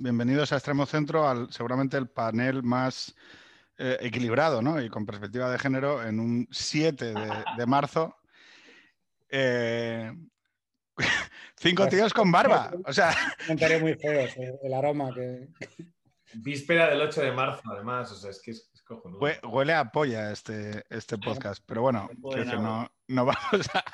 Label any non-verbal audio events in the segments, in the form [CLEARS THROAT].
Bienvenidos a Extremo Centro, al seguramente el panel más eh, equilibrado ¿no? y con perspectiva de género en un 7 de, marzo. Eh, [LAUGHS] cinco pues, tíos con barba. O sea. Comentario muy feo, el aroma que. Víspera del 8 de marzo, además. O sea, es que es, Huele a polla este, este podcast, pero bueno, no, no [LAUGHS] vamos, a,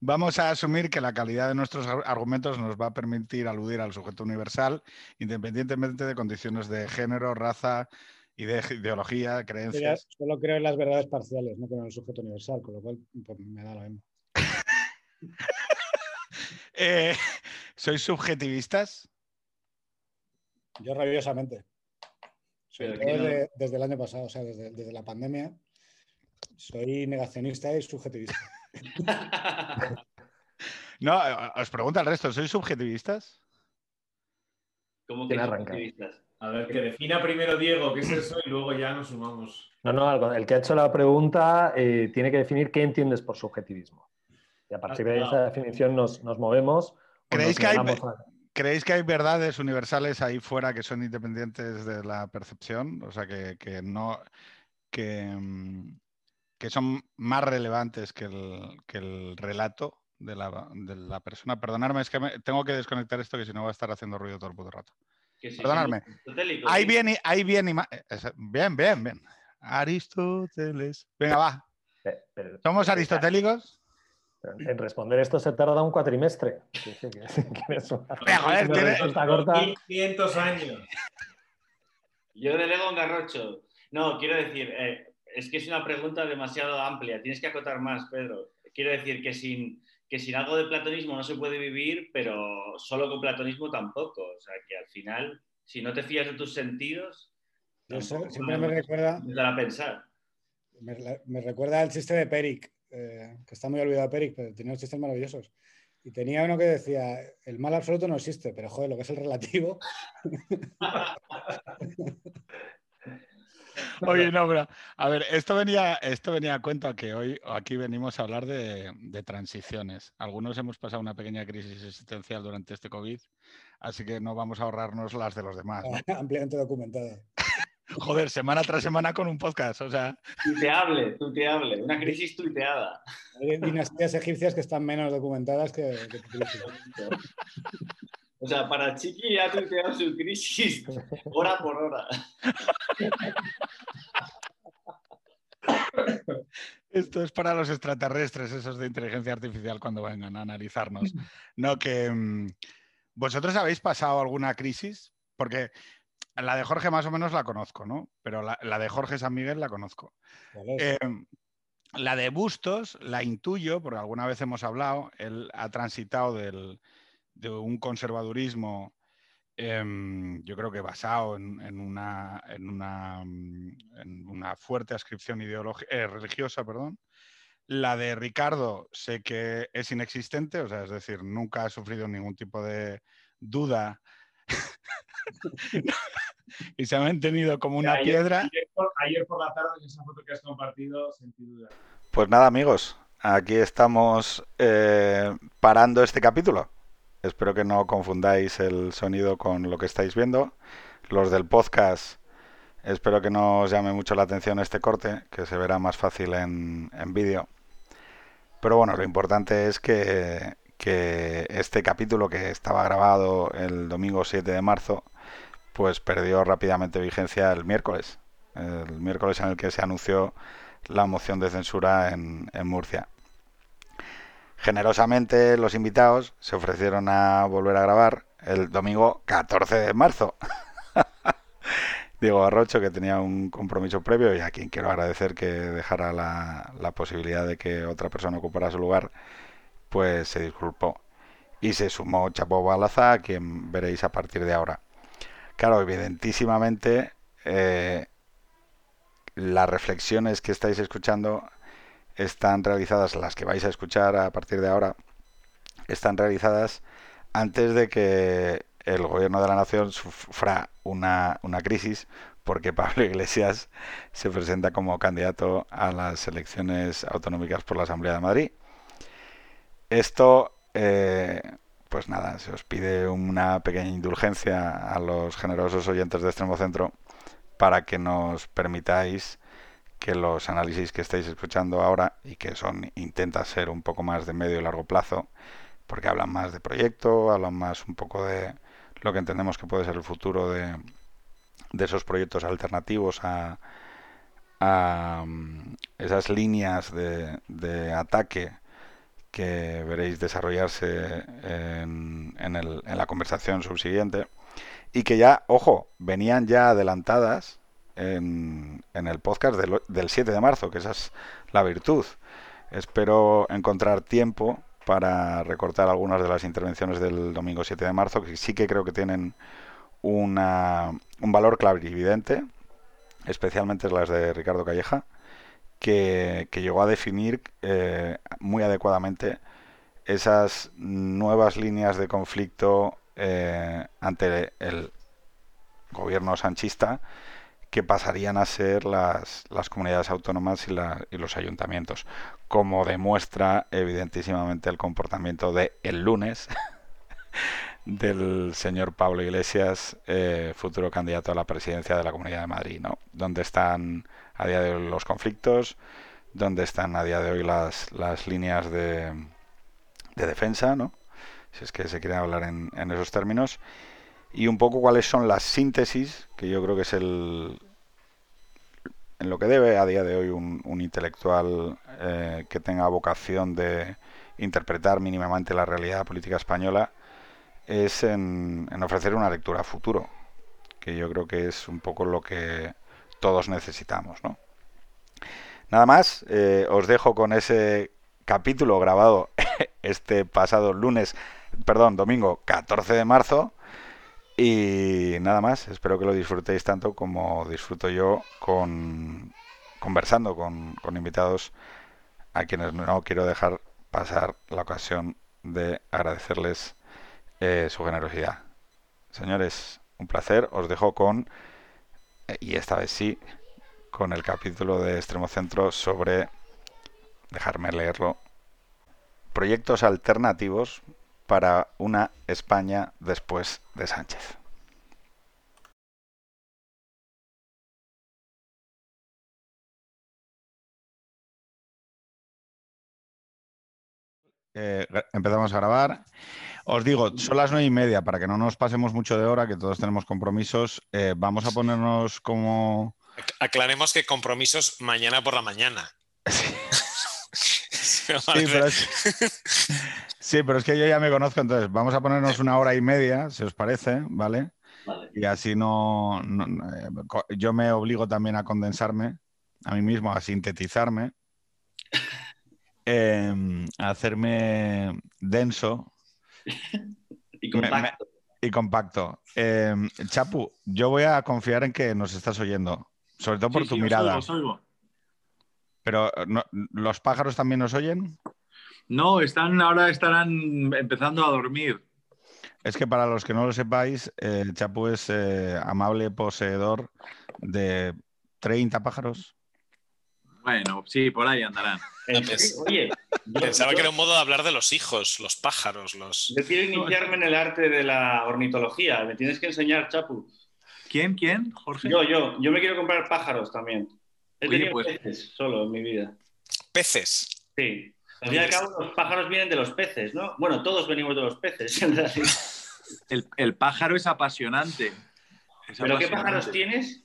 vamos a asumir que la calidad de nuestros argumentos nos va a permitir aludir al sujeto universal, independientemente de condiciones de género, raza y de ideología, creencias. solo creo en las verdades parciales, no creo en el sujeto universal, con lo cual pues, me da lo mismo. [LAUGHS] eh, ¿Sois subjetivistas? Yo rabiosamente desde, el año pasado, o sea, desde, la pandemia, soy negacionista y subjetivista. [LAUGHS] no, os pregunto al resto, ¿sois subjetivistas? ¿Cómo que subjetivistas? A ver, que defina primero Diego qué es eso y luego ya nos sumamos. No, no, el que ha hecho la pregunta eh, tiene que definir qué entiendes por subjetivismo. Y a partir de esa definición nos, movemos. ¿Creéis que hay, ¿Creéis que hay verdades universales ahí fuera que son independientes de la percepción? O sea, que, no. Mm, que, son más relevantes que el, relato de la, persona. Perdonadme, es que tengo que desconectar esto que si no va a estar haciendo ruido todo el puto rato. Perdonadme. Ahí viene, ahí viene. Bien, bien, bien. Aristóteles. Venga, va. ¿Somos aristotélicos? En responder esto se tarda un cuatrimestre. [LAUGHS] joder, tiene 500 años. Yo delego un garrocho. No, quiero decir, eh, es que es una pregunta demasiado amplia. Tienes que acotar más, Pedro. Quiero decir que sin, que sin algo de platonismo no se puede vivir, pero solo con platonismo tampoco. O sea, que al final, si no te fías de tus sentidos, siempre me recuerda. A pensar. Me, me recuerda el chiste de Peric eh, que está muy olvidado Peric, pero tenía unos chistes maravillosos. Y tenía uno que decía, el mal absoluto no existe, pero joder, lo que es el relativo. [LAUGHS] Oye, no, pero a ver, esto venía, esto venía a cuento que hoy aquí venimos a hablar de, de, transiciones. Algunos hemos pasado una pequeña crisis existencial durante este COVID, así que no vamos a ahorrarnos las de los demás. [LAUGHS] Ampliamente documentada. Joder, semana tras semana con un podcast, o sea. Tuiteable, tuiteable, una crisis tuiteada. Hay dinastías egipcias que están menos documentadas que, O sea, para Chiqui ha tuiteado su crisis hora por hora. Esto es para los extraterrestres, esos de inteligencia artificial, cuando vengan a analizarnos. No, que. Mm, ¿Vosotros habéis pasado alguna crisis? Porque la de Jorge más o menos la conozco, ¿no? Pero la, de Jorge San Miguel la conozco. Em, la de Bustos la intuyo, porque alguna vez hemos hablado, él ha transitado de un conservadurismo, em, yo creo que basado en, una, una, fuerte ascripción eh, religiosa, perdón. La de Ricardo sé que es inexistente, o sea, es decir, nunca ha sufrido ningún tipo de duda [LAUGHS] [LAUGHS] y se ha mantenido como una piedra. Ayer por, la tarde, en esa foto que has compartido, sentí duda. Pues nada, amigos, aquí estamos eh, parando este capítulo. Espero que no confundáis el sonido con lo que estáis viendo. Los del podcast, espero que no os llame mucho la atención este corte, que se verá más fácil en, en vídeo. Pero bueno, lo importante es que, que este capítulo que estaba grabado el domingo 7 de marzo, pues perdió rápidamente vigencia el miércoles, el miércoles en el que se anunció la moción de censura en, Murcia. Generosamente los invitados se ofrecieron a volver a grabar el domingo 14 de marzo. [LAUGHS] Diego Arrocho, que tenía un compromiso previo y a quien quiero agradecer que dejara la, la posibilidad de que otra persona ocupara su lugar, pues se disculpó. Y se sumó Chapo Balaza, a quien veréis a partir de ahora. Claro, evidentísimamente eh, las reflexiones que estáis escuchando están realizadas, las que vais a escuchar a partir de ahora, están realizadas antes de que el gobierno de la nación sufra una, una crisis porque Pablo [LAUGHS] Iglesias se presenta como candidato a las elecciones autonómicas por la Asamblea de Madrid. Esto, eh, pues nada, se os pide una pequeña indulgencia a los generosos oyentes de Extremo Centro para que nos permitáis que los análisis que estáis escuchando ahora y que son intenta ser un poco más de medio y largo plazo, porque hablan más de proyecto, hablan más un poco de lo que entendemos que puede ser el futuro de, de esos proyectos alternativos a, a mm, esas líneas de, de, ataque que veréis desarrollarse en, en, el, en la conversación subsiguiente y que ya, ojo, venían ya adelantadas en, en el podcast del, del, 7 de marzo, que esa es la virtud. Espero encontrar tiempo para recortar algunas de las intervenciones del domingo 7 de marzo, que sí que creo que tienen una, un valor clarividente, especialmente las de Ricardo Calleja, que, llegó a definir eh, muy adecuadamente esas nuevas líneas de conflicto eh, ante el gobierno sanchista que pasarían a ser las, las comunidades autónomas y, y, los ayuntamientos, como demuestra evidentísimamente el comportamiento de el lunes [LAUGHS] del señor Pablo Iglesias, eh, futuro candidato a la presidencia de la Comunidad de Madrid, ¿no? Donde están a día de hoy los conflictos, donde están a día de hoy las, las líneas de, de defensa, ¿no? Si es que se quiere hablar en, en esos términos y un poco cuáles son las síntesis, que yo creo que es el en lo que debe a día de hoy un, un intelectual eh, que tenga vocación de interpretar mínimamente la realidad política española, es en, en, ofrecer una lectura a futuro, que yo creo que es un poco lo que todos necesitamos. ¿no? Nada más, eh, os dejo con ese capítulo grabado [LAUGHS] este pasado lunes, perdón, domingo 14 de marzo y nada más, espero que lo disfrutéis tanto como disfruto yo con conversando con, con invitados a quienes no quiero dejar pasar la ocasión de agradecerles eh, su generosidad. Señores, un placer. Os dejo con, eh, y esta vez sí, con el capítulo de Extremo Centro sobre, dejarme leerlo, proyectos alternativos para una España después de Sánchez. Eh, empezamos a grabar. Os digo, son las nueve y media, para que no nos pasemos mucho de hora, que todos tenemos compromisos. Eh, vamos a ponernos como... Aclaremos que compromisos mañana por la mañana. Sí. [LAUGHS] Sí pero, es, sí, pero es que yo ya me conozco, entonces vamos a ponernos una hora y media, si os parece, ¿vale? vale. Y así no, no, eh, Yo me obligo también a condensarme a mí mismo, a sintetizarme, eh, a hacerme denso. [LAUGHS] y compacto. Me, me, y compacto. Eh, Chapu, yo voy a confiar en que nos estás oyendo, sobre todo por sí, tu sí, mirada. Os oigo, os oigo. Pero no, ¿los pájaros también nos oyen? No, están, ahora estarán empezando a dormir. Es que para los que no lo sepáis, eh, Chapu es eh, amable poseedor de 30 pájaros. Bueno, sí, por ahí andarán. [LAUGHS] Oye, yo, Pensaba yo, que era un modo de hablar de los hijos, los pájaros, los. yo quiero iniciarme en el arte de la ornitología. Me tienes que enseñar, Chapu. ¿Quién? ¿Quién? Jorge. Yo, yo, yo me quiero comprar pájaros también. He Oye, tenido pues- peces solo en mi vida. Peces. Sí. Al fin y al cabo, los pájaros vienen de los peces, ¿no? Bueno, todos venimos de los peces, en realidad. [LAUGHS] El, el pájaro es apasionante. Es ¿Pero qué pájaros tienes?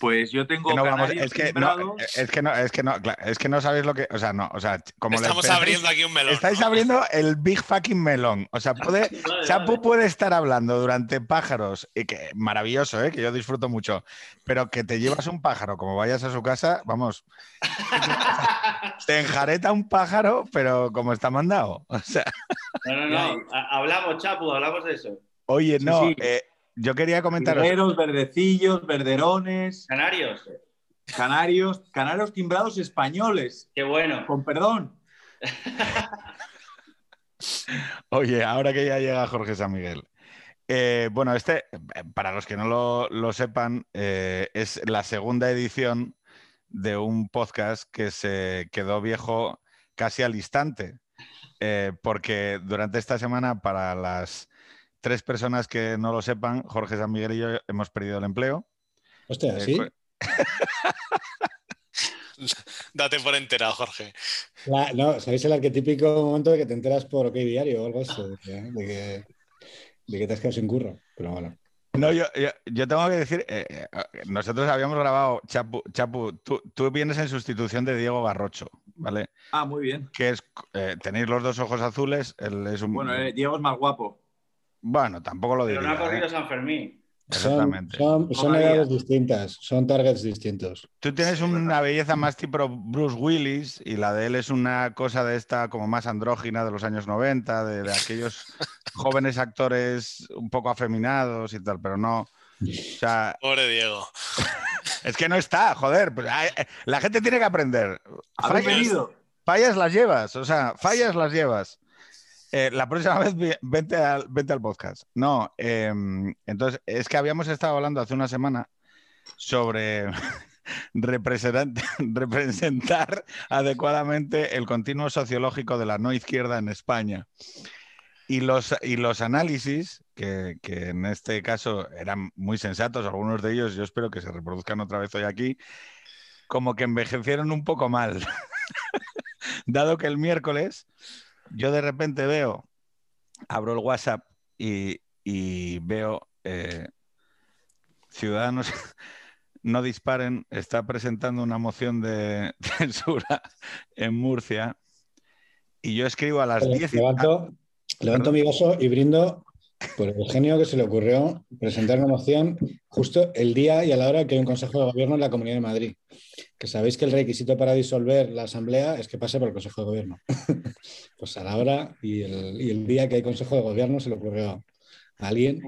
Pues yo tengo Que no, vamos, es que no, es que no, es que no, es que no sabéis lo que, o sea, no, o sea, como le Estamos abriendo aquí un melón. Estáis ¿no? abriendo el big fucking melón. O sea, puede, [LAUGHS] Vale, Chapu vale. puede estar hablando durante pájaros, y que maravilloso, ¿eh? que yo disfruto mucho, pero que te llevas un pájaro como vayas a su casa, vamos, [LAUGHS] te enjareta un pájaro, pero como está mandado. O sea, No, no, no. [LAUGHS] Ha- Hablamos, Chapu, hablamos de eso. oye, Sí, no, sí. eh, yo quería comentaros, Timberos, verdecillos, verderones, Canarios. canarios, canarios timbrados españoles. Qué bueno. Con perdón. [LAUGHS] Oye, ahora que ya llega Jorge San Miguel. Eh, bueno, este, para los que no lo, lo sepan, eh, es la segunda edición de un podcast que se quedó viejo casi al instante. eh, porque durante esta semana, para las tres personas que no lo sepan, Jorge San Miguel y yo hemos perdido el empleo. Hostia, Eh, ¿sí? [LAUGHS] Date por enterado, Jorge. La- no, ¿sabéis el arquetípico momento de que te enteras por OK Diario o algo así? De que, de que, de que te has quedado sin curro. Pero bueno. No, yo, yo, yo tengo que decir, eh, eh, nosotros habíamos grabado, Chapu, Chapu tú, tú vienes en sustitución de Diego Garrocho, ¿vale? Ah, muy bien. Que es, eh, tenéis los dos ojos azules, él es un... Bueno, eh, Diego es más guapo. Bueno, tampoco lo Pero diría. no ha corrido ¿eh? San Fermín. Son, Exactamente. son, son edades distintas, son targets distintos. Tú tienes una belleza más tipo Bruce Willis y la de él es una cosa de esta como más andrógina de los años 90, de, de aquellos [LAUGHS] jóvenes actores un poco afeminados y tal, pero no... O sea, [LAUGHS] Pobre Diego. [LAUGHS] es que no está, joder. pues, la gente tiene que aprender. ¿Habéis Fallas, fallas las llevas, o sea, fallas las llevas. Eh, la próxima vez vente al, al podcast. No, eh, entonces es que habíamos estado hablando hace una semana sobre [LAUGHS] [LAUGHS] representar adecuadamente el continuo sociológico de la no izquierda en España. Y los, y los análisis, que, que en este caso eran muy sensatos, algunos de ellos yo espero que se reproduzcan otra vez hoy aquí, como que envejecieron un poco mal. [LAUGHS] Dado que el miércoles yo de repente veo, abro el WhatsApp y, y veo eh, Ciudadanos [LAUGHS] no disparen, está presentando una moción de [LAUGHS] censura en Murcia. Y yo escribo a las 10 y... Levanto, levanto mi vaso y brindo por el genio que se le ocurrió presentar una moción justo el día y a la hora que hay un Consejo de Gobierno en la Comunidad de Madrid. Que sabéis que el requisito para disolver la Asamblea es que pase por el Consejo de Gobierno. [LAUGHS] pues a la hora y el, y el día que hay Consejo de Gobierno se le ocurrió a alguien.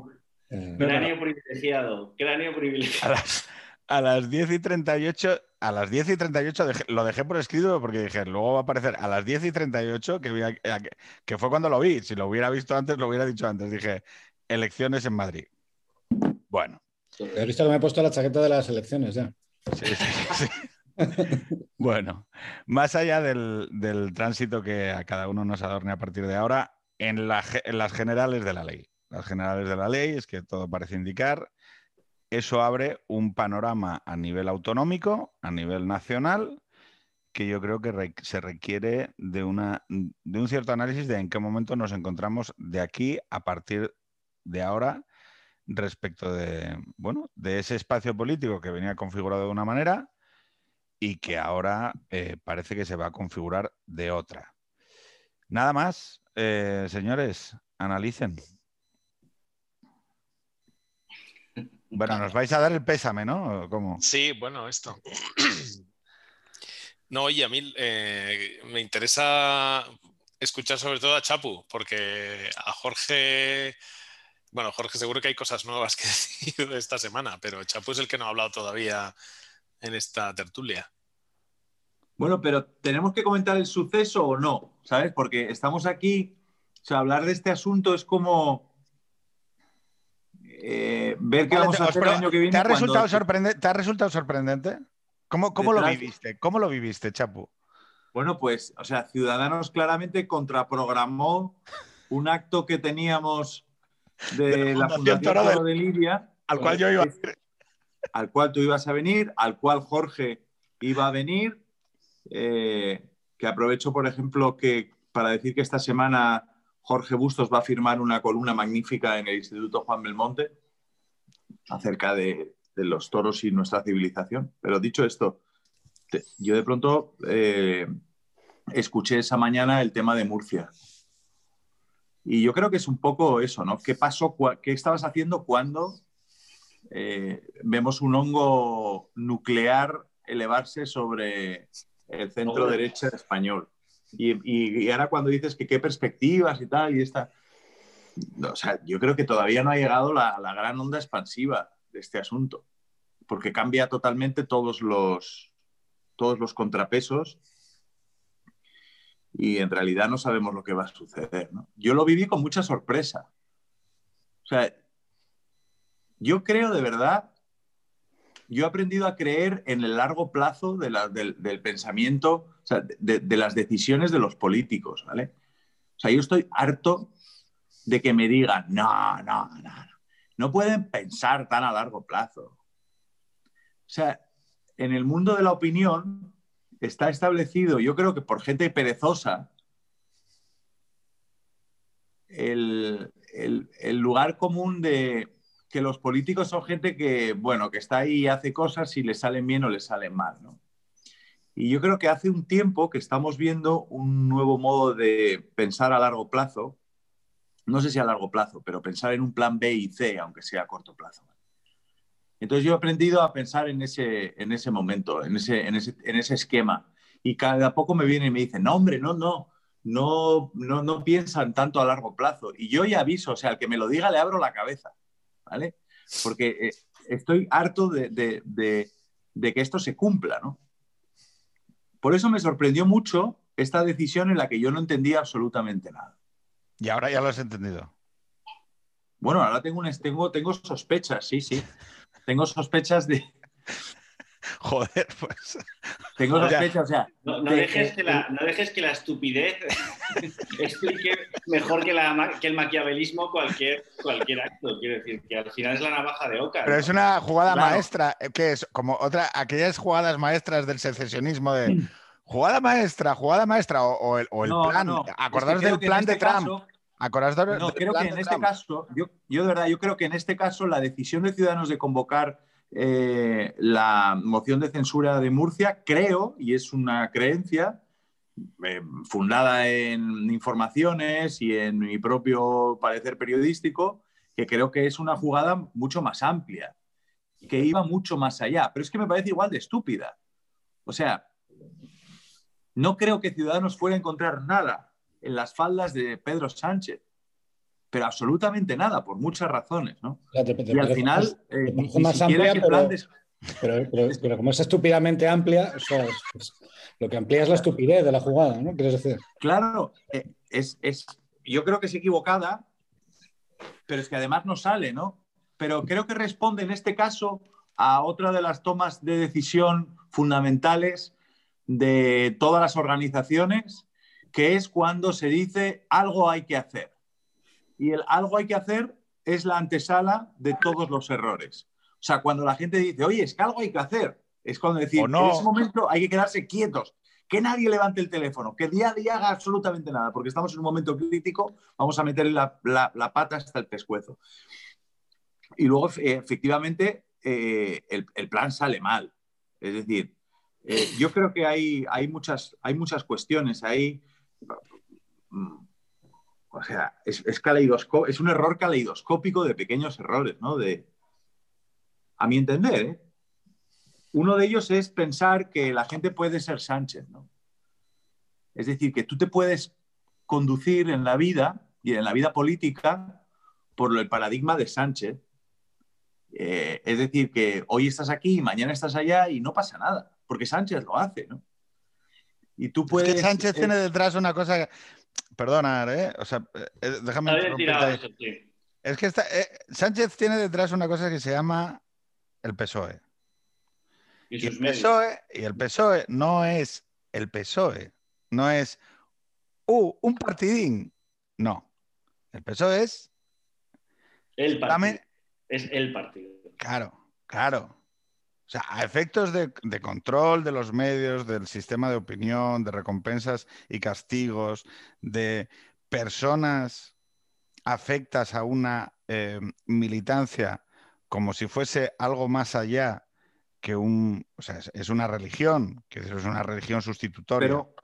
eh, Cráneo privilegiado. Cráneo a privilegiado. las, a las 10 y 38, a las 10 y 38 dejé- lo dejé por escrito porque dije, luego va a aparecer a las 10 y 38, que, a- que fue cuando lo vi. Si lo hubiera visto antes, lo hubiera dicho antes. Dije, elecciones en Madrid. Bueno, he visto que me he puesto la chaqueta de las elecciones ya. sí, sí, sí, sí. [LAUGHS] Bueno, más allá del, del tránsito que a cada uno nos adorne a partir de ahora, en, la en las generales de la ley. Las generales de la ley es que todo parece indicar eso abre un panorama a nivel autonómico, a nivel nacional, que yo creo que se requiere de, una, de un cierto análisis de en qué momento nos encontramos de aquí a partir de ahora respecto de, bueno, de ese espacio político que venía configurado de una manera y que ahora eh, parece que se va a configurar de otra. Nada más, eh, señores, analicen. Bueno, nos vais a dar el pésame, ¿no? ¿Cómo? Sí, bueno, esto. [CLEARS THROAT] No, oye, a mí eh, me interesa escuchar sobre todo a Chapu, porque a Jorge, bueno, Jorge seguro que hay cosas nuevas [LAUGHS] que decir de esta semana, pero Chapu es el que no ha hablado todavía en esta tertulia. Bueno, pero tenemos que comentar el suceso o no, ¿sabes? Porque estamos aquí, o sea, hablar de este asunto es como eh, ver qué Vale, vamos te- a hacer el año que viene. ¿Te ha, resultado sorprende- ¿Te ha resultado sorprendente? ¿Cómo, cómo lo viviste? ¿Cómo lo viviste, Chapu? Bueno, pues, o sea, Ciudadanos claramente contraprogramó un acto que teníamos de, De la Fundación Toro de- de Lidia, Al cual yo iba a al cual tú ibas a venir, al cual Jorge iba a venir, eh, que aprovecho, por ejemplo, que para decir que esta semana Jorge Bustos va a firmar una columna magnífica en el Instituto Juan Belmonte acerca de, de los toros y nuestra civilización. Pero dicho esto, te- yo de pronto eh, escuché esa mañana el tema de Murcia. Y yo creo que es un poco eso, ¿no? ¿Qué pasó? ¿Qué estabas haciendo cuando eh, vemos un hongo nuclear elevarse sobre el centro derecha español? Y, ahora cuando dices que qué perspectivas y tal, y esta... o sea, yo creo que todavía no ha llegado la, la gran onda expansiva de este asunto, porque cambia totalmente todos los, todos los contrapesos y en realidad no sabemos lo que va a suceder. ¿no? Yo lo viví con mucha sorpresa. O sea, yo creo de verdad yo he aprendido a creer en el largo plazo del, pensamiento, de, las decisiones de los políticos, ¿vale? O sea, yo estoy harto de que me digan, no, no, no, no pueden pensar tan a largo plazo. O sea, en el mundo de la opinión está establecido, yo creo que por gente perezosa, el lugar común de, que los políticos son gente que, bueno, que está ahí y hace cosas y le salen bien o le salen mal, ¿no? Y yo creo que hace un tiempo que estamos viendo un nuevo modo de pensar a largo plazo, no sé si a largo plazo, pero pensar en un plan B y C, aunque sea a corto plazo. Entonces yo he aprendido a pensar en ese, en ese momento, en ese, en, ese, en ese esquema. Y cada poco me viene y me dicen, no, hombre, no, no, no, no, no piensan tanto a largo plazo. Y yo ya aviso, o sea, al que me lo diga le abro la cabeza. ¿Vale? Porque eh, estoy harto de, que esto se cumpla, ¿no? Por eso me sorprendió mucho esta decisión en la que yo no entendía absolutamente nada. Y ahora ya lo has entendido. Bueno, ahora tengo, un, tengo, tengo sospechas, sí, sí. Tengo sospechas de, [LAUGHS] Joder, pues. Tengo sospecha, o sea. No, dejes que la, no, dejes que la, estupidez [LAUGHS] explique mejor que, la, que el maquiavelismo cualquier, cualquier acto. Quiero decir, que al final es la navaja de Oca. Pero es una jugada maestra, eh, que es como otra, aquellas jugadas maestras del secesionismo de. Jugada maestra, jugada maestra, o, el, o el plan. Acordaros del plan de Trump. no, creo que en este caso, yo, yo de verdad, yo creo que en este caso la decisión de Ciudadanos de convocar eh, la moción de censura de Murcia, creo, y es una creencia eh, fundada en informaciones y en mi propio parecer periodístico, que creo que es una jugada mucho más amplia, que iba mucho más allá, pero es que me parece igual de estúpida. O sea, no creo que Ciudadanos fuera a encontrar nada en las faldas de Pedro Sánchez pero absolutamente nada, por muchas razones, ¿no? y al final, eh, más amplia, pero, pero, como es estúpidamente amplia, lo que amplía es la estupidez de la jugada, ¿no? ¿Quieres decir? Claro, eh, es, es, yo creo que es equivocada, pero es que además no sale, ¿no? Pero creo que responde en este caso a otra de las tomas de decisión fundamentales de todas las organizaciones, que es cuando se dice algo hay que hacer y el algo hay que hacer es la antesala de todos los errores. O sea, cuando la gente dice, oye, es que algo hay que hacer, es cuando decir, en ese momento hay que quedarse quietos, que nadie levante el teléfono, que día a día haga absolutamente nada, porque estamos en un momento crítico, vamos a meterle la, pata hasta el pescuezo. Y luego, efectivamente, eh, el, plan sale mal. Es decir, eh, yo creo que hay, hay, muchas, hay muchas cuestiones ahí. O sea, es, es un error caleidoscópico de pequeños errores, ¿no? De, a mi entender, ¿eh? Uno de ellos es pensar que la gente puede ser Sánchez, ¿no? Es decir, que tú te puedes conducir en la vida y en la vida política por el paradigma de Sánchez. Eh, es decir, que hoy estás aquí y mañana estás allá y no pasa nada, porque Sánchez lo hace, ¿no? Y tú puedes. Es que Sánchez tiene detrás una cosa perdona, ¿eh? O sea, eh, eh, déjame. Es que eh, Sánchez tiene detrás una cosa que se llama el PSOE. Y, el PSOE, y el PSOE no es el PSOE, no es uh, un partidín. No. El PSOE es. El partido. Es el partido. Claro, claro. O sea, a efectos de, control de los medios, del sistema de opinión, de recompensas y castigos, de personas afectas a una eh, militancia como si fuese algo más allá que un... O sea, es, una religión, que es una religión sustitutoria. Pero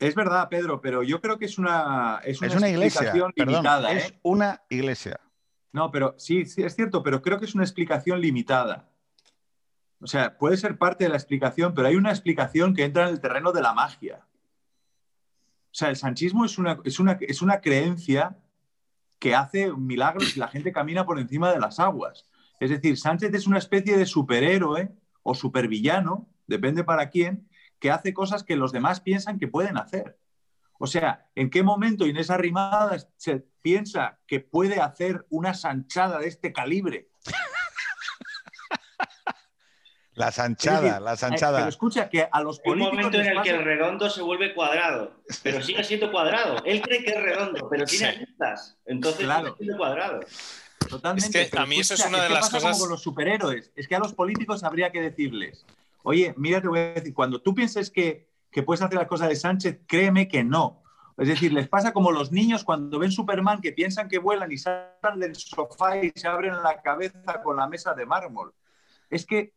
es verdad, Pedro, pero yo creo que es una, es una, iglesia, limitada. Es ¿eh? una iglesia. No, pero sí, sí, es cierto, pero creo que es una explicación limitada. O sea, puede ser parte de la explicación, pero hay una explicación que entra en el terreno de la magia. O sea, el sanchismo es una, es una, es una creencia que hace milagros y la gente camina por encima de las aguas. Es decir, Sánchez es una especie de superhéroe o supervillano, depende para quién, que hace cosas que los demás piensan que pueden hacer. O sea, ¿en qué momento Inés Arrimada se piensa que puede hacer una sanchada de este calibre? La sanchada, la sanchada. Pero escucha que a los Hay un políticos. momento en el que el redondo se vuelve cuadrado, pero sigue siendo cuadrado. Él cree que es redondo, pero tiene Sí. aristas. Entonces Claro. sigue siendo cuadrado. Totalmente. Es que a mí eso es una de las pasa cosas- Como con los superhéroes. Es que a los políticos habría que decirles, oye, mira, te voy a decir, cuando tú pienses que, que puedes hacer las cosas de Sánchez, créeme que no. Es decir, les pasa como los niños cuando ven Superman que piensan que vuelan y saltan del sofá y se abren la cabeza con la mesa de mármol. Es que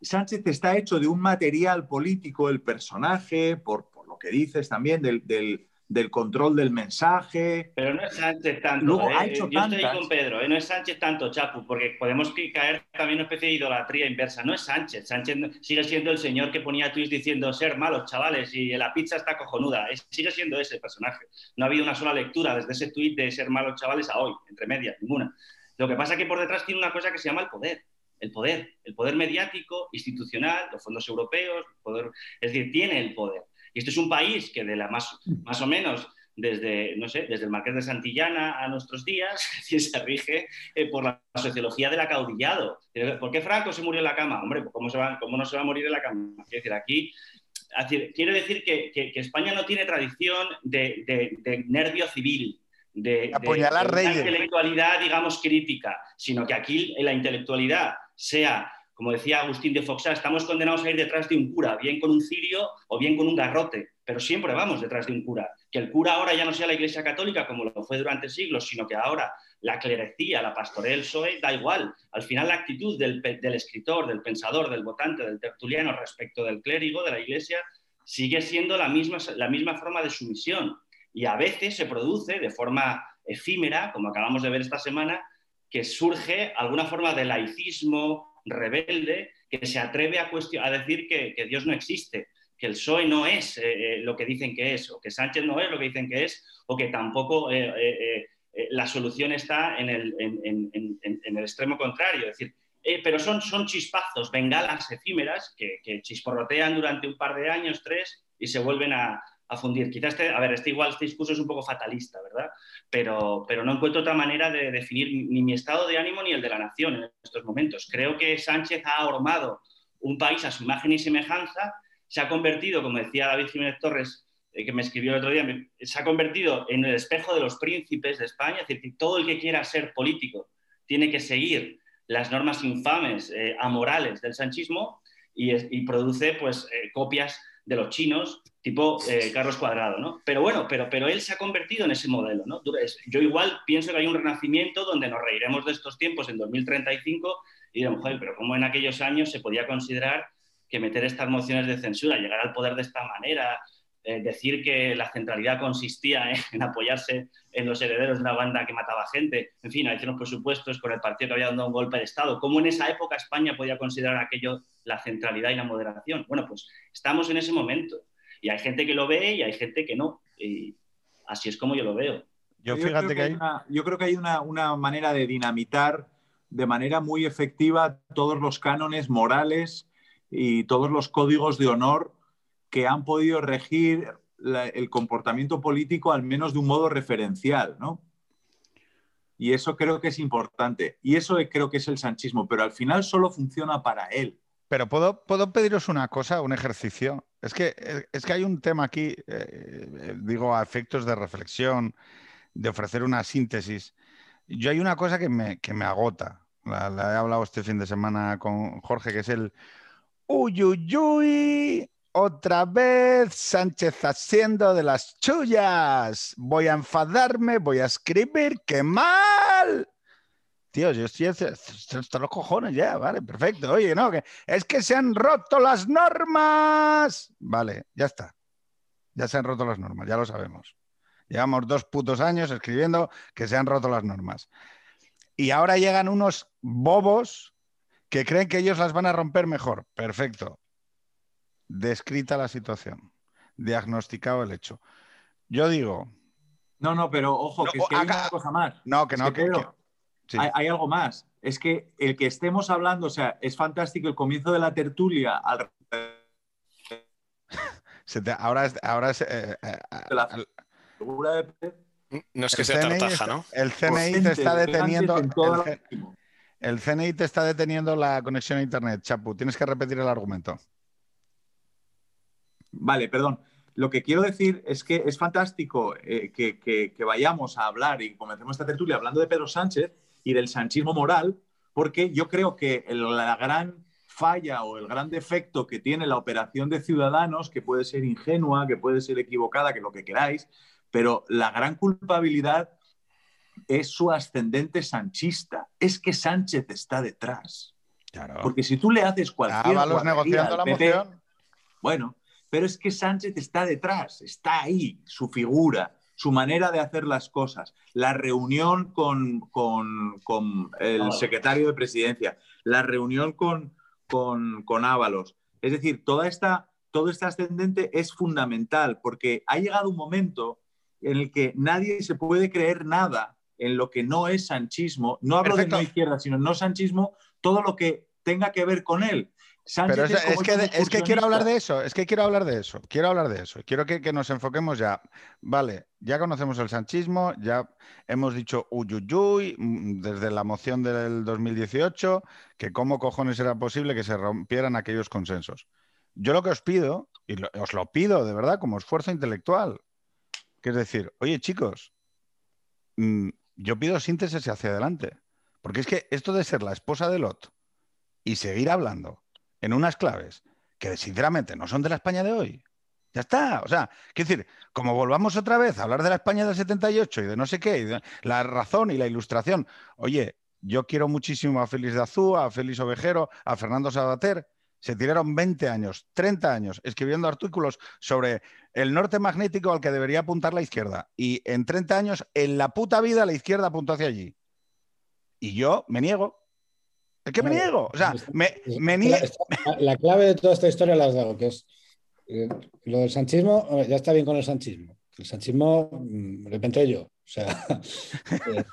Sánchez está hecho de un material político, el personaje, por, por lo que dices también, del, del- del control del mensaje. Pero no es Sánchez tanto. Luego ¿eh? ha hecho Yo estoy con Pedro, ¿eh? no es Sánchez tanto, Chapu, porque podemos caer también en una especie de idolatría inversa. No es Sánchez. Sánchez sigue siendo el señor que ponía tweets diciendo ser malos, chavales, y la pizza está cojonuda. Es- sigue siendo ese personaje. No ha habido una sola lectura desde ese tweet de ser malos, chavales, a hoy, entre medias, ninguna. Lo que pasa es que por detrás tiene una cosa que se llama el poder. El poder, el poder mediático, institucional, los fondos europeos, el poder, es decir, tiene el poder. Y esto es un país que de la más, más o menos desde, no sé, desde el Marqués de Santillana a nuestros días, [LAUGHS] se rige eh, por la sociología del acaudillado. ¿Por qué Franco se murió en la cama? Hombre, pues ¿cómo, se va, cómo no se va a morir en la cama? Quiero decir, aquí, quiero decir que, que- que España no tiene tradición de, de- de nervio civil, de, de- Apuñalar de una reyes. intelectualidad, digamos, crítica, sino que aquí la intelectualidad sea, como decía Agustín de Foxá, estamos condenados a ir detrás de un cura, bien con un cirio o bien con un garrote, pero siempre vamos detrás de un cura. Que el cura ahora ya no sea la Iglesia Católica como lo fue durante siglos, sino que ahora la clerecía, la pastorela del da igual. Al final la actitud del, del escritor, del pensador, del votante, del tertuliano respecto del clérigo, de la Iglesia, sigue siendo la misma, la misma forma de sumisión. Y a veces se produce de forma efímera, como acabamos de ver esta semana, que surge alguna forma de laicismo rebelde que se atreve a, a decir que, que Dios no existe, que el PSOE no es eh, eh, lo que dicen que es, o que Sánchez no es lo que dicen que es, o que tampoco eh, eh, la solución está en el, en- en- en- el extremo contrario. Es decir, pero son, son chispazos, bengalas efímeras que, que chisporrotean durante un par de años, tres, y se vuelven a, a fundir. Quizás, este, a ver, este igual, este discurso es un poco fatalista, ¿verdad? Pero, pero no encuentro otra manera de definir ni mi estado de ánimo ni el de la nación en estos momentos. Creo que Sánchez ha ahormado un país a su imagen y semejanza, se ha convertido, como decía David Jiménez Torres, eh, que me escribió el otro día, se ha convertido en el espejo de los príncipes de España, es decir, todo el que quiera ser político tiene que seguir las normas infames, eh, amorales del sanchismo y produce pues, eh, copias de los chinos, tipo eh, Carlos Cuadrado, ¿no? Pero bueno, pero, pero él se ha convertido en ese modelo, ¿no? Yo igual pienso que hay un renacimiento donde nos reiremos de estos tiempos en 2035 y diremos, joder, pero ¿cómo en aquellos años se podía considerar que meter estas mociones de censura, llegar al poder de esta manera, eh, decir que la centralidad consistía en, en apoyarse en los herederos de una banda que mataba gente, en fin, a veces los presupuestos con el partido que había dado un golpe de Estado. ¿Cómo en esa época España podía considerar aquello la centralidad y la moderación? Bueno, pues estamos en ese momento. Y hay gente que lo ve y hay gente que no. Y así es como yo lo veo. Yo creo fíjate que hay... una, yo creo que hay una, una manera de dinamitar de manera muy efectiva todos los cánones morales y todos los códigos de honor que han podido regir la- el comportamiento político al menos de un modo referencial, ¿no? Y eso creo que es importante. Y eso creo que es el sanchismo, pero al final solo funciona para él. Pero ¿puedo, puedo pediros una cosa, un ejercicio. Es que, eh, es que hay un tema aquí, eh, eh, digo, a efectos de reflexión, de ofrecer una síntesis. Yo hay una cosa que me, que me agota. La, he hablado este fin de semana con Jorge, que es el uy, uy, uy, otra vez Sánchez haciendo de las chuyas. Voy a enfadarme, voy a escribir, qué mal. Tío, yo estoy hasta los cojones ya, vale, perfecto. Oye, no, que es que se han roto las normas. Vale, ya está. Ya se han roto las normas, ya lo sabemos. Llevamos dos putos años escribiendo que se han roto las normas. Y ahora llegan unos bobos que creen que ellos las van a romper mejor. Perfecto. Descrita la situación. Diagnosticado el hecho. Yo digo, No, no, pero ojo, No, que, es que hay una cosa más. no, que Es no, que, que- Pedro, que- sí. hay, hay algo más. Es que el que estemos hablando, o sea, es fantástico el comienzo de la tertulia al [LAUGHS] Se te- ahora es, ahora es, eh, eh, la al- figura de No es que el sea CNI tartaja, ¿no? El CNI te está deteniendo. el CNI te está deteniendo la conexión a Internet, Chapu. Tienes que repetir el argumento. Vale, perdón. Lo que quiero decir es que es fantástico eh, que, vayamos a hablar y comencemos esta tertulia hablando de Pedro Sánchez y del sanchismo moral, porque yo creo que la gran falla o el gran defecto que tiene la operación de Ciudadanos, que puede ser ingenua, que puede ser equivocada, que lo que queráis, pero la gran culpabilidad es su ascendente sanchista. Es que Sánchez está detrás. Porque si tú le haces cualquier. Ah, negociando la moción. Bueno, pero es que Sánchez está detrás, está ahí, su figura, su manera de hacer las cosas, la reunión con, el secretario de presidencia, la reunión con, con, Ábalos. Es decir, toda esta, todo este ascendente es fundamental porque ha llegado un momento en el que nadie se puede creer nada en lo que no es sanchismo. No hablo de no izquierda, sino no sanchismo, todo lo que tenga que ver con él. Pero es, que, es que quiero hablar de eso, es que quiero hablar de eso, quiero hablar de eso. Quiero que, nos enfoquemos ya. Vale, ya conocemos el sanchismo, ya hemos dicho uyuyuy mm, desde la moción del 2018, que cómo cojones era posible que se rompieran aquellos consensos. Yo lo que os pido, y os lo pido de verdad como esfuerzo intelectual, que es decir, oye chicos, mm, yo pido síntesis hacia adelante. Porque es que esto de ser la esposa de Lot y seguir hablando en unas claves que sinceramente no son de la España de hoy. Ya está. O sea, quiero decir, como volvamos otra vez a hablar de la España del 78 y de no sé qué, y la razón y la ilustración. Oye, yo quiero muchísimo a Félix de Azúa, a Félix Ovejero, a Fernando Sabater. Se tiraron 20 años, 30 años escribiendo artículos sobre el norte magnético al que debería apuntar la izquierda. Y en 30 años, en la puta vida, la izquierda apuntó hacia allí. Y yo me niego. Es que me niego. O sea, me, niego. La clave de toda esta historia la has dado, que es eh, lo del sanchismo. Ya está bien con el sanchismo. El sanchismo, mm, de repente yo. O sea, [LAUGHS] eh,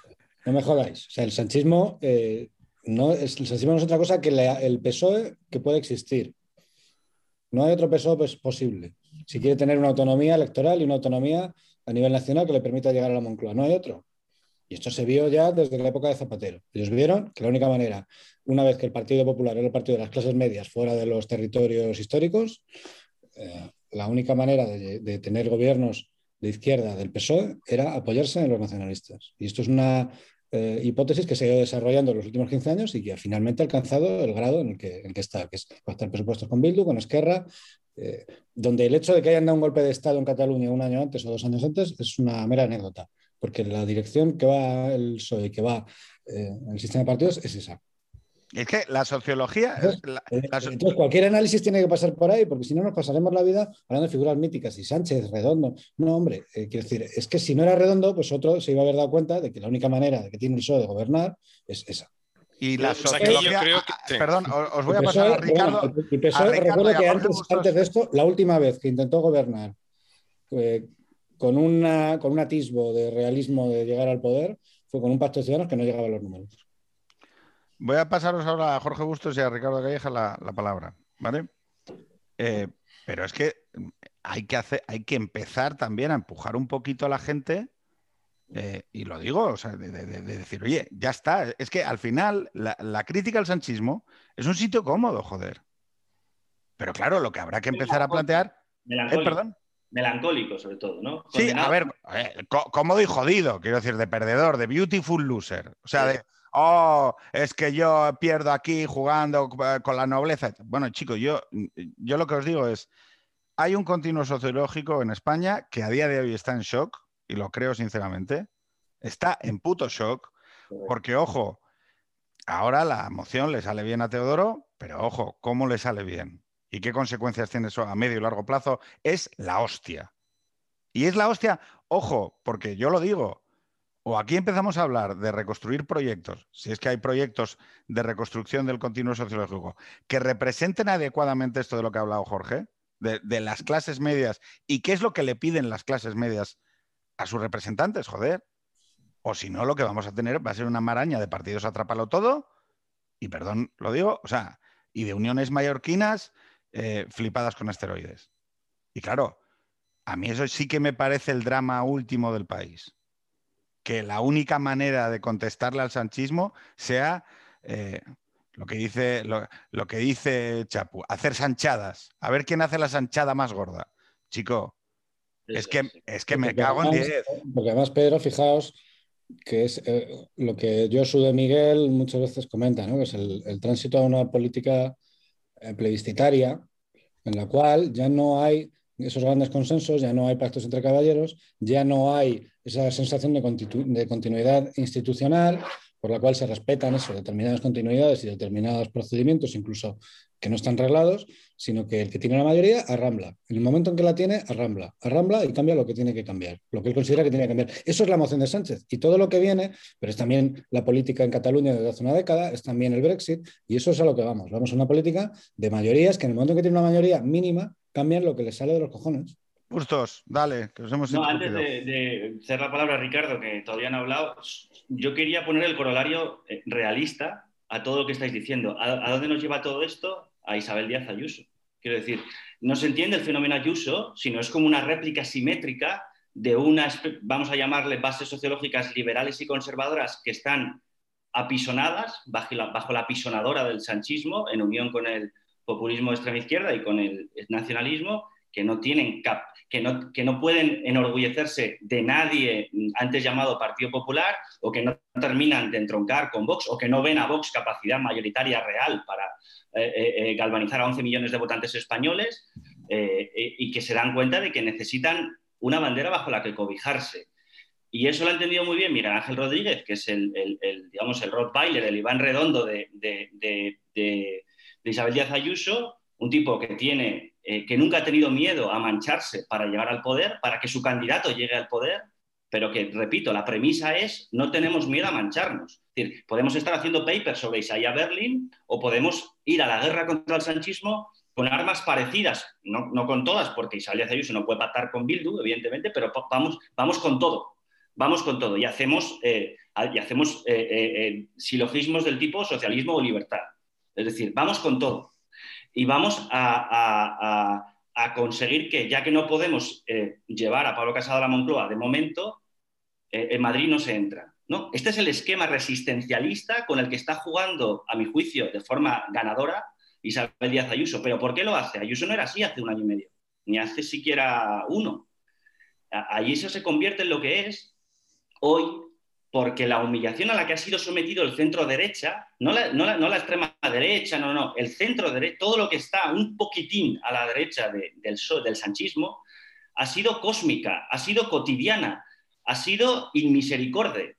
no me jodáis. O sea, el sanchismo, eh, no, el sanchismo no es otra cosa que el PSOE que puede existir. No hay otro PSOE pues, posible. Si quiere tener una autonomía electoral y una autonomía a nivel nacional que le permita llegar a la Moncloa. No hay otro. Y esto se vio ya desde la época de Zapatero. Ellos vieron que la única manera, una vez que el Partido Popular era el partido de las clases medias fuera de los territorios históricos, eh, la única manera de, tener gobiernos de izquierda del PSOE era apoyarse en los nacionalistas. Y esto es una eh, hipótesis que se ha ido desarrollando en los últimos 15 años y que finalmente ha alcanzado el grado en el que, que está, que es pactar presupuestos con Bildu, con Esquerra, eh, donde el hecho de que hayan dado un golpe de Estado en Cataluña un año antes o dos años antes es una mera anécdota porque la dirección que va el PSOE, que va eh, el sistema de partidos, es esa. Es que la sociología. Eh, entonces, cualquier análisis tiene que pasar por ahí, porque si no nos pasaremos la vida hablando de figuras míticas y Sánchez, Redondo. No, hombre, eh, quiero decir, es que si no era Redondo, pues otro se iba a haber dado cuenta de que la única manera de que tiene el PSOE de gobernar es esa. Y la sociología. Perdón, os voy a pasar a Ricardo. el PSOE, recuerdo que antes, antes, de esto, la última vez que intentó gobernar con, una, con un atisbo de realismo de llegar al poder, fue con un pacto de ciudadanos que no llegaba a los números. Voy a pasaros ahora a Jorge Bustos y a Ricardo Calleja la, palabra, ¿vale? Eh, pero es que hay que, hacer, hay que empezar también a empujar un poquito a la gente, eh, y lo digo, o sea, de, decir, oye, ya está. Es que al final la, crítica al sanchismo es un sitio cómodo, joder. Pero claro, lo que habrá que empezar a plantear. Eh, perdón melancólico sobre todo, ¿no? Sí, a ver, cómodo y jodido, quiero decir, de perdedor, de beautiful loser. O sea, de, oh, es que yo pierdo aquí jugando eh, con la nobleza. Bueno, chicos, yo, yo lo que os digo es, hay un continuo sociológico en España que a día de hoy está en shock, y lo creo sinceramente, está en puto shock, porque, ojo, ahora la moción le sale bien a Teodoro, pero ojo, ¿cómo le sale bien? Y qué consecuencias tiene eso a medio y largo plazo, es la hostia. Y es la hostia, ojo, porque yo lo digo, o aquí empezamos a hablar de reconstruir proyectos, si es que hay proyectos de reconstrucción del continuo sociológico, que representen adecuadamente esto de lo que ha hablado Jorge, de, las clases medias, y qué es lo que le piden las clases medias a sus representantes, joder. O si no, lo que vamos a tener va a ser una maraña de partidos atrápalo todo, y perdón, lo digo, o sea, y de uniones mallorquinas eh, flipadas con esteroides. Y claro, a mí eso sí que me parece el drama último del país. Que la única manera de contestarle al sanchismo sea eh, lo que dice, lo, que dice Chapu, hacer sanchadas. A ver quién hace la sanchada más gorda. Chico, es que, es que me cago en 10. Porque además, Pedro, fijaos que es eh, lo que Josu de Miguel muchas veces comenta, ¿no? que es el, el tránsito a una política eh, plebiscitaria en la cual ya no hay esos grandes consensos, ya no hay pactos entre caballeros, ya no hay esa sensación de, de continuidad institucional, por la cual se respetan eso, determinadas continuidades y determinados procedimientos, incluso que no están reglados, sino que el que tiene la mayoría arrambla. En el momento en que la tiene, arrambla. Arrambla y cambia lo que tiene que cambiar, lo que él considera que tiene que cambiar. Eso es la moción de Sánchez. Y todo lo que viene, pero es también la política en Cataluña desde hace una década, es también el Brexit, y eso es a lo que vamos. Vamos a una política de mayorías que en el momento en que tiene una mayoría mínima, cambian lo que les sale de los cojones. Justos, dale, que os hemos No, antes de, hacer la palabra Ricardo, que todavía no ha hablado, yo quería poner el corolario eh, realista a todo lo que estáis diciendo. ¿A, dónde nos lleva todo esto? A Isabel Díaz Ayuso. Quiero decir, no se entiende el fenómeno Ayuso, sino es como una réplica simétrica de unas, vamos a llamarle bases sociológicas liberales y conservadoras que están apisonadas bajo la, bajo la apisonadora del sanchismo en unión con el populismo de extrema izquierda y con el nacionalismo que no tienen cap, que no, que no pueden enorgullecerse de nadie antes llamado Partido Popular o que no terminan de entroncar con Vox o que no ven a Vox capacidad mayoritaria real para eh, eh, eh, galvanizar a 11 millones de votantes españoles y que se dan cuenta de que necesitan una bandera bajo la que cobijarse. Y eso lo ha entendido muy bien Mira Ángel Rodríguez, que es el, el, digamos, el Rottweiler, el Iván Redondo de, de, de, de Isabel Díaz Ayuso, un tipo que tiene eh, que nunca ha tenido miedo a mancharse para llegar al poder, para que su candidato llegue al poder, pero que, repito, la premisa es no tenemos miedo a mancharnos. Podemos estar haciendo papers sobre Isaiah Berlin o podemos ir a la guerra contra el sanchismo con armas parecidas, no, no con todas, porque Isaiah Ayuso no puede pactar con Bildu, evidentemente, pero vamos, vamos con todo, vamos con todo y hacemos, eh, y hacemos eh, silogismos del tipo socialismo o libertad. Es decir, vamos con todo y vamos a, conseguir que, ya que no podemos eh, llevar a Pablo Casado a la Moncloa de momento, eh, en Madrid no se entra. ¿no? Este es el esquema resistencialista con el que está jugando, a mi juicio, de forma ganadora Isabel Díaz Ayuso. ¿Pero por qué lo hace? Ayuso no era así hace un año y medio, ni hace siquiera uno. Allí eso se convierte en lo que es hoy porque la humillación a la que ha sido sometido el centro derecha, no la, extrema derecha, no, no, el centro derecha, todo lo que está un poquitín a la derecha del, del sanchismo, ha sido cósmica, ha sido cotidiana, ha sido inmisericorde.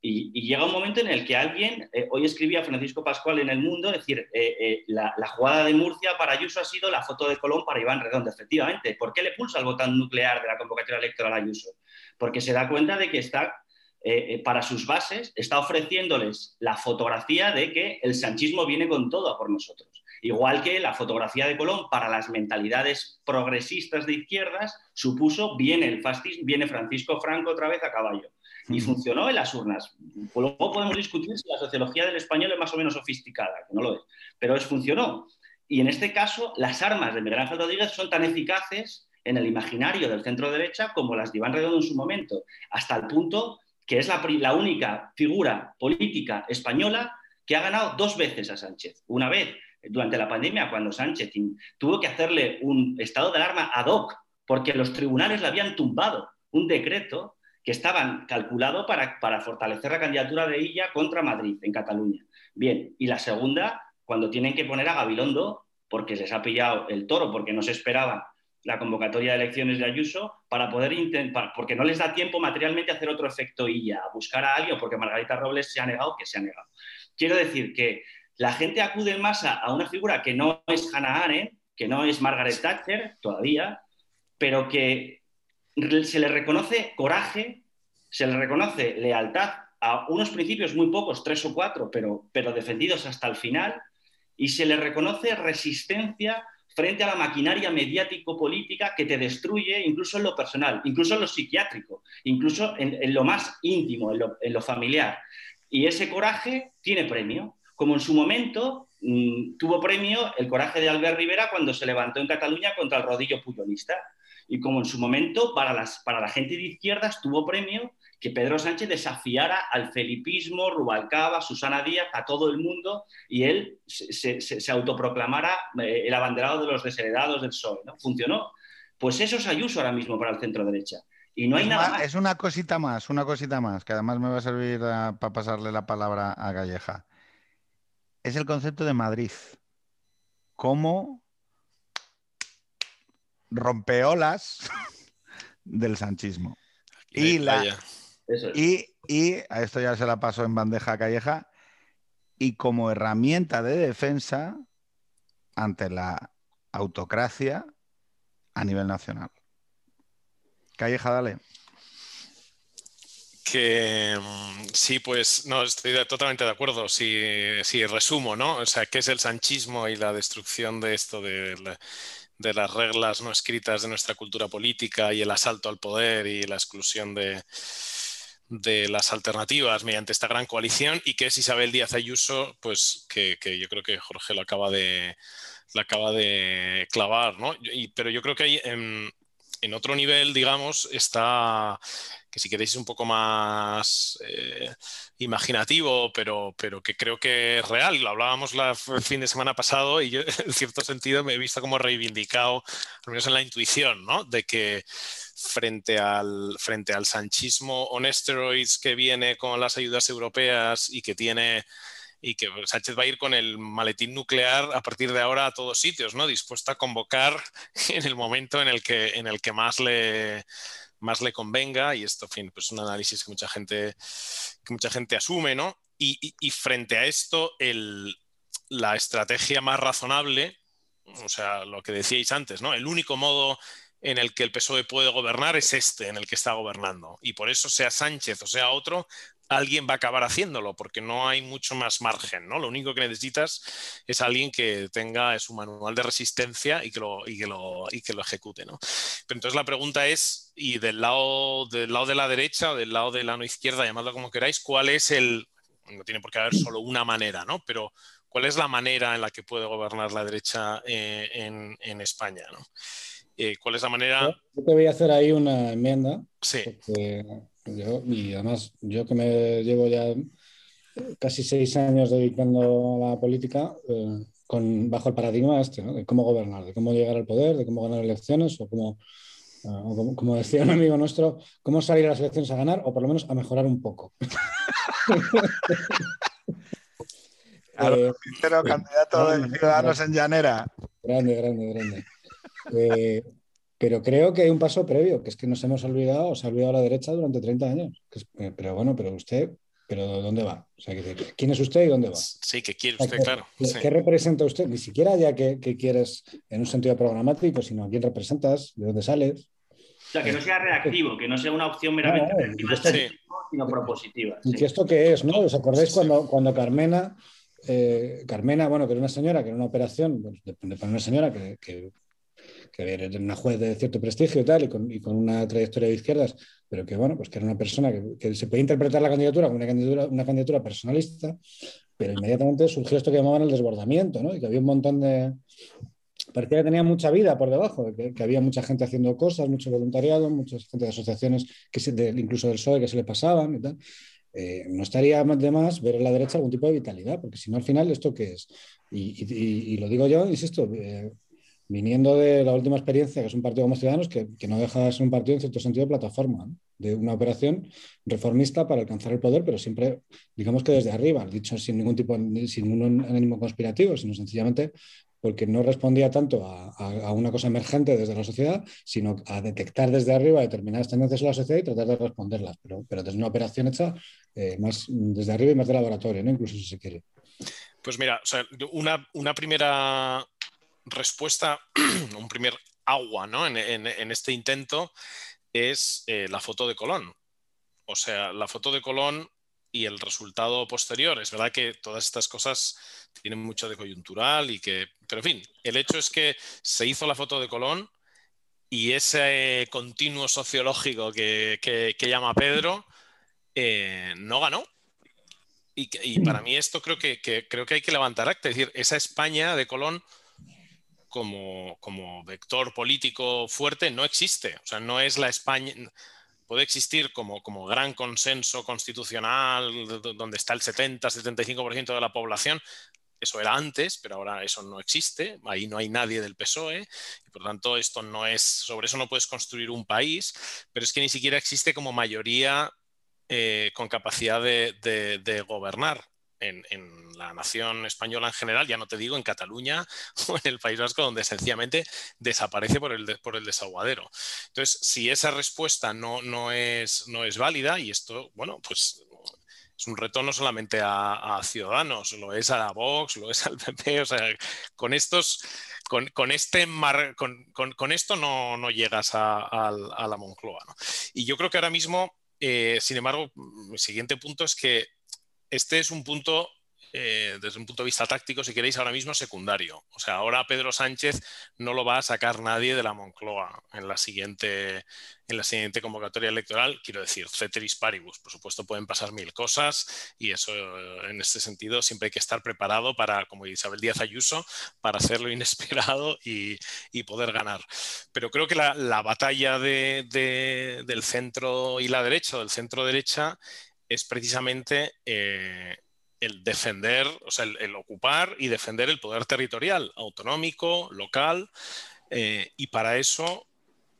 Y, llega un momento en el que alguien, eh, hoy escribía Francisco Pascual en El Mundo, decir, eh, eh, la, la, jugada de Murcia para Ayuso ha sido la foto de Colón para Iván Redondo, efectivamente. ¿Por qué le pulsa el botón nuclear de la convocatoria electoral a Ayuso? Porque se da cuenta de que está eh, eh, para sus bases, está ofreciéndoles la fotografía de que el sanchismo viene con todo a por nosotros. Igual que la fotografía de Colón para las mentalidades progresistas de izquierdas supuso viene el fascismo, viene Francisco Franco otra vez a caballo. Y funcionó en las urnas. Luego podemos discutir si la sociología del español es más o menos sofisticada, que no lo es, pero es funcionó. Y en este caso, las armas de Miguel Ángel Rodríguez son tan eficaces en el imaginario del centro derecha como las de Iván Redondo en su momento, hasta el punto que es la, única figura política española que ha ganado dos veces a Sánchez. Una vez durante la pandemia, cuando Sánchez tuvo que hacerle un estado de alarma ad hoc, porque los tribunales le habían tumbado un decreto que estaba calculado para, para fortalecer la candidatura de ella contra Madrid, en Cataluña. Bien, y la segunda, cuando tienen que poner a Gabilondo, porque les ha pillado el toro, porque no se esperaba la convocatoria de elecciones de Ayuso para poder intentar, porque no les da tiempo materialmente a hacer otro efecto y a buscar a alguien, porque Margarita Robles se ha negado, que se ha negado. Quiero decir que la gente acude en masa a una figura que no es Hannah Arendt, que no es Margaret Thatcher todavía, pero que se le reconoce coraje, se le reconoce lealtad a unos principios muy pocos, tres o cuatro, pero, pero defendidos hasta el final, y se le reconoce resistencia frente a la maquinaria mediático-política que te destruye incluso en lo personal, incluso en lo psiquiátrico, incluso en, lo más íntimo, en lo, familiar. Y ese coraje tiene premio, como en su momento mm, tuvo premio el coraje de Albert Rivera cuando se levantó en Cataluña contra el rodillo puyolista. Y como en su momento para, las, para la gente de izquierdas tuvo premio que Pedro Sánchez desafiara al felipismo, Rubalcaba, Susana Díaz, a todo el mundo y él se, autoproclamara eh, el abanderado de los desheredados del PSOE. ¿no? Funcionó. Pues eso es Ayuso ahora mismo para el centro derecha. Y no hay es nada Es una cosita más, una cosita más, que además me va a servir para pasarle la palabra a Galleja. Es el concepto de Madrid. ¿Cómo rompeolas [LAUGHS] del sanchismo. Y, la, y, a esto ya se la paso en bandeja calleja, y como herramienta de defensa ante la autocracia a nivel nacional. Calleja, dale. Que mm, sí, pues no, estoy totalmente de acuerdo. Si, si resumo, ¿no? O sea, ¿qué es el sanchismo y la destrucción de esto de de las reglas no escritas de nuestra cultura política y el asalto al poder y la exclusión de, de las alternativas mediante esta gran coalición y que es Isabel Díaz Ayuso, pues que, yo creo que Jorge lo acaba de, lo acaba de clavar, ¿no? Y, pero yo creo que hay en, otro nivel, digamos, está que si queréis un poco más eh, imaginativo, pero, pero que creo que es real. Lo hablábamos el fin de semana pasado y yo [LAUGHS] en cierto sentido me he visto como reivindicado, al menos en la intuición, ¿no? De que frente al, frente al sanchismo on steroids que viene con las ayudas europeas y que tiene y que Sánchez va a ir con el maletín nuclear a partir de ahora a todos sitios, ¿no? Dispuesto a convocar [LAUGHS] en el momento en el que, en el que más le más le convenga, y esto, en fin, pues un análisis que mucha gente, que mucha gente asume, ¿no? Y, frente a esto, el, la estrategia más razonable, o sea, lo que decíais antes, ¿no? El único modo en el que el PSOE puede gobernar es este, en el que está gobernando. Y por eso, sea Sánchez o sea otro, alguien va a acabar haciéndolo, porque no hay mucho más margen, ¿no? Lo único que necesitas es alguien que tenga su manual de resistencia y que lo, y que lo, y que lo ejecute, ¿no? Pero entonces la pregunta es, y del lado, del lado de la derecha o del lado de la no izquierda, llamadlo como queráis, ¿cuál es el, no tiene por qué haber solo una manera, ¿no? Pero ¿cuál es la manera en la que puede gobernar la derecha eh, en, España, ¿no? Eh, ¿Cuál es la manera? Yo te voy a hacer ahí una enmienda. Sí y además, yo que me llevo ya casi seis años dedicando a la política, eh, con, bajo el paradigma este, de cómo gobernar, de cómo llegar al poder, de cómo ganar elecciones, o cómo, eh, como, decía un amigo nuestro, cómo salir a las elecciones a ganar, o por lo menos a mejorar un poco. [LAUGHS] Eh, candidato de Ciudadanos en Llanera. Grande, grande, grande. Pero creo que hay un paso previo, que es que nos hemos olvidado, se ha olvidado la derecha durante 30 años. Eh, pero bueno, pero usted, ¿pero dónde va? O sea, ¿quién es usted y dónde va? Sí, ¿qué quiere usted, claro. ¿Qué, representa usted? Ni siquiera ya que, quieres en un sentido programático, sino a quién representas, de dónde sales. O sea, que no sea reactivo, que no sea una opción meramente sino propositiva. ¿Y que esto qué es? ¿no? ¿Os acordáis cuando, cuando Carmena, eh, Carmena, bueno, que era una señora, que era una operación, pues, de, una señora que que era una juez de cierto prestigio y tal, y con, y con, una trayectoria de izquierdas, pero que bueno, pues que era una persona que, se podía interpretar la candidatura como una candidatura, una candidatura personalista, pero inmediatamente surgió esto que llamaban el desbordamiento, ¿no? Y que había un montón de... Parecía que tenía mucha vida por debajo, que, había mucha gente haciendo cosas, mucho voluntariado, mucha gente de asociaciones, que incluso del PSOE, que se le pasaban y tal. Eh, no estaría de más ver en la derecha algún tipo de vitalidad, porque si no, al final, ¿esto qué es? Y, y, y lo digo yo, insisto, eh, viniendo de la última experiencia, que es un partido como Ciudadanos, que, que no deja de ser un partido en cierto sentido de plataforma, de una operación reformista para alcanzar el poder, pero siempre, digamos que desde arriba, dicho sin ningún tipo, sin ningún ánimo conspirativo, sino sencillamente porque no respondía tanto a, a, una cosa emergente desde la sociedad, sino a detectar desde arriba determinadas tendencias en la sociedad y tratar de responderlas, pero, pero desde una operación hecha eh, más desde arriba y más de laboratorio, ¿no? incluso si se quiere. Pues mira, una, una primera respuesta, [CLEARS THROAT] un primer agua ¿no? en, este intento es eh, la foto de Colón. O sea, la foto de Colón y el resultado posterior. Es verdad que todas estas cosas tienen mucho de coyuntural y que, pero en fin, el hecho es que se hizo la foto de Colón y ese continuo sociológico que, llama Pedro eh, no ganó. Y, para mí esto creo que, creo que hay que levantar acta. Es decir, esa España de Colón como, vector político fuerte no existe. O sea, no es la España, puede existir como, como gran consenso constitucional donde está el 70-75% de la población, eso era antes, pero ahora eso no existe, ahí no hay nadie del PSOE, y por tanto esto no es, sobre eso no puedes construir un país, pero es que ni siquiera existe como mayoría eh, con capacidad de, gobernar. En, la nación española en general, ya no te digo en Cataluña [LAUGHS] o en el País Vasco, donde sencillamente desaparece por el, por el desaguadero. Entonces, si esa respuesta no, no, es, no es válida, y esto, bueno, pues es un reto no solamente a, Ciudadanos, lo es a la Vox, lo es al PP, o sea, con estos, con, este con, esto no, no llegas a, la Moncloa. Y yo creo que ahora mismo, eh, sin embargo, mi siguiente punto es que este es un punto eh, desde un punto de vista táctico, si queréis, ahora mismo secundario. O sea, ahora Pedro Sánchez no lo va a sacar nadie de la Moncloa en la siguiente, en la siguiente convocatoria electoral. Quiero decir, ceteris paribus. Por supuesto, pueden pasar mil cosas y eso, eh, en este sentido, siempre hay que estar preparado para, como Isabel Díaz Ayuso, para hacer lo [LAUGHS] inesperado y, poder ganar. Pero creo que la, batalla del centro y la derecha, del centro derecha, es precisamente eh, el defender, o sea, el, ocupar y defender el poder territorial, autonómico, local, eh, y para eso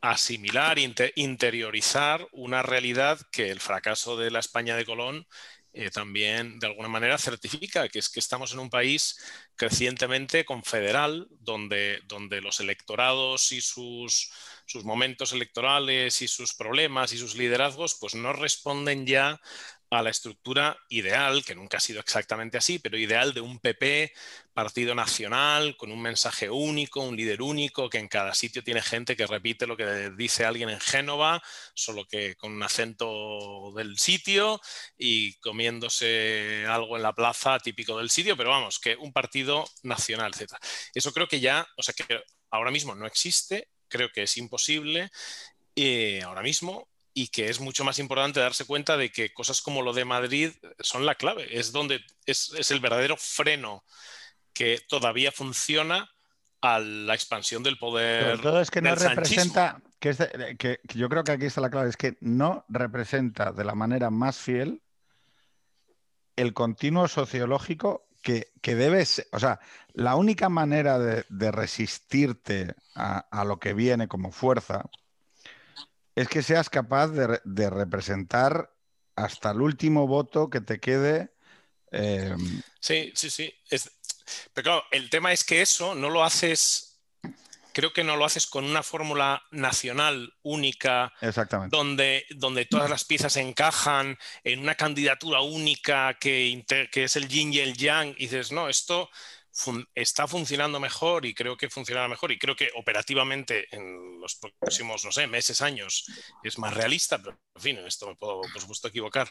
asimilar, interiorizar una realidad que el fracaso de la España de Colón eh, también de alguna manera certifica, que es que estamos en un país crecientemente confederal, donde, donde los electorados y sus, sus momentos electorales y sus problemas y sus liderazgos, pues no responden ya a la estructura ideal, que nunca ha sido exactamente así, pero ideal de un PP, partido nacional, con un mensaje único, un líder único, que en cada sitio tiene gente que repite lo que dice alguien en Génova, solo que con un acento del sitio y comiéndose algo en la plaza típico del sitio, pero vamos, que un partido nacional, etc. Eso creo que ya, o sea, que ahora mismo no existe, creo que es imposible. y ahora mismo y que es mucho más importante darse cuenta de que cosas como lo de Madrid son la clave, es donde es, el verdadero freno que todavía funciona a la expansión del poder. todo es que no representa, que, que, yo creo que aquí está la clave, es que no representa de la manera más fiel el continuo sociológico que, que debes, o sea, la única manera de, resistirte a, lo que viene como fuerza, es que seas capaz de, representar hasta el último voto que te quede. Em, sí, sí, sí. Pero claro, el tema es que eso no lo haces, creo que no lo haces con una fórmula nacional única, Exactamente. Donde, donde todas las piezas encajan en una candidatura única que, que es el yin y el yang, y dices, no, esto está funcionando mejor y creo que funcionará mejor y creo que operativamente en los próximos, no sé, meses, años es más realista, pero en fin, en esto me puedo por supuesto equivocar,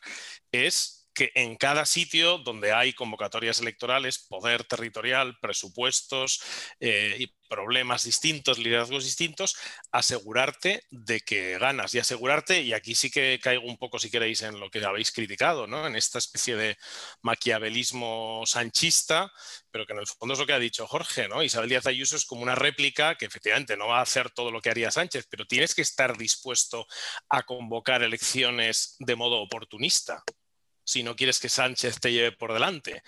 es que en cada sitio donde hay convocatorias electorales, poder territorial, presupuestos eh, y problemas distintos, liderazgos distintos, asegurarte de que ganas y asegurarte, y aquí sí que caigo un poco si queréis en lo que habéis criticado, ¿no? en esta especie de maquiavelismo sanchista, pero que en el fondo es lo que ha dicho Jorge, ¿no? Isabel Díaz Ayuso es como una réplica que efectivamente no va a hacer todo lo que haría Sánchez, pero tienes que estar dispuesto a convocar elecciones de modo oportunista si no quieres que Sánchez te lleve por delante.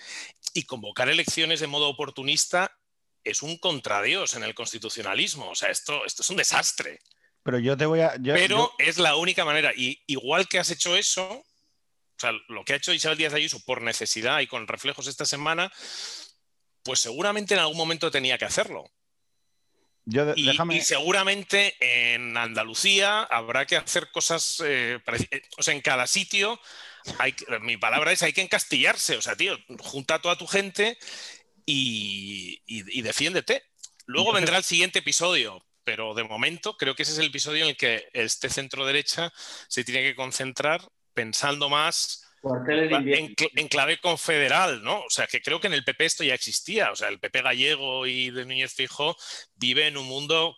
Y convocar elecciones de modo oportunista es un contradios en el constitucionalismo. O sea, esto, esto es un desastre. Pero yo te voy a. Pero es la única manera. Y igual que has hecho eso, o sea, lo que ha hecho Isabel Díaz Ayuso por necesidad y con reflejos esta semana, pues seguramente en algún momento tenía que hacerlo. y, seguramente en Andalucía habrá que hacer cosas, eh, eh, o sea, en cada sitio mi palabra es hay que encastillarse, o sea, tío, junta a toda tu gente y, defiéndete. Luego vendrá el siguiente episodio, pero de momento creo que ese es el episodio en el que este centro derecha se tiene que concentrar pensando más en, clave confederal, ¿no? O sea, que creo que en el PP esto ya existía. O sea, el PP gallego y de Núñez Fijo vive en un mundo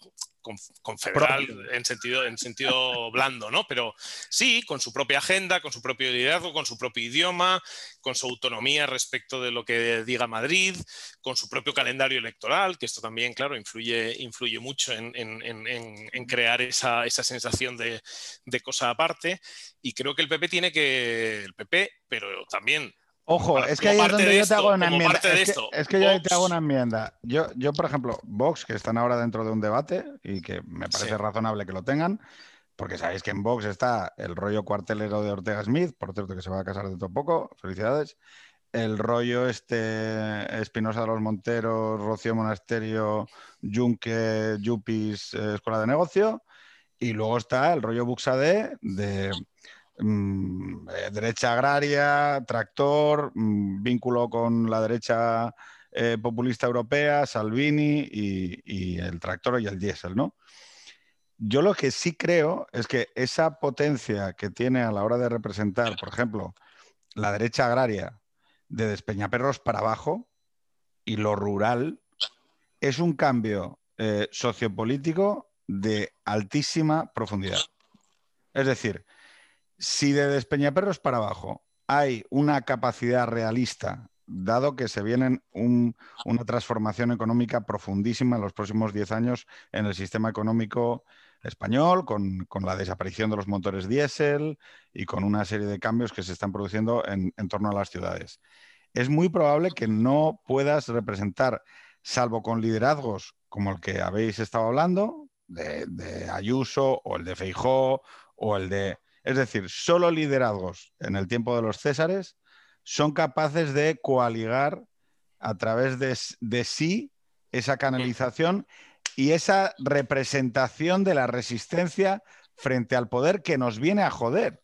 confederal en sentido, en sentido [LAUGHS] blando, ¿no? Pero sí, con su propia agenda, con su propio liderazgo, con su propio idioma, con su autonomía respecto de lo que diga Madrid, con su propio calendario electoral, que esto también, claro, influye, influye mucho en, crear esa, sensación de, de cosa aparte. Y creo que el PP tiene que, el PP, pero también Ojo, es que ahí es donde yo te hago una enmienda. Es que, yo te hago una enmienda. Yo, yo, por ejemplo, Vox, que están ahora dentro de un debate y que me parece razonable que lo tengan, porque sabéis que en Vox está el rollo cuartelero de Ortega Smith, por cierto, que se va a casar dentro de poco, felicidades. El rollo este Espinosa de los Monteros, Rocío Monasterio, Junque, Yupis, eh, Escuela de Negocio. Y luego está el rollo Buxade de Mm, eh, derecha agraria, tractor, mm, vínculo con la derecha eh, populista europea, Salvini y, el tractor y el diésel, ¿no? Yo lo que sí creo es que esa potencia que tiene a la hora de representar, por ejemplo, la derecha agraria de Despeñaperros para abajo y lo rural, es un cambio eh, sociopolítico de altísima profundidad. Es decir, si de Despeñaperros para abajo hay una capacidad realista, dado que se viene una transformación económica profundísima en los próximos 10 años en el sistema económico español, con, la desaparición de los motores diésel y con una serie de cambios que se están produciendo en, torno a las ciudades. Es muy probable que no puedas representar, salvo con liderazgos como el que habéis estado hablando, de, de Ayuso o el de Feijó o el de es decir, solo liderazgos en el tiempo de los Césares son capaces de coaligar a través de, sí esa canalización y esa representación de la resistencia frente al poder que nos viene a joder.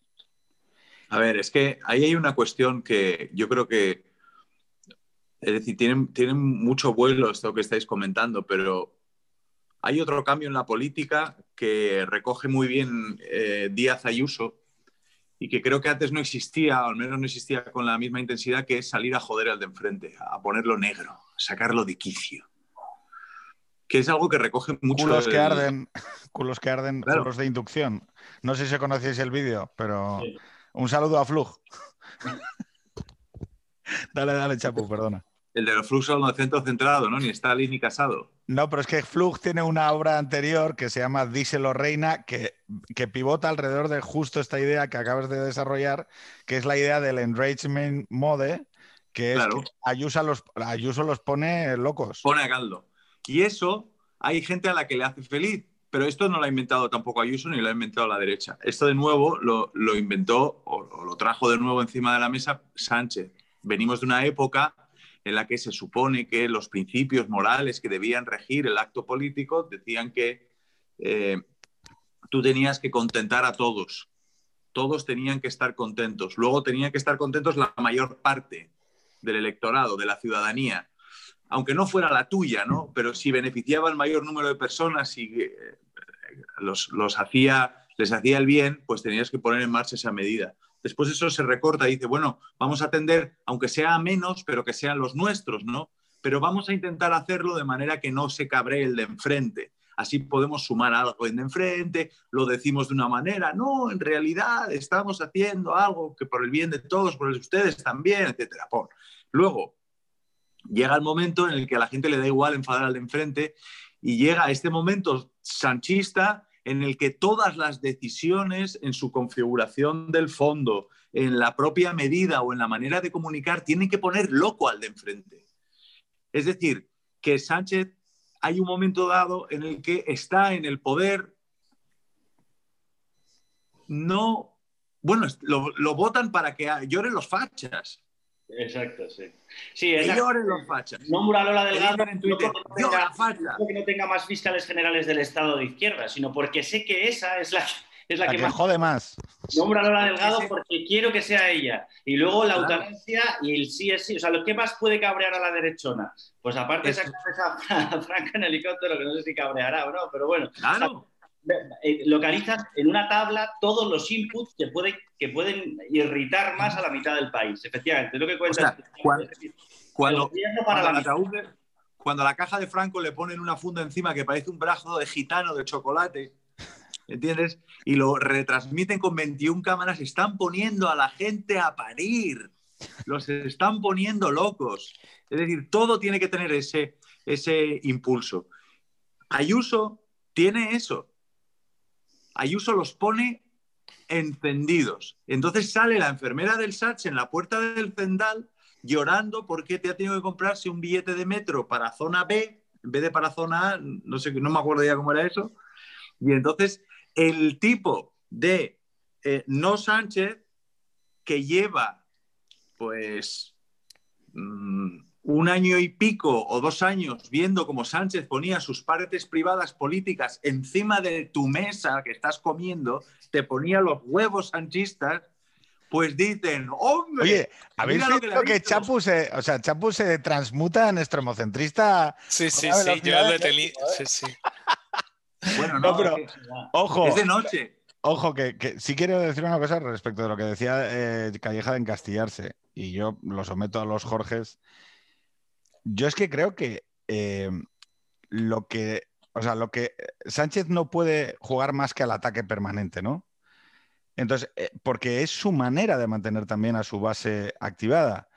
A ver, es que ahí hay una cuestión que yo creo que, es decir, tienen, tienen mucho vuelo esto que estáis comentando, pero hay otro cambio en la política que recoge muy bien eh, Díaz Ayuso y que creo que antes no existía, o al menos no existía con la misma intensidad, que es salir a joder al de enfrente, a ponerlo negro, a sacarlo de quicio. Que es algo que recoge mucho. Culos que arden, [LAUGHS] culos que arden, culos de inducción. No sé si conocéis el vídeo, pero un saludo a Flug. [LAUGHS] dale, dale, Chapu, perdona. El de los fluxos no centro centrado, ¿no? Ni Stalin ni Casado. No, pero es que Flug tiene una obra anterior que se llama Díselo Reina, que, que, pivota alrededor de justo esta idea que acabas de desarrollar, que es la idea del enragement mode, que es que Ayuso los, Ayuso los pone locos. Pone a caldo. Y eso hay gente a la que le hace feliz, pero esto no lo ha inventado tampoco Ayuso ni lo ha inventado la derecha. Esto de nuevo lo, inventó o lo trajo de nuevo encima de la mesa Sánchez. Venimos de una época en la que se supone que los principios morales que debían regir el acto político decían que eh, tú tenías que contentar a todos. Todos tenían que estar contentos. Luego tenían que estar contentos la mayor parte del electorado, de la ciudadanía. Aunque no fuera la tuya, ¿no? Pero si beneficiaba al mayor número de personas y eh, los, los hacía, les hacía el bien, pues tenías que poner en marcha esa medida. Después eso se recorta y dice, bueno, vamos a atender, aunque sea menos, pero que sean los nuestros, ¿no? Pero vamos a intentar hacerlo de manera que no se cabree el de enfrente. Así podemos sumar algo en de enfrente, lo decimos de una manera, no, en realidad estamos haciendo algo que por el bien de todos, por el de ustedes también, etcétera. Luego, llega el momento en el que a la gente le da igual enfadar al de enfrente y llega este momento sanchista en el que todas las decisiones en su configuración del fondo, en la propia medida o en la manera de comunicar, tienen que poner loco al de enfrente. Es decir, que Sánchez hay un momento dado en el que está en el poder, no, bueno, lo, votan para que lloren los fachas. Exacto, sí. Sí, es los fachas. No Lola Delgado en Twitter. No porque no tenga más fiscales generales del Estado de izquierda, sino porque sé que esa es la, es la, que, más jode más. Nombra a Lola Delgado porque quiero que sea ella. Y luego la eutanasia y el sí es sí. O sea, ¿lo que más puede cabrear a la derechona? Pues aparte de esa [LAUGHS] cabeza franca en helicóptero, que no sé si cabreará o no, pero bueno. Claro. Localizas en una tabla todos los inputs que pueden, que pueden irritar más a la mitad del país. Efectivamente, es lo que cuenta. cuando, cuando, cuando a la caja de Franco le ponen una funda encima que parece un brazo de gitano de chocolate, ¿entiendes? Y lo retransmiten con 21 cámaras, están poniendo a la gente a parir, los están poniendo locos. Es decir, todo tiene que tener ese, ese impulso. Ayuso tiene eso. Ayuso los pone encendidos. Entonces sale la enfermera del SATS en la puerta del Zendal llorando porque te ha tenido que comprarse un billete de metro para zona B en vez de para zona A, no sé, no me acuerdo ya cómo era eso. Y entonces el tipo de eh, no Sánchez que lleva pues mm, un año y pico o dos años viendo cómo Sánchez ponía sus partes privadas políticas encima de tu mesa que estás comiendo, te ponía los huevos sanchistas, pues dicen, hombre. Oye, ¿habéis visto que, Chapu se, o sea, Chapu se transmuta en extremocentrista? Sí, sí, sí, yo lo he tenido. Sí, sí. Bueno, no, pero, ojo. Es de noche. Ojo, que, sí quiero decir una cosa respecto de lo que decía eh, Calleja de encastillarse, y yo lo someto a los Jorges. Yo es que creo que eh, lo que, o sea, lo que Sánchez no puede jugar más que al ataque permanente, ¿no? Entonces, eh, porque es su manera de mantener también a su base activada.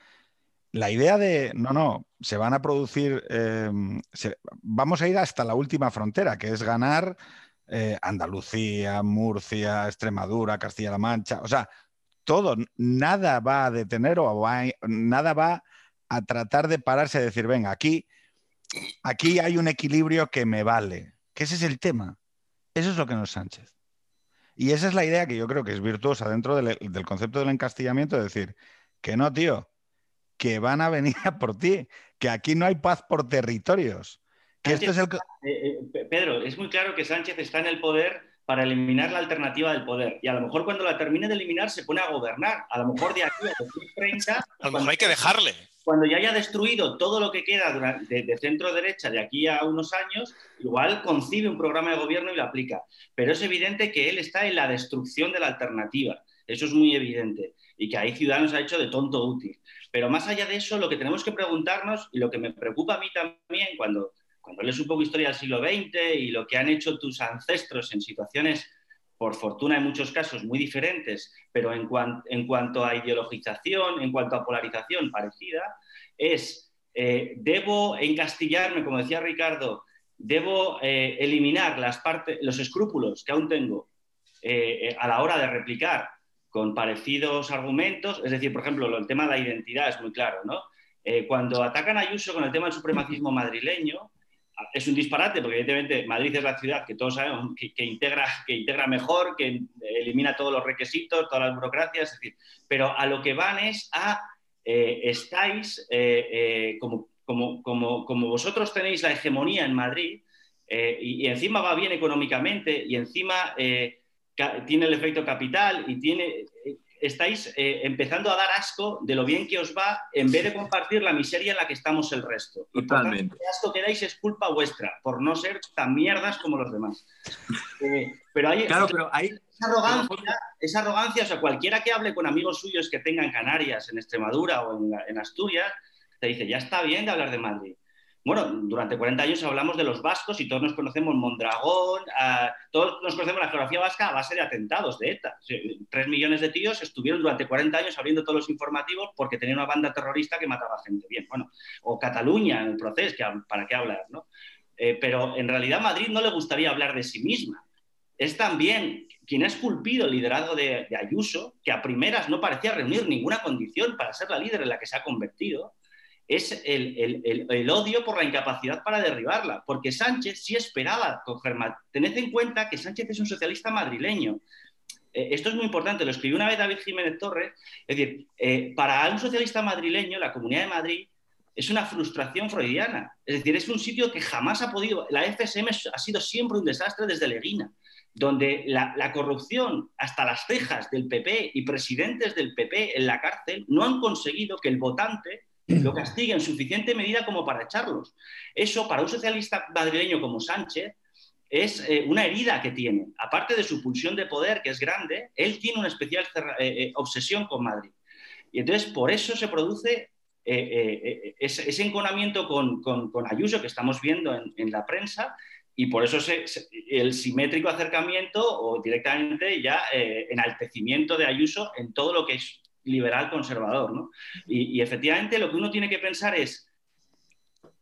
La idea de, no, no, se van a producir, em, vamos a ir hasta la última frontera, que es ganar eh, Andalucía, Murcia, Extremadura, Castilla-La Mancha, o sea, todo, nada va a detener o nada va a tratar de pararse y decir, venga, aquí, aquí hay un equilibrio que me vale, que ese es el tema. Eso es lo que no es Sánchez. Y esa es la idea que yo creo que es virtuosa dentro del, concepto del encastillamiento, de decir, que no, tío, que van a venir a por ti, que aquí no hay paz por territorios. Que esto es el... Eh, eh, Pedro, es muy claro que Sánchez está en el poder para eliminar la alternativa del poder. Y a lo mejor cuando la termine de eliminar se pone a gobernar. A lo mejor de aquí a 2030... [LAUGHS] a lo mejor hay que dejarle. Cuando ya haya destruido todo lo que queda de, de centro derecha de aquí a unos años, igual concibe un programa de gobierno y lo aplica. Pero es evidente que él está en la destrucción de la alternativa. Eso es muy evidente. Y que ahí Ciudadanos ha hecho de tonto útil. Pero más allá de eso, lo que tenemos que preguntarnos y lo que me preocupa a mí también cuando cuando lees un poco historia del siglo XX y lo que han hecho tus ancestros en situaciones, por fortuna en muchos casos, muy diferentes, pero en, cuanto a ideologización, en cuanto a polarización parecida, es, eh, debo encastillarme, como decía Ricardo, debo eh, eliminar las partes, los escrúpulos que aún tengo eh, a la hora de replicar con parecidos argumentos, es decir, por ejemplo, el tema de la identidad es muy claro, ¿no? cuando atacan a Ayuso con el tema del supremacismo madrileño, es un disparate, porque evidentemente Madrid es la ciudad que todos sabemos que, integra, que integra mejor, que elimina todos los requisitos, todas las burocracias, pero a lo que van es a, eh, estáis, eh, eh, como, como, como, como, vosotros tenéis la hegemonía en Madrid, y, y, encima va bien económicamente, y encima tiene el efecto capital, y tiene estáis eh, empezando a dar asco de lo bien que os va en vez de compartir la miseria en la que estamos el resto. Totalmente. Y asco que dais es culpa vuestra por no ser tan mierdas como los demás. [LAUGHS] Eh, pero hay, claro, pero hay... Esa arrogancia, esa arrogancia, o sea, cualquiera que hable con amigos suyos que tengan Canarias, en Extremadura o en, en Asturias, te dice, ya está bien de hablar de Madrid. Bueno, durante 40 años hablamos de los vascos y todos nos conocemos Mondragón, todos nos conocemos la geografía vasca a base de atentados de ETA. Tres millones de tíos estuvieron durante 40 años abriendo todos los informativos porque tenían una banda terrorista que mataba gente. Bien, bueno, o Cataluña en el proceso, ¿para qué hablar? ¿no? Eh, pero en realidad Madrid no le gustaría hablar de sí misma. Es también quien ha esculpido el liderazgo de, de Ayuso, que a primeras no parecía reunir ninguna condición para ser la líder en la que se ha convertido es el, odio por la incapacidad para derribarla, porque Sánchez sí esperaba coger más. Tened en cuenta que Sánchez es un socialista madrileño. Eh, esto es muy importante, lo escribió una vez David Jiménez Torres. Es decir, eh, para un socialista madrileño, la Comunidad de Madrid es una frustración freudiana. Es decir, es un sitio que jamás ha podido. La FSM ha sido siempre un desastre desde Leguina, donde la, la corrupción, hasta las cejas del PP y presidentes del PP en la cárcel, no han conseguido que el votante lo castigue en suficiente medida como para echarlos. Eso, para un socialista madrileño como Sánchez, es eh, una herida que tiene. Aparte de su pulsión de poder, que es grande, él tiene una especial eh, eh, obsesión con Madrid. Y entonces, por eso se produce ese, enconamiento con, Ayuso que estamos viendo en, la prensa y por eso el simétrico acercamiento o directamente ya enaltecimiento de Ayuso en todo lo que es liberal conservador. ¿no? Y, efectivamente lo que uno tiene que pensar es,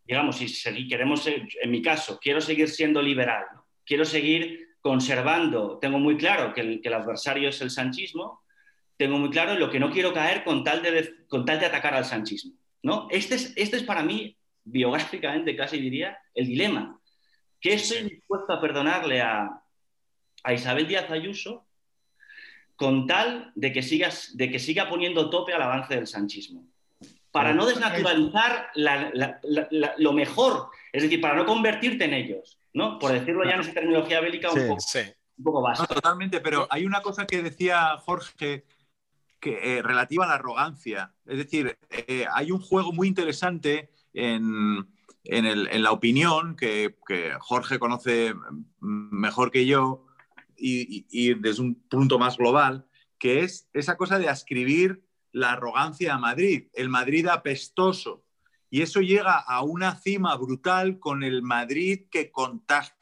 digamos, si queremos, en mi caso, quiero seguir siendo liberal, quiero seguir conservando, tengo muy claro que el, adversario es el sanchismo, tengo muy claro lo que no quiero caer con tal de, con tal de atacar al sanchismo. ¿no? Este, es, este es para mí, biográficamente casi diría, el dilema. ¿Qué estoy dispuesto a perdonarle a, a Isabel Díaz Ayuso con tal de que, sigas, de que siga poniendo tope al avance del sanchismo. Para no desnaturalizar lo mejor, es decir, para no convertirte en ellos, ¿no? Por decirlo ya en esa terminología bélica un, poco, un poco básica. totalmente, pero hay una cosa que decía Jorge que, eh, relativa a la arrogancia. Es decir, eh, hay un juego muy interesante en, la opinión que, que Jorge conoce mejor que yo, y, desde un punto más global, que es esa cosa de ascribir la arrogancia a Madrid, el Madrid apestoso. Y eso llega a una cima brutal con el Madrid que contagia.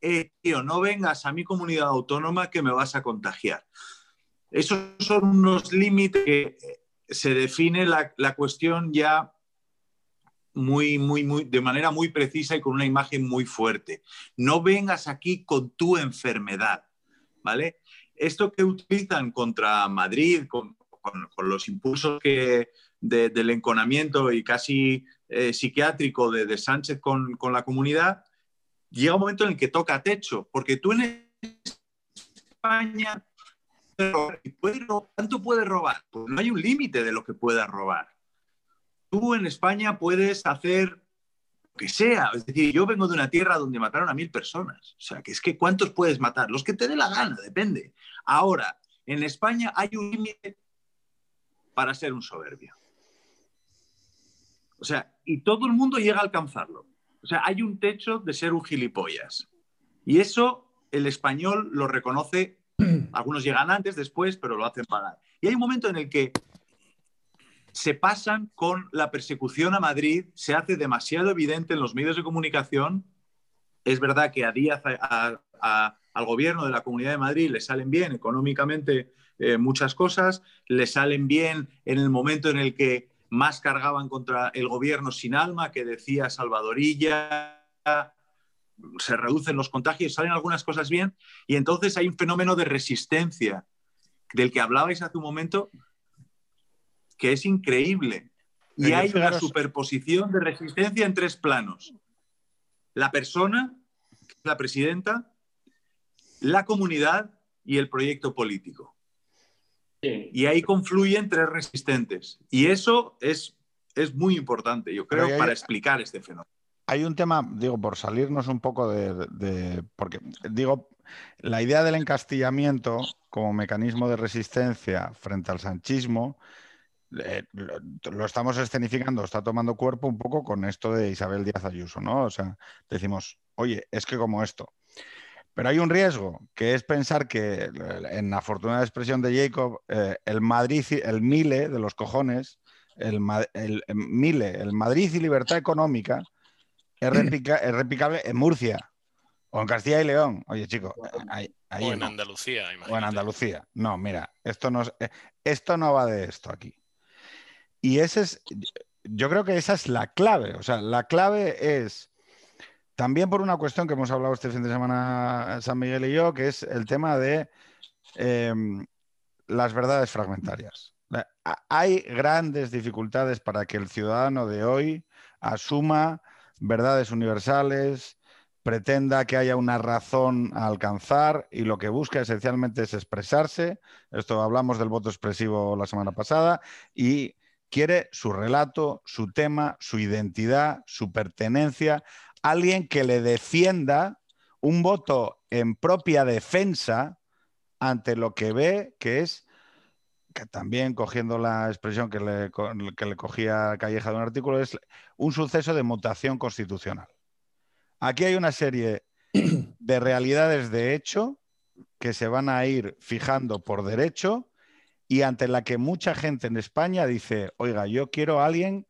Eh, tío, no vengas a mi comunidad autónoma que me vas a contagiar. Esos son unos límites que eh, se define la, la cuestión ya muy, muy, muy, de manera muy precisa y con una imagen muy fuerte. No vengas aquí con tu enfermedad, ¿vale? Esto que utilizan contra Madrid, con, los impulsos que, del enconamiento y casi eh, psiquiátrico de, Sánchez con, con, la comunidad, llega un momento en el que toca techo, porque tú en España, ¿cuánto puedes robar? Pues no hay un límite de lo que puedas robar tú en España puedes hacer lo que sea. Es decir, yo vengo de una tierra donde mataron a mil personas. O sea, que es que ¿cuántos puedes matar? Los que te dé la gana, depende. Ahora, en España hay un límite para ser un soberbio. O sea, y todo el mundo llega a alcanzarlo. O sea, hay un techo de ser un gilipollas. Y eso el español lo reconoce. [CLEARS THROAT] Algunos llegan antes, después, pero lo hacen pagar. Y hay un momento en el que se pasan con la persecución a Madrid, se hace demasiado evidente en los medios de comunicación. Es verdad que a Díaz, al gobierno de la Comunidad de Madrid, le salen bien económicamente eh, muchas cosas, le salen bien en el momento en el que más cargaban contra el gobierno sin alma, que decía Salvadorilla, se reducen los contagios, salen algunas cosas bien, y entonces hay un fenómeno de resistencia del que hablabais hace un momento, que es increíble. Y hay una superposición de resistencia en tres planos. La persona, la presidenta, la comunidad y el proyecto político. Y ahí confluyen tres resistentes. Y eso es, es muy importante, yo creo, para explicar este fenómeno. Hay un tema, digo, por salirnos un poco de, de, Porque, digo, la idea del encastillamiento como mecanismo de resistencia frente al sanchismo eh, lo, estamos escenificando, está tomando cuerpo un poco con esto de Isabel Díaz Ayuso, ¿no? O sea, decimos, oye, es que como esto. Pero hay un riesgo, que es pensar que en la afortunada expresión de Jacob, eh, el Madrid, el Mile de los cojones, el, el, Mile, el Madrid y libertad económica, es, replicable en Murcia o en Castilla y León. Oye, chicos, ahí, o en Andalucía, O en Andalucía. No, mira, esto no, eh, esto no va de esto aquí. Y ese es, yo creo que esa es la clave. O sea, la clave es también por una cuestión que hemos hablado este fin de semana San Miguel y yo, que es el tema de em, las verdades fragmentarias. Hay grandes dificultades para que el ciudadano de hoy asuma verdades universales, pretenda que haya una razón a alcanzar y lo que busca esencialmente es expresarse. Esto hablamos del voto expresivo la semana pasada y quiere su relato, su tema, su identidad, su pertenencia, alguien que le defienda un voto en propia defensa ante lo que ve que es, que también cogiendo la expresión que le, que le cogía Calleja de un artículo, es un suceso de mutación constitucional. Aquí hay una serie [CLEARS THROAT] de realidades de hecho que se van a ir fijando por derecho y ante la que mucha gente en España dice, oiga, yo quiero a alguien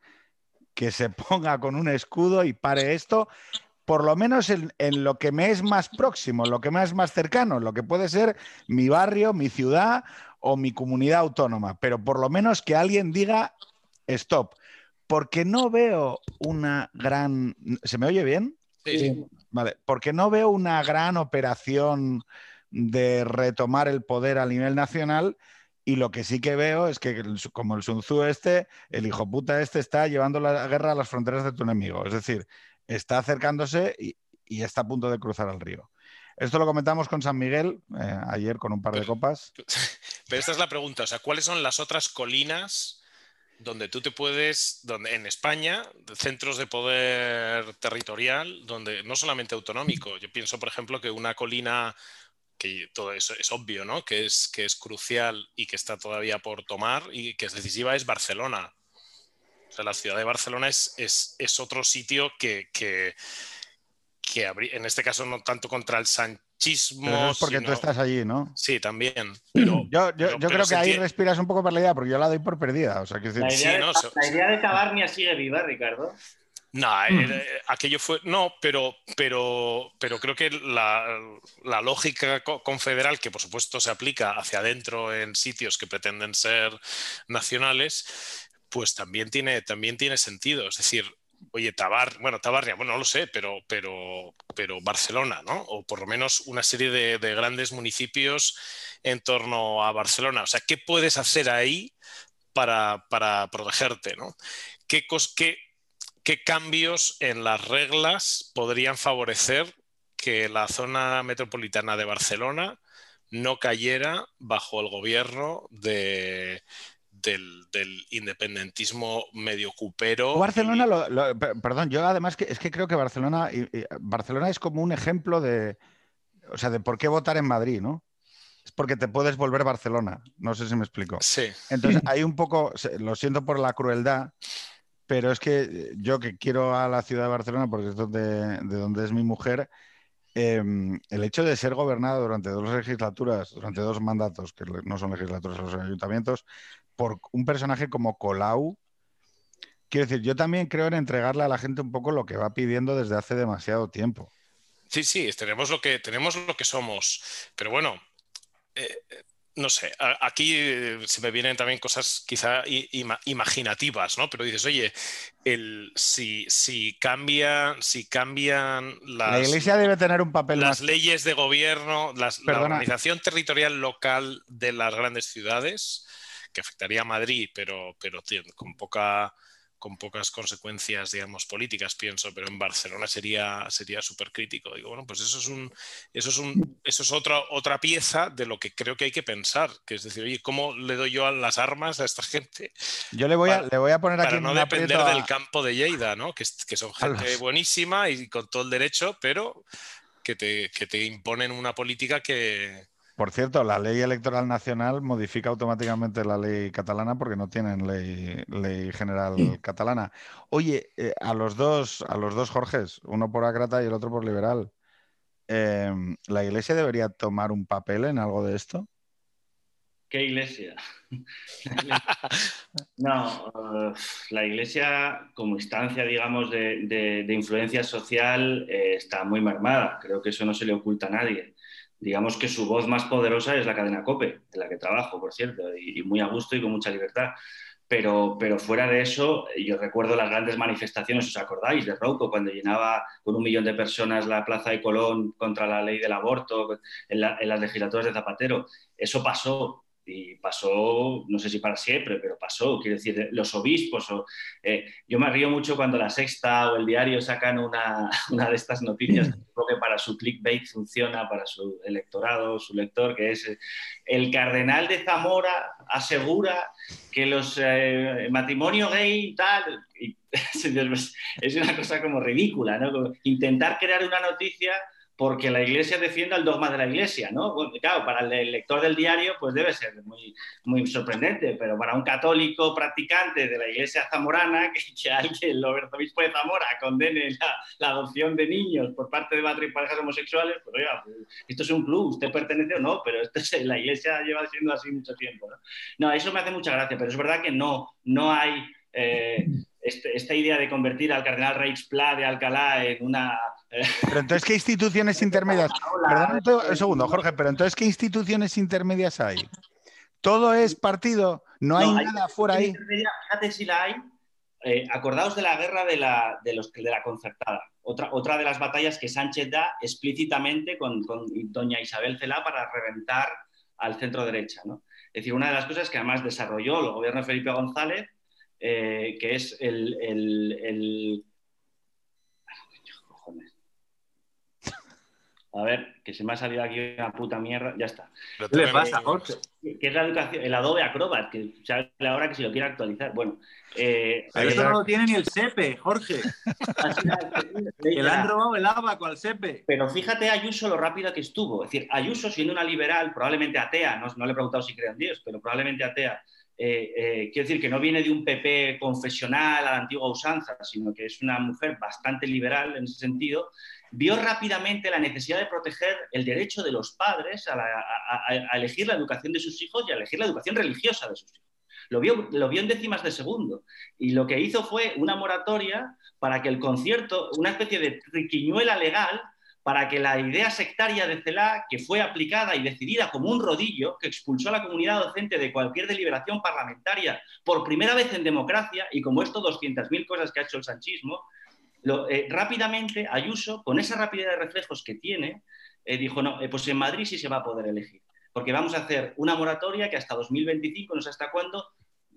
que se [LAUGHS] ponga con un escudo y pare esto, por lo menos en, lo que me es más próximo, lo que me es más cercano, lo que puede ser mi barrio, mi ciudad o mi comunidad autónoma, pero por lo menos que alguien diga stop, porque no veo una gran... ¿Se me oye bien? Sí. Vale, porque no veo una gran operación de retomar el poder a nivel nacional. Y lo que sí que veo es que, como el Sun Tzu este, el hijo puta este está llevando la guerra a las fronteras de tu enemigo. Es decir, está acercándose y, está a punto de cruzar el río. Esto lo comentamos con San Miguel eh, ayer con un par de copas. [LAUGHS] Pero esta es la pregunta, o sea, ¿cuáles son las otras colinas donde tú te puedes, donde en España, centros de poder territorial, donde no solamente autonómico, yo pienso, por ejemplo, que una colina que todo eso es obvio, ¿no? Que es, que es crucial y que está todavía por tomar y que es decisiva es Barcelona. O sea, la ciudad de Barcelona es, es, otro sitio que, que, en este caso no tanto contra el sanchismo. es porque tú estás allí, ¿no? Sí, también. [CLEARS THROAT] yo, creo que ahí respiras un poco por la idea, porque yo la doy por perdida. O sea, que la, idea de, la idea de Tabarnia sigue viva, Ricardo. No, eh, eh, aquello fue. No, pero, pero, pero creo que la, lógica confederal, que por supuesto se aplica hacia adentro en sitios que pretenden ser nacionales, pues también tiene, también tiene sentido. Es decir, oye, Tabar, bueno, Tabarnia, bueno, no lo sé, pero, pero, pero Barcelona, ¿no? O por lo menos una serie de, grandes municipios en torno a Barcelona. O sea, ¿qué puedes hacer ahí para, para protegerte, ¿no? ¿Qué, qué, ¿qué cambios en las reglas podrían favorecer que la zona metropolitana de Barcelona no cayera bajo el gobierno del, independentismo medio cupero. Barcelona, perdón, yo además que, es que creo que Barcelona, Barcelona es como un ejemplo de, o sea, de por qué votar en Madrid, ¿no? Es porque te puedes volver Barcelona. No sé si me explico. Sí. Entonces, hay un poco, lo siento por la crueldad, pero es que eh, yo que quiero a la ciudad de Barcelona, porque es donde, de donde es mi mujer, em, el hecho de ser gobernado durante dos legislaturas, durante dos mandatos, que no son legislaturas, los ayuntamientos, por un personaje como Colau, quiero decir, yo también creo en entregarle a la gente un poco lo que va pidiendo desde hace demasiado tiempo. Sí, sí, tenemos lo que, tenemos lo que somos, pero bueno, eh, no sé, aquí eh, se me vienen también cosas quizá imaginativas, ¿no? Pero dices, oye, el, si, si, cambia, si cambian las... La Iglesia debe tener un papel Las leyes de gobierno, la organización territorial local de las grandes ciudades, que afectaría a Madrid, pero, pero con poca con pocas consecuencias, digamos, políticas, pienso, pero en Barcelona sería sería súper crítico. Digo, bueno, pues eso es un, eso es un, eso es otra, otra pieza de lo que creo que hay que pensar, que es decir, oye, ¿cómo le doy yo las armas a esta gente? Yo le voy a, le voy a poner aquí para no depender del campo de Lleida, ¿no? Que, que son gente buenísima y con todo el derecho, pero que te, que te imponen una política que, por cierto, la ley electoral nacional modifica automáticamente la ley catalana porque no tienen ley, general catalana. Oye, eh, a los dos, a los dos Jorges, uno por acrata y el otro por liberal, em, ¿la iglesia debería tomar un papel en algo de esto? ¿Qué iglesia? [LAUGHS] no, la iglesia como instancia, digamos, de, influencia social eh, está muy mermada. Creo que eso no se le oculta a nadie digamos que su voz más poderosa es la cadena COPE, en la que trabajo, por cierto, y, muy a gusto y con mucha libertad. Pero, pero, fuera de eso, yo recuerdo las grandes manifestaciones, ¿os acordáis? De Rouco, cuando llenaba con un millón de personas la plaza de Colón contra la ley del aborto, en, en las legislaturas de Zapatero. Eso pasó, y pasó, no sé si para siempre, pero pasó. Quiero decir, los obispos. O, eh, yo me río mucho cuando la Sexta o el diario sacan una, [LAUGHS] una de estas noticias que para su clickbait funciona, para su electorado, su lector, que es eh, el cardenal de Zamora asegura que los eh, matrimonios gay tal. [LAUGHS] es una cosa como ridícula, ¿no? intentar crear una noticia porque la Iglesia defienda el dogma de la Iglesia, ¿no? claro, para el lector del diario pues debe ser muy, muy sorprendente, pero para un católico practicante de la Iglesia zamorana, [LAUGHS] que, que alguien, el obispo de Zamora, condene la, adopción de niños por parte de y parejas homosexuales, pues oiga, pues, esto es un club, usted pertenece o no, pero esto es, la Iglesia lleva siendo así mucho tiempo, ¿no? No, eso me hace mucha gracia, pero es verdad que no, no hay... Eh, este, esta idea de convertir al cardenal Reichspla de Alcalá en una... Eh, pero entonces, ¿qué instituciones [LAUGHS] intermedias? Perdón un segundo, Jorge, pero entonces, ¿qué instituciones intermedias hay? ¿Todo es partido? ¿No, hay, nada fuera ahí? Fíjate si la hay. Eh, acordaos de la guerra de la, de los, de la concertada. Otra, otra de las batallas que Sánchez da explícitamente con, con doña Isabel Celá para reventar al centro derecha. ¿no? Es decir, una de las cosas que además desarrolló el gobierno de Felipe González eh, que es el, el, A ver, que se me ha salido aquí una puta mierda. Ya está. ¿Qué le pasa, Jorge? Que es la educación, el Adobe Acrobat, que sabe ahora que si lo quiere actualizar. Bueno. Eh, eso no lo tiene ni el SEPE, Jorge. [LAUGHS] que le han robado el abaco al SEPE. Pero fíjate Ayuso lo rápido que estuvo. Es decir, Ayuso siendo una liberal, probablemente atea, no, no le he preguntado si cree en Dios, pero probablemente atea, eh, eh, quiero decir que no viene de un PP confesional a la antigua usanza, sino que es una mujer bastante liberal en ese sentido, vio rápidamente la necesidad de proteger el derecho de los padres a, elegir la educación de sus hijos y a elegir la educación religiosa de sus hijos. Lo vio, en décimas de segundo y lo que hizo fue una moratoria para que el concierto, una especie de riquiñuela legal, para que la idea sectaria de CELA, que fue aplicada y decidida como un rodillo, que expulsó a la comunidad docente de cualquier deliberación parlamentaria por primera vez en democracia, y como esto 200.000 cosas que ha hecho el sanchismo, eh, rápidamente Ayuso, con esa rapidez de reflejos que tiene, eh, dijo, no, eh, pues en Madrid sí se va a poder elegir, porque vamos a hacer una moratoria que hasta 2025, no sé hasta cuándo...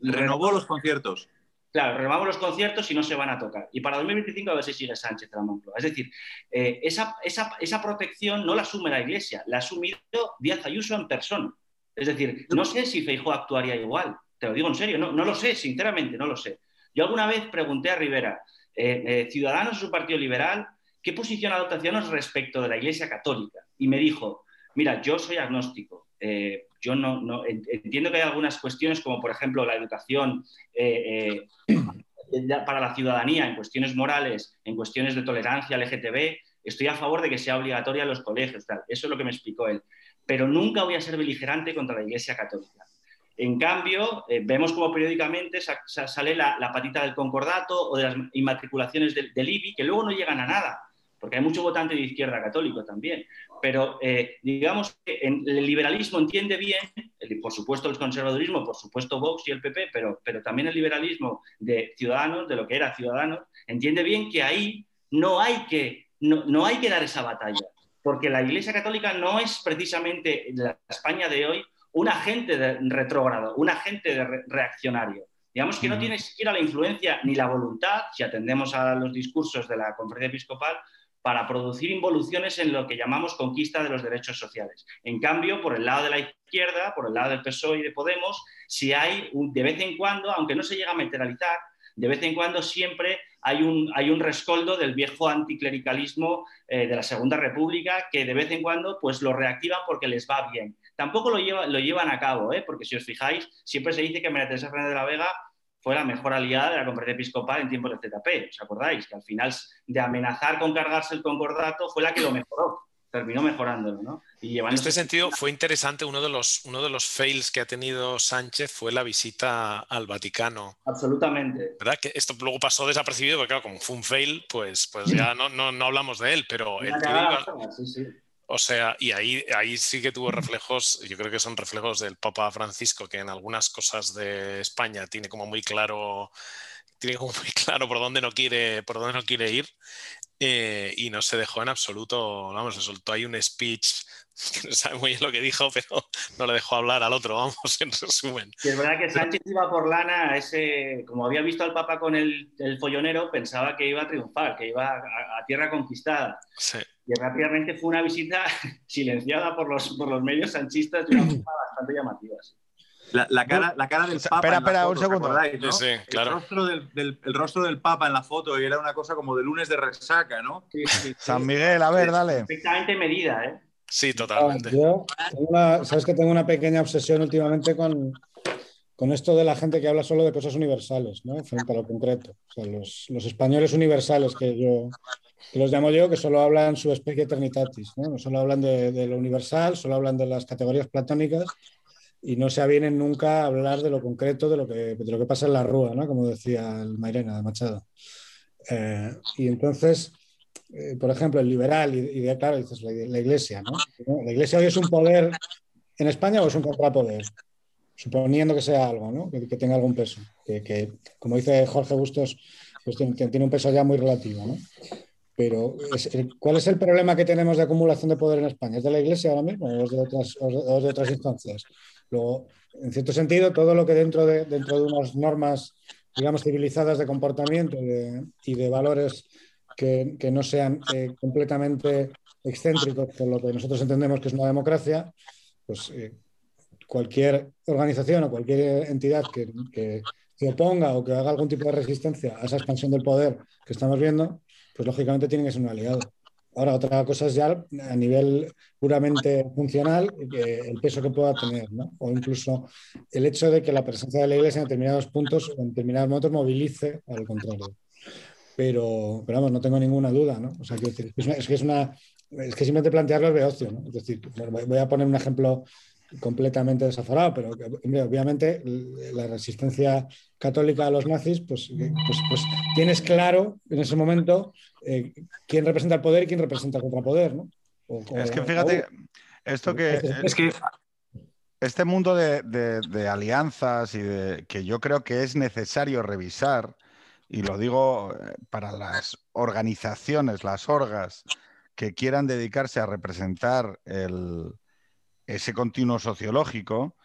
Renovó los conciertos. Claro, renovamos los conciertos y no se van a tocar. Y para 2025 a ver si sigue Sánchez de la Moncloa. Es decir, eh, esa, protección no la asume la Iglesia, la ha asumido Díaz Ayuso en persona. Es decir, no sé si Feijó actuaría igual. Te lo digo en serio, no, no lo sé, sinceramente, no lo sé. Yo alguna vez pregunté a Rivera, eh, eh, Ciudadanos es un partido liberal, ¿qué posición adoptaciones respecto de la Iglesia Católica? Y me dijo, mira, yo soy agnóstico. Yo no, entiendo que hay algunas cuestiones, como por ejemplo la educación [CLEARS THROAT] para la ciudadanía en cuestiones morales, en cuestiones de tolerancia LGTB, estoy a favor de que sea obligatoria en los colegios. Eso es lo que me explicó él. Pero nunca voy a ser beligerante contra la Iglesia Católica. En cambio, eh, vemos como periódicamente sale la, patita del concordato o de las inmatriculaciones del IBI, que luego no llegan a nada porque hay mucho votante de izquierda católico también, pero eh, digamos que el liberalismo entiende bien, por supuesto el conservadurismo, por supuesto Vox y el PP, pero, pero también el liberalismo de Ciudadanos, de lo que era Ciudadanos, entiende bien que ahí no hay que, no, hay que dar esa batalla, porque la Iglesia Católica no es precisamente la España de hoy un agente de retrógrado, un agente de reaccionario. Digamos que no tiene siquiera la influencia ni la voluntad, si atendemos a los discursos de la conferencia episcopal, para producir involuciones en lo que llamamos conquista de los derechos sociales. En cambio, por el lado de la izquierda, por el lado del PSOE y de Podemos, si hay de vez en cuando, aunque no se llega a materializar, de vez en cuando siempre hay un, hay un rescoldo del viejo anticlericalismo eh, de la Segunda República que de vez en cuando pues lo reactivan porque les va bien. Tampoco lo, lo llevan a cabo, ¿eh? porque si os fijáis, siempre se dice que María Fernández de la Vega fue la mejor aliada de la conferencia episcopal en tiempos de ZP. ¿Os acordáis? Que al final de amenazar con cargarse el concordato fue la que lo mejoró. Terminó mejorándolo, ¿no? Y en este sentido fue interesante, uno de, los, uno de los fails que ha tenido Sánchez fue la visita al Vaticano. Absolutamente. ¿Verdad? Que esto luego pasó desapercibido, porque claro, como fue un fail, pues, pues ya no, no, no hablamos de él, pero sí. O sea, y ahí, ahí sí que tuvo reflejos, yo creo que son reflejos del Papa Francisco, que en algunas cosas de España tiene como muy claro, tiene como muy claro por dónde no quiere, por dónde no quiere ir. Eh, y no se dejó en absoluto, vamos, se soltó ahí un speech [LAUGHS] no sabe muy bien lo que dijo, pero [LAUGHS] no le dejó hablar al otro, vamos, [LAUGHS] en resumen. es verdad que Sánchez iba por lana, ese, como había visto al Papa con el, el follonero, pensaba que iba a triunfar, que iba a, tierra conquistada. Sí y rápidamente fue una visita silenciada por los, por los medios sanchistas de una forma [CLEARS THROAT] bastante llamativa. La, cara, la cara del Papa. Espera, espera, un segundo. Sí, claro. el, rostro del, el rostro del Papa en la foto y era una cosa como de lunes de resaca, ¿no? San Miguel, a ver, dale. Perfectamente medida, ¿eh? Sí, totalmente. Ah, sabes que tengo una pequeña obsesión últimamente con, con esto de la gente que habla solo de cosas universales, ¿no? Frente a lo concreto. O sea, los, los españoles universales que yo que los llamo yo, que solo hablan su especie eternitatis, ¿no? solo hablan de, de, lo universal, solo hablan de las categorías platónicas y no se avienen nunca a hablar de lo concreto, de lo que, de lo que pasa en la rúa, ¿no? como decía el Mairena de Machado. Eh, y entonces, eh, por ejemplo, el liberal, y, y claro, dices la, la iglesia, ¿no? La iglesia hoy es un poder en España o es un contrapoder, suponiendo que sea algo, ¿no? que, que tenga algún peso, que, que, como dice Jorge Bustos, pues tiene, tiene, un peso ya muy relativo. ¿no? Pero, ¿cuál es el problema que tenemos de acumulación de poder en España? ¿Es de la Iglesia ahora mismo o es de otras, o es de otras instancias? Luego, en cierto sentido, todo lo que dentro de, dentro de unas normas, digamos, civilizadas de comportamiento de, y de valores que, que no sean eh, completamente excéntricos con lo que nosotros entendemos que es una democracia, pues eh, cualquier organización o cualquier entidad que, que se oponga o que haga algún tipo de resistencia a esa expansión del poder que estamos viendo, pues lógicamente tienen que ser un aliado. Ahora, otra cosa es ya a nivel puramente funcional el peso que pueda tener, ¿no? O incluso el hecho de que la presencia de la Iglesia en determinados puntos o en determinados momentos movilice al contrario. Pero, pero vamos, no tengo ninguna duda, ¿no? O sea, quiero decir, es, una, es que es una. Es que simplemente plantearlo es beocio, ¿no? Es decir, voy a poner un ejemplo completamente desaforado, pero obviamente la resistencia católica a los nazis, pues, pues, pues tienes claro en ese momento eh, quién representa el poder y quién representa el contrapoder, ¿no? O, o, es que fíjate, esto que... Es que este mundo de, de, de, alianzas y de que yo creo que es necesario revisar, y lo digo eh, para las organizaciones, las orgas, que quieran dedicarse a representar ese continuo sociológico,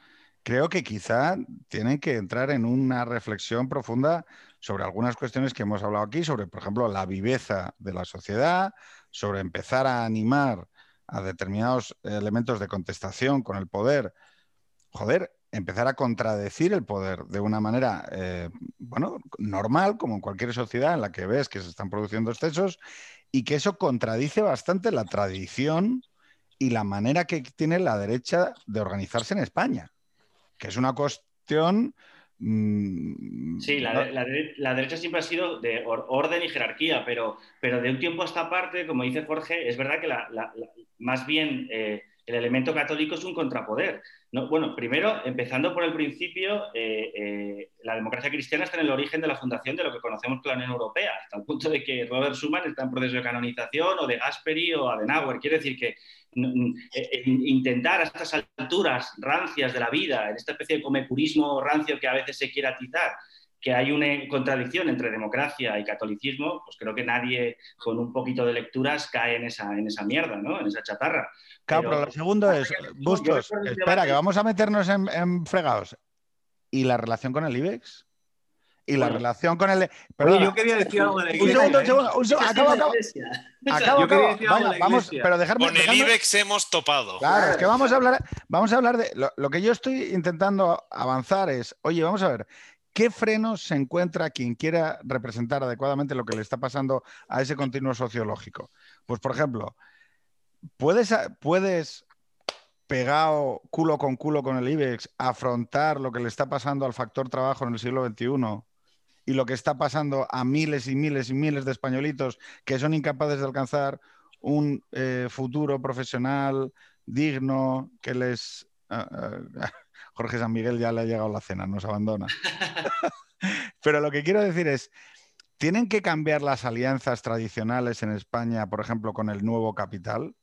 creo que quizá tienen que entrar en una reflexión profunda sobre algunas cuestiones que hemos hablado aquí, sobre, por ejemplo, la viveza de la sociedad, sobre empezar a animar a determinados elementos de contestación con el poder. Joder, empezar a contradecir el poder de una manera, eh, bueno, normal, como en cualquier sociedad en la que ves que se están produciendo excesos, y que eso contradice bastante la tradición y la manera que tiene la derecha de organizarse en España, que es una cuestión... Mmm, sí, la, la, la, derecha siempre ha sido de orden y jerarquía, pero, pero de un tiempo a esta parte, como dice Jorge, es verdad que más bien eh, el elemento católico es un contrapoder. No, bueno, primero, empezando por el principio, eh, eh, la democracia cristiana está en el origen de la fundación de lo que conocemos como la Unión Europea, hasta el punto de que Robert Schuman está en proceso de canonización, o de Gasperi o Adenauer. Quiere decir que eh, intentar a estas alturas rancias de la vida, en esta especie de comecurismo rancio que a veces se quiere atizar, que hay una contradicción entre democracia y catolicismo, pues creo que nadie con un poquito de lecturas cae en esa, en esa mierda, ¿no? En esa chatarra. Claro, pero, lo segundo es, Bustos, espera, que vamos a meternos en, en, fregados. ¿Y la relación con el IBEX? Y bueno. la relación con el. Pero yo quería decir algo de la iglesia. Un segundo, un segundo, un segundo. Acabo, acabo. Acabo, acabo. Vaya, vamos, pero dejarme, con el dejadme... IBEX hemos topado. Claro, es que vamos a hablar, vamos a hablar de. Lo, lo que yo estoy intentando avanzar es, oye, vamos a ver, ¿Qué frenos se encuentra quien quiera representar adecuadamente lo que le está pasando a ese continuo sociológico? Pues, por ejemplo, ¿puedes, puedes pegado culo con culo con el IBEX afrontar lo que le está pasando al factor trabajo en el siglo XXI y lo que está pasando a miles y miles y miles de españolitos que son incapaces de alcanzar un eh, futuro profesional digno que les... Uh, uh, Jorge San Miguel ya le ha llegado la cena, nos abandona. [LAUGHS] Pero lo que quiero decir es, ¿tienen que cambiar las alianzas tradicionales en España, por ejemplo, con el nuevo capital?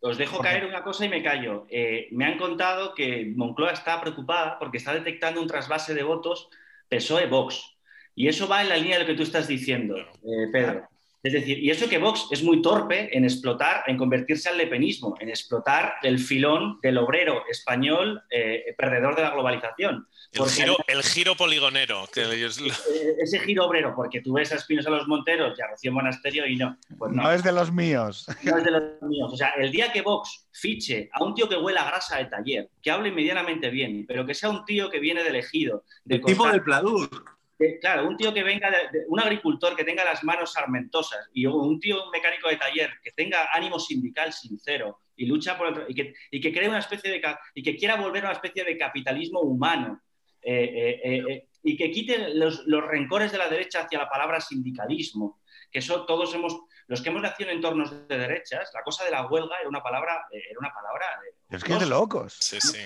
Os dejo caer una cosa y me callo. Eh, me han contado que Moncloa está preocupada porque está detectando un trasvase de votos PSOE-Vox. Y eso va en la línea de lo que tú estás diciendo, eh, Pedro. Es decir, y eso que Vox es muy torpe en explotar, en convertirse al lepenismo, en explotar el filón del obrero español eh, perdedor de la globalización. El giro, poligonero. Eh, ese giro obrero, porque tú ves a Espinosa Los Monteros y a Rocío Monasterio y no. Pues no. es de los míos. No es de los míos. O sea, el día que Vox fiche a un tío que huela grasa de taller, que hable medianamente bien, pero que sea un tío que viene del ejido. De el tipo del Pladur claro, un tío que venga, de, un agricultor que tenga las manos sarmentosas y un tío mecánico de taller que tenga ánimo sindical sincero y lucha por el, y que, y que cree una especie de y que quiera volver a una especie de capitalismo humano eh, eh, eh, y que quite los, los, rencores de la derecha hacia la palabra sindicalismo, que eso todos hemos los que hemos nacido en entornos de derechas, la cosa de la huelga era una palabra, era una palabra es que es de locos. Sí, sí.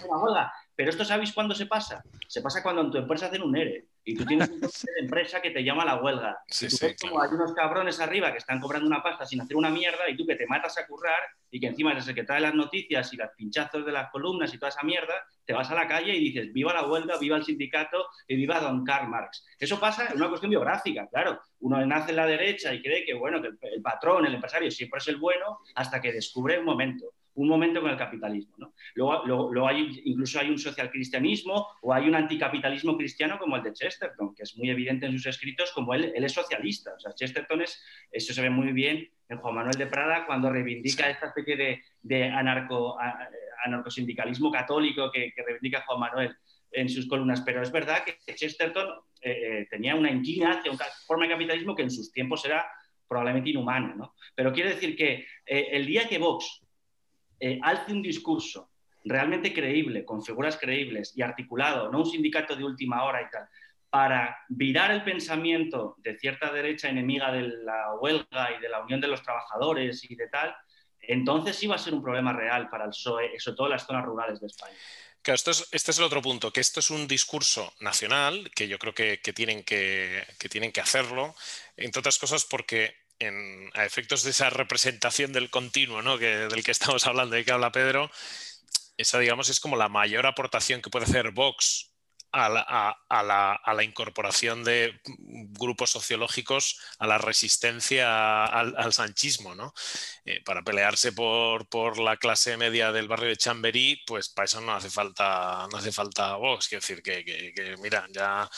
Pero esto sabéis cuándo se pasa? Se pasa cuando en tu empresa hacen un ERE y tú tienes una [LAUGHS] empresa que te llama a la huelga. Sí, como hay unos cabrones arriba que están cobrando una pasta sin hacer una mierda y tú que te matas a currar y que encima eres el que trae las noticias y los pinchazos de las columnas y toda esa mierda, te vas a la calle y dices viva la huelga, viva el sindicato y viva Don Karl Marx. Eso pasa en una cuestión biográfica, claro. Uno nace en la derecha y cree que bueno, que el patrón, el empresario siempre es el bueno hasta que descubre un momento un momento con el capitalismo. ¿no? Luego, hay, incluso hay un socialcristianismo o hay un anticapitalismo cristiano como el de Chesterton, que es muy evidente en sus escritos como él, él es socialista. O sea, Chesterton es, eso se ve muy bien en Juan Manuel de Prada cuando reivindica esta especie de, de anarco, anarcosindicalismo católico que, reivindica Juan Manuel en sus columnas, pero es verdad que Chesterton eh, eh, tenía una inclinación hacia una forma de capitalismo que en sus tiempos era probablemente inhumana. ¿no? Pero quiero decir que eh, el día que Vox eh, alce un discurso realmente creíble, con figuras creíbles y articulado, no un sindicato de última hora y tal, para virar el pensamiento de cierta derecha enemiga de la huelga y de la unión de los trabajadores y de tal, entonces sí va a ser un problema real para el PSOE, sobre todo en las zonas rurales de España. Claro, esto es, este es el otro punto, que esto es un discurso nacional, que yo creo que, tienen, que, que tienen que hacerlo, entre otras cosas porque a efectos de esa representación del continuo ¿no? del que estamos hablando y que habla Pedro, esa digamos es como la mayor aportación que puede hacer Vox a la, incorporación de grupos sociológicos a la resistencia al, sanchismo, ¿no? Eh, para pelearse por, por, la clase media del barrio de Chamberí, pues para eso no hace falta, no hace falta Vox, quiero decir que, que, mira, ya...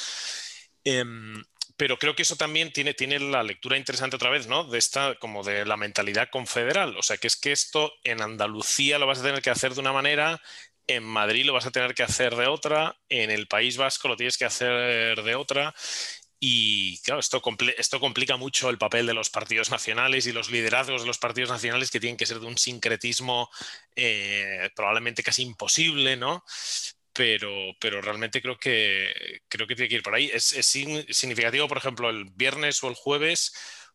Em, pero creo que eso también tiene, tiene la lectura interesante otra vez, ¿no? De esta, como de la mentalidad confederal. O sea, que es que esto en Andalucía lo vas a tener que hacer de una manera, en Madrid lo vas a tener que hacer de otra, en el País Vasco lo tienes que hacer de otra. Y claro, esto, esto complica mucho el papel de los partidos nacionales y los liderazgos de los partidos nacionales que tienen que ser de un sincretismo eh, probablemente casi imposible, ¿no? Pero, pero realmente creo que, creo que tiene que ir por ahí. Es, significativo, por ejemplo, el viernes o el jueves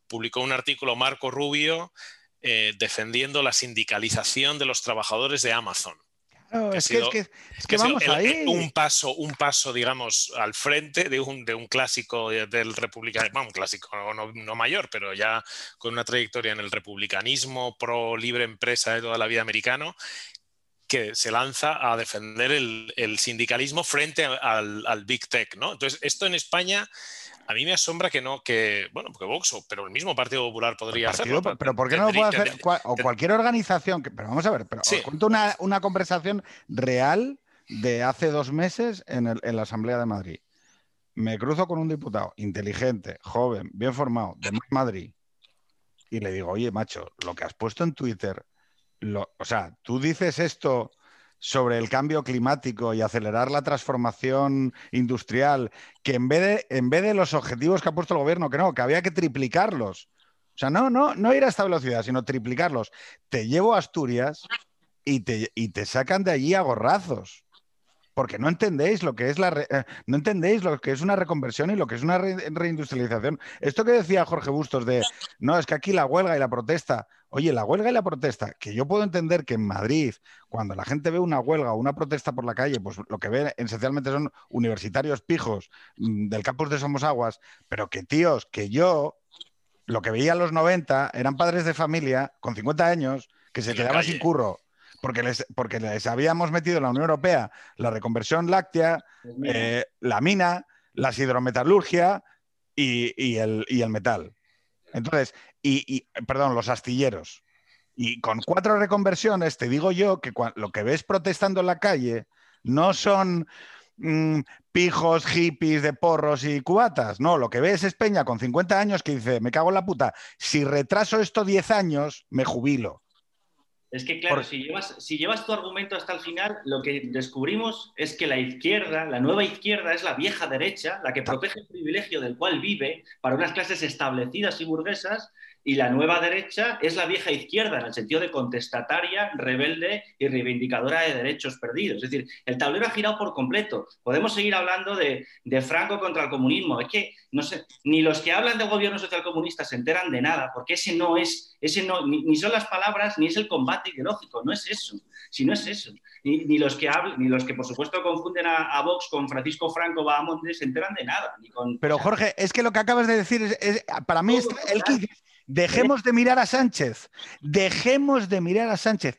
publicó un artículo Marco Rubio eh, defendiendo la sindicalización de los trabajadores de Amazon. es, que, vamos ahí. Un paso, un paso, digamos, al frente de un, de un clásico del republicanismo, un clásico no, no, mayor, pero ya con una trayectoria en el republicanismo pro libre empresa de toda la vida americano que se lanza a defender el, sindicalismo frente al, Big Tech, ¿no? Entonces, esto en España a mí me asombra que no, que, bueno, porque Vox, pero el mismo Partido Popular podría hacerlo. Pero ¿por qué no lo puede hacer? o cualquier organización, que, pero vamos a ver, pero os cuento una, una, conversación real de hace dos meses en, en la Asamblea de Madrid. Me cruzo con un diputado inteligente, joven, bien formado, de Madrid, y le digo, oye, macho, lo que has puesto en Twitter o sea, tú dices esto sobre el cambio climático y acelerar la transformación industrial, que en vez de, en vez de los objetivos que ha puesto el gobierno, que no, que había que triplicarlos. O sea, no, no, no ir a esta velocidad, sino triplicarlos. Te llevo a Asturias y te, y te sacan de allí a gorrazos porque no entendéis lo que es la eh, no entendéis lo que es una reconversión y lo que es una reindustrialización. Esto que decía Jorge Bustos de no, es que aquí la huelga y la protesta. Oye, la huelga y la protesta, que yo puedo entender que en Madrid, cuando la gente ve una huelga o una protesta por la calle, pues lo que ve esencialmente son universitarios pijos mm, del campus de Somos Aguas, pero que tíos, que yo, lo que veía en los 90 eran padres de familia con 50 años que se quedaban sin curro porque les, porque les habíamos metido en la Unión Europea la reconversión láctea, eh, la mina, la hidrometalurgia y, el, y el metal. Entonces, y, perdón, los astilleros. Y con cuatro reconversiones, te digo yo que lo que ves protestando en la calle no son mm, pijos, hippies de porros y cubatas. No, lo que ves es Peña con 50 años que dice, me cago en la puta, si retraso esto 10 años, me jubilo. Es que, claro, si, llevas, si llevas tu argumento hasta el final, lo que descubrimos es que la izquierda, la nueva izquierda, es la vieja derecha, la que protege el privilegio del cual vive para unas clases establecidas y burguesas y la nueva derecha es la vieja izquierda, en el sentido de contestataria, rebelde y reivindicadora de derechos perdidos. Es decir, el tablero ha girado por completo. Podemos seguir hablando de, Franco contra el comunismo. Es que no sé, ni los que hablan de gobierno socialcomunista se enteran de nada, porque ese no es, ese no, ni, son las palabras, ni es el combate ideológico, no es eso. Si no es eso. Ni, los que hablan, ni los que por supuesto confunden a, Vox con Francisco Franco Bahamonde se enteran de nada. Pero Jorge, es que lo que acabas de decir es, para mí es el que Dejemos de mirar a Sánchez, dejemos de mirar a Sánchez.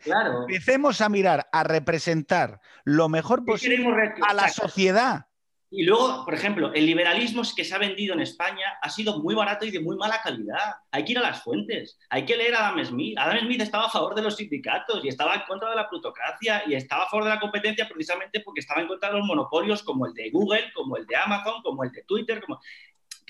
Empecemos a mirar, a representar lo mejor posible a la sociedad. Y luego, por ejemplo, el liberalismo que se ha vendido en España ha sido muy barato y de muy mala calidad. Hay que ir a las fuentes, hay que leer a Adam Smith. Adam Smith estaba a favor de los sindicatos y estaba en contra de la plutocracia y estaba a favor de la competencia precisamente porque estaba en contra de los monopolios como el de Google, como el de Amazon, como el de Twitter. Como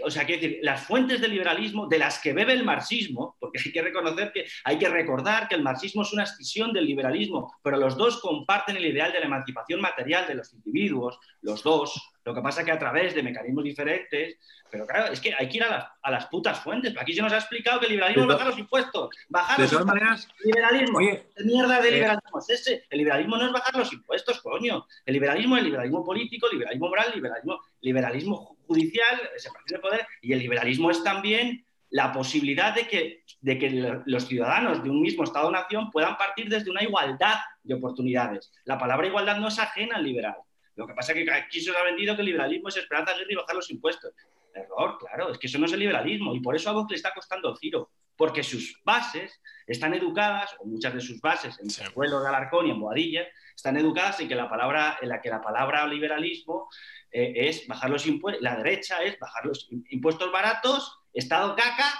o sea, quiero decir, las fuentes del liberalismo de las que bebe el marxismo, porque hay que reconocer que hay que recordar que el marxismo es una escisión del liberalismo, pero los dos comparten el ideal de la emancipación material de los individuos, los dos, lo que pasa es que a través de mecanismos diferentes, pero claro, es que hay que ir a las, putas fuentes. Aquí se nos ha explicado que el liberalismo es bajar los impuestos. Bajar de todas maneras, liberalismo. Oye, mierda de eh, liberalismo es ese? El liberalismo no es bajar los impuestos, coño. El liberalismo es el liberalismo político, liberalismo moral, liberalismo, liberalismo judicial, separación de poder, y el liberalismo es también la posibilidad de que, de que los ciudadanos de un mismo Estado-nación puedan partir desde una igualdad de oportunidades. La palabra igualdad no es ajena al liberal. Lo que pasa es que aquí se ha vendido que el liberalismo es esperanza de y bajar los impuestos. Error, claro, es que eso no es el liberalismo y por eso a Vox le está costando giro, porque sus bases están educadas, o muchas de sus bases en el vuelo de Alarcón y en Boadilla, están educadas en, que la palabra, en la que la palabra liberalismo eh, es bajar los impuestos, la derecha es bajar los impuestos baratos, Estado caca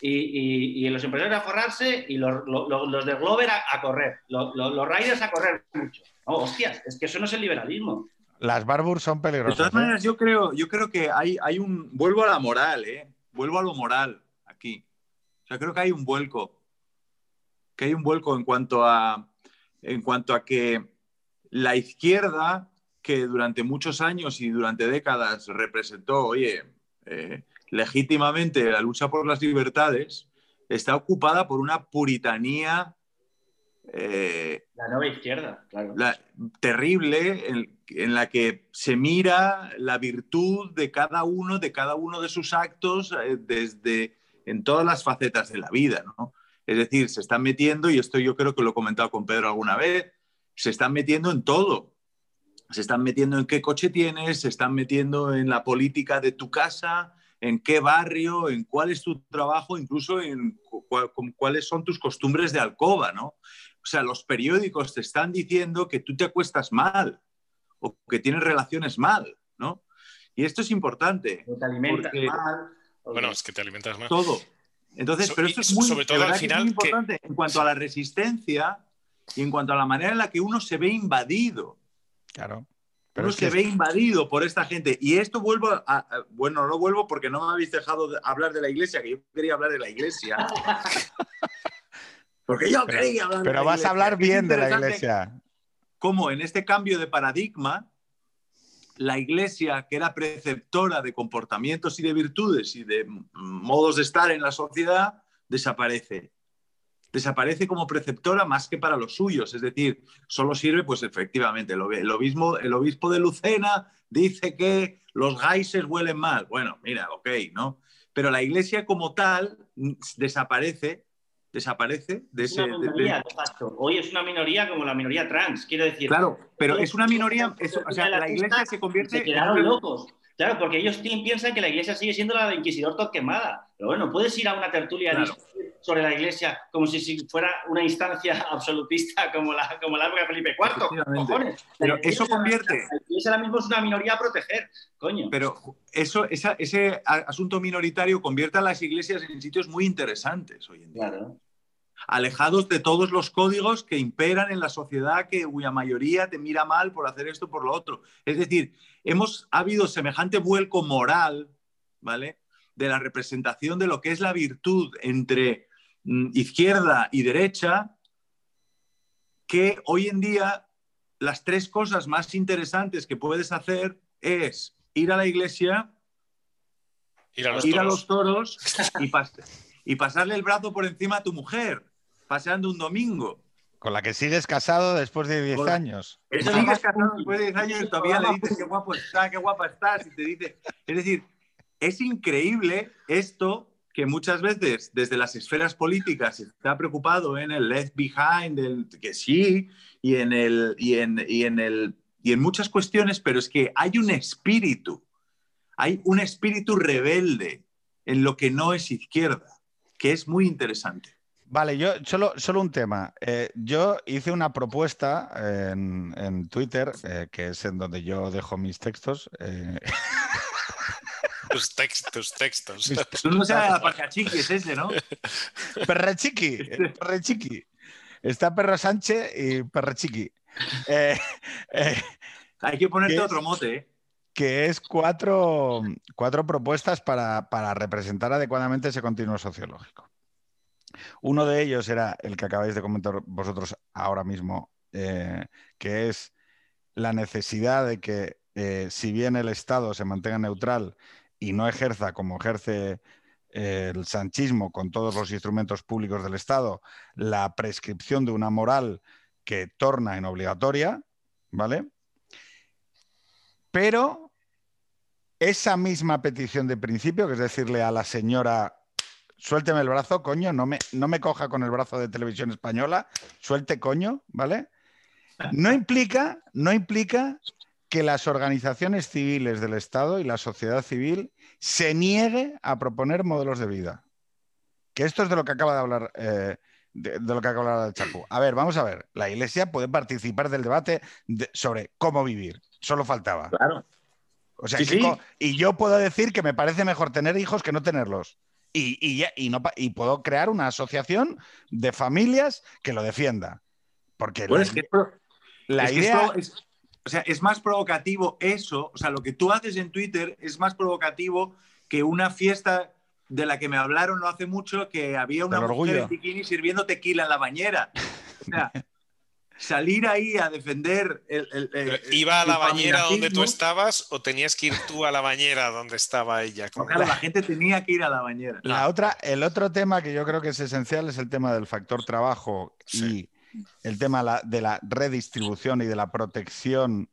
y, y, los empresarios a forrarse y los, los, de Glover a, correr, los, los, riders a correr mucho. No, hostias, es que eso no es el liberalismo. Las Barburs son peligrosas. De todas ¿eh? maneras, yo creo, yo creo que hay, hay un. Vuelvo a la moral, ¿eh? Vuelvo a lo moral aquí. O sea, creo que hay un vuelco. Que hay un vuelco en cuanto a, en cuanto a que la izquierda, que durante muchos años y durante décadas representó, oye, eh, legítimamente la lucha por las libertades, está ocupada por una puritanía eh, la nueva izquierda, claro. terrible, en, la que se mira la virtud de cada uno, de cada uno de sus actos, eh, desde en todas las facetas de la vida, ¿no? Es decir, se están metiendo, y esto yo creo que lo he comentado con Pedro alguna vez, se están metiendo en todo. Se están metiendo en qué coche tienes, se están metiendo en la política de tu casa, en qué barrio, en cuál es tu trabajo, incluso en cuáles son tus costumbres de alcoba, ¿no? O sea, los periódicos te están diciendo que tú te acuestas mal o que tienes relaciones mal, ¿no? Y esto es importante. te alimentas mal. Bueno, es que te alimentas mal. Todo. Entonces, pero esto es muy, sobre todo al final, importante en cuanto a la resistencia y en cuanto a la manera en la que uno se ve invadido. Claro. Pero uno se ve invadido por esta gente. Y esto vuelvo a, Bueno, no vuelvo porque no me habéis dejado hablar de la iglesia, que yo quería hablar de la iglesia. [LAUGHS] Porque yo quería hablar Pero vas a hablar bien de la iglesia. Como en este cambio de paradigma, la iglesia, que era preceptora de comportamientos y de virtudes y de modos de estar en la sociedad, desaparece. Desaparece como preceptora más que para los suyos, es decir, solo sirve, pues efectivamente, el obispo, el obispo de Lucena dice que los gaises huelen mal. Bueno, mira, ok, ¿no? Pero la iglesia como tal desaparece desaparece de ese. Hoy es una minoría como la minoría trans, quiero decir. Claro, pero es una minoría. o sea, la iglesia se convierte. Se quedaron locos. Claro, porque ellos piensan que la iglesia sigue siendo la de Inquisidor Torquemada. Pero bueno, puedes ir a una tertulia sobre la Iglesia como si, fuera una instancia [LAUGHS] absolutista como la, como la época de Felipe IV. Cojones. Pero Iglesia- eso convierte- La Iglesia ahora mismo es una minoría a proteger, coño. Pero eso, esa- ese asunto minoritario convierte a las iglesias en sitios muy interesantes hoy en día. Claro. Alejados de todos los códigos que imperan en la sociedad, que, cuya mayoría te mira mal por hacer esto por lo otro. Es decir, hemos ha habido semejante vuelco moral, ¿vale? De la representación de lo que es la virtud entre mm, izquierda y derecha, que hoy en día las tres cosas más interesantes que puedes hacer es ir a la iglesia, Ir a los ir a toros. los toros [LAUGHS] y, pas- y pasarle el brazo por encima a tu mujer, paseando un domingo. Con la que sigues casado después de 10 Con la- años. Eso Sigues es casado después de 10 años y todavía le dices qué guapo está, qué guapa estás, y te dice. Es decir, es increíble esto que muchas veces desde las esferas políticas se está preocupado en el left behind, el, que sí, y en, el, y, en, y, en el, y en muchas cuestiones, pero es que hay un espíritu, hay un espíritu rebelde en lo que no es izquierda, que es muy interesante. Vale, yo solo, solo un tema. Eh, yo hice una propuesta en, en Twitter, eh, que es en donde yo dejo mis textos. eh, Tus, tex- tus textos. Tú [LAUGHS] no seas la pacachiqui, es ese, ¿no? Perrechiqui, eh, Perrechiqui. Está Perro Sánchez y Perrechiqui. Eh, eh, Hay que ponerte otro mote, ¿eh? que es cuatro, cuatro propuestas para, para representar adecuadamente ese continuo sociológico. Uno de ellos era el que acabáis de comentar vosotros ahora mismo, eh, que es la necesidad de que, eh, si bien el Estado se mantenga neutral y no ejerza como ejerce eh, el sanchismo con todos los instrumentos públicos del Estado, la prescripción de una moral que torna en obligatoria, ¿vale? Pero esa misma petición de principio, que es decirle a la señora, suélteme el brazo, coño, no me, no me coja con el brazo de televisión española, suelte, coño, ¿vale? No implica, no implica que las organizaciones civiles del Estado y la sociedad civil se niegue a proponer modelos de vida. Que esto es de lo que acaba de hablar, eh, de, de lo que acaba de Chapu. A ver, vamos a ver. La Iglesia puede participar del debate de- sobre cómo vivir. Solo faltaba. Claro. O sea, Sí, sí. y yo puedo decir que me parece mejor tener hijos que no tenerlos. Y, y ya- y no, y puedo crear una asociación de familias que lo defienda. Porque Bueno, la, es que, la idea... es- o sea, es más provocativo eso, o sea, lo que tú haces en Twitter es más provocativo que una fiesta de la que me hablaron no hace mucho que había una mujer en bikini sirviendo tequila en la bañera. O sea, [LAUGHS] salir ahí a defender el, el- Pero, el- ¿Iba a la bañera donde tú estabas o tenías que ir tú a la bañera donde estaba ella? No, claro, la gente tenía que ir a la bañera. La otra, el otro tema que yo creo que es esencial es el tema del factor trabajo Sí. y el tema de la redistribución y de la protección.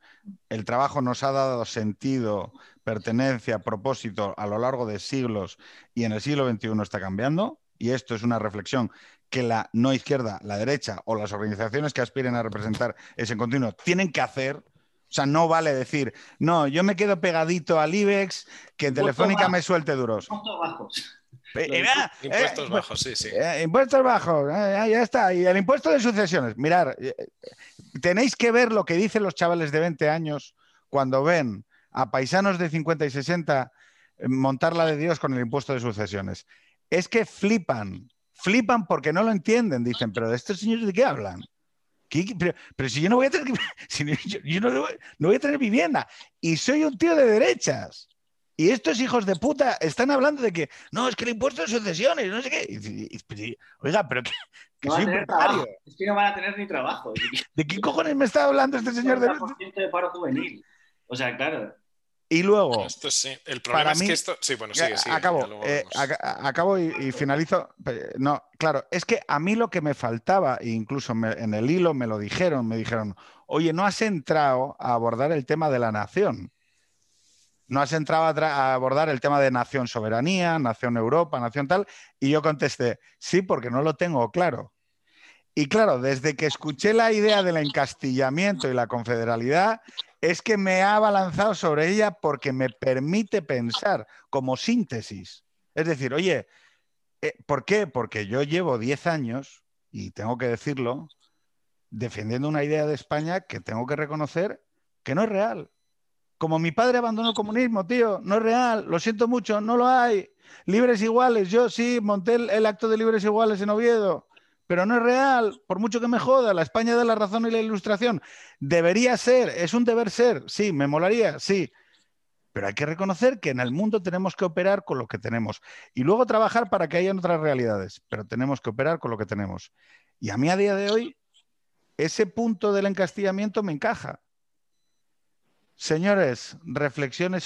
El trabajo nos ha dado sentido, pertenencia, propósito a lo largo de siglos y en el siglo XXI está cambiando. Y esto es una reflexión que la no izquierda, la derecha o las organizaciones que aspiren a representar ese continuo tienen que hacer. O sea, no vale decir, no, yo me quedo pegadito al IBEX, que en Voto Telefónica me suelte duros. Bajos. Eh, eh, ah, Impuestos eh, bajos, sí, sí. eh, impuestos bajos, eh, ya está. Y el impuesto de sucesiones. Mirar, eh, tenéis que ver lo que dicen los chavales de 20 años cuando ven a paisanos de 50 y 60 eh, montar la de Dios con el impuesto de sucesiones. Es que flipan, flipan porque no lo entienden. Dicen, pero de estos señores de qué hablan. ¿Qué- qué- Pero, pero si yo no voy a tener, [LAUGHS] si yo, yo no, no voy a tener vivienda y soy un tío de derechas. Y estos hijos de puta están hablando de que no, es que el impuesto de sucesiones, no sé qué. Y- y- y- oiga, pero que, que No soy precario. Es que no van a tener ni trabajo. ¿De qué cojones me está hablando este señor de [LAUGHS] 40% de paro juvenil. O sea, claro. Y luego, Esto sí. El problema es mí- que esto. Sí, bueno, sigue, sigue. acabo, eh, acabo y, y finalizo. No, claro, es que a mí lo que me faltaba, e incluso me- en el hilo me lo dijeron, me dijeron, oye, no has entrado a abordar el tema de la nación. No has entrado a, tra- a abordar el tema de nación soberanía, nación Europa, nación tal. Y yo contesté, sí, porque no lo tengo claro. Y claro, desde que escuché la idea del encastillamiento y la confederalidad, es que me ha abalanzado sobre ella porque me permite pensar como síntesis. Es decir, oye, Eh, ¿Por qué? Porque yo llevo 10 años, y tengo que decirlo, defendiendo una idea de España que tengo que reconocer que no es real. Como mi padre abandonó el comunismo, tío, no es real, lo siento mucho, no lo hay. Libres iguales, yo sí monté el, acto de libres iguales en Oviedo, pero no es real, por mucho que me joda, la España de la razón y la ilustración. Debería ser, es un deber ser, sí, me molaría, sí, pero hay que reconocer que en el mundo tenemos que operar con lo que tenemos y luego trabajar para que haya otras realidades, pero tenemos que operar con lo que tenemos. Y a mí a día de hoy, ese punto del encastillamiento me encaja. Señores, reflexiones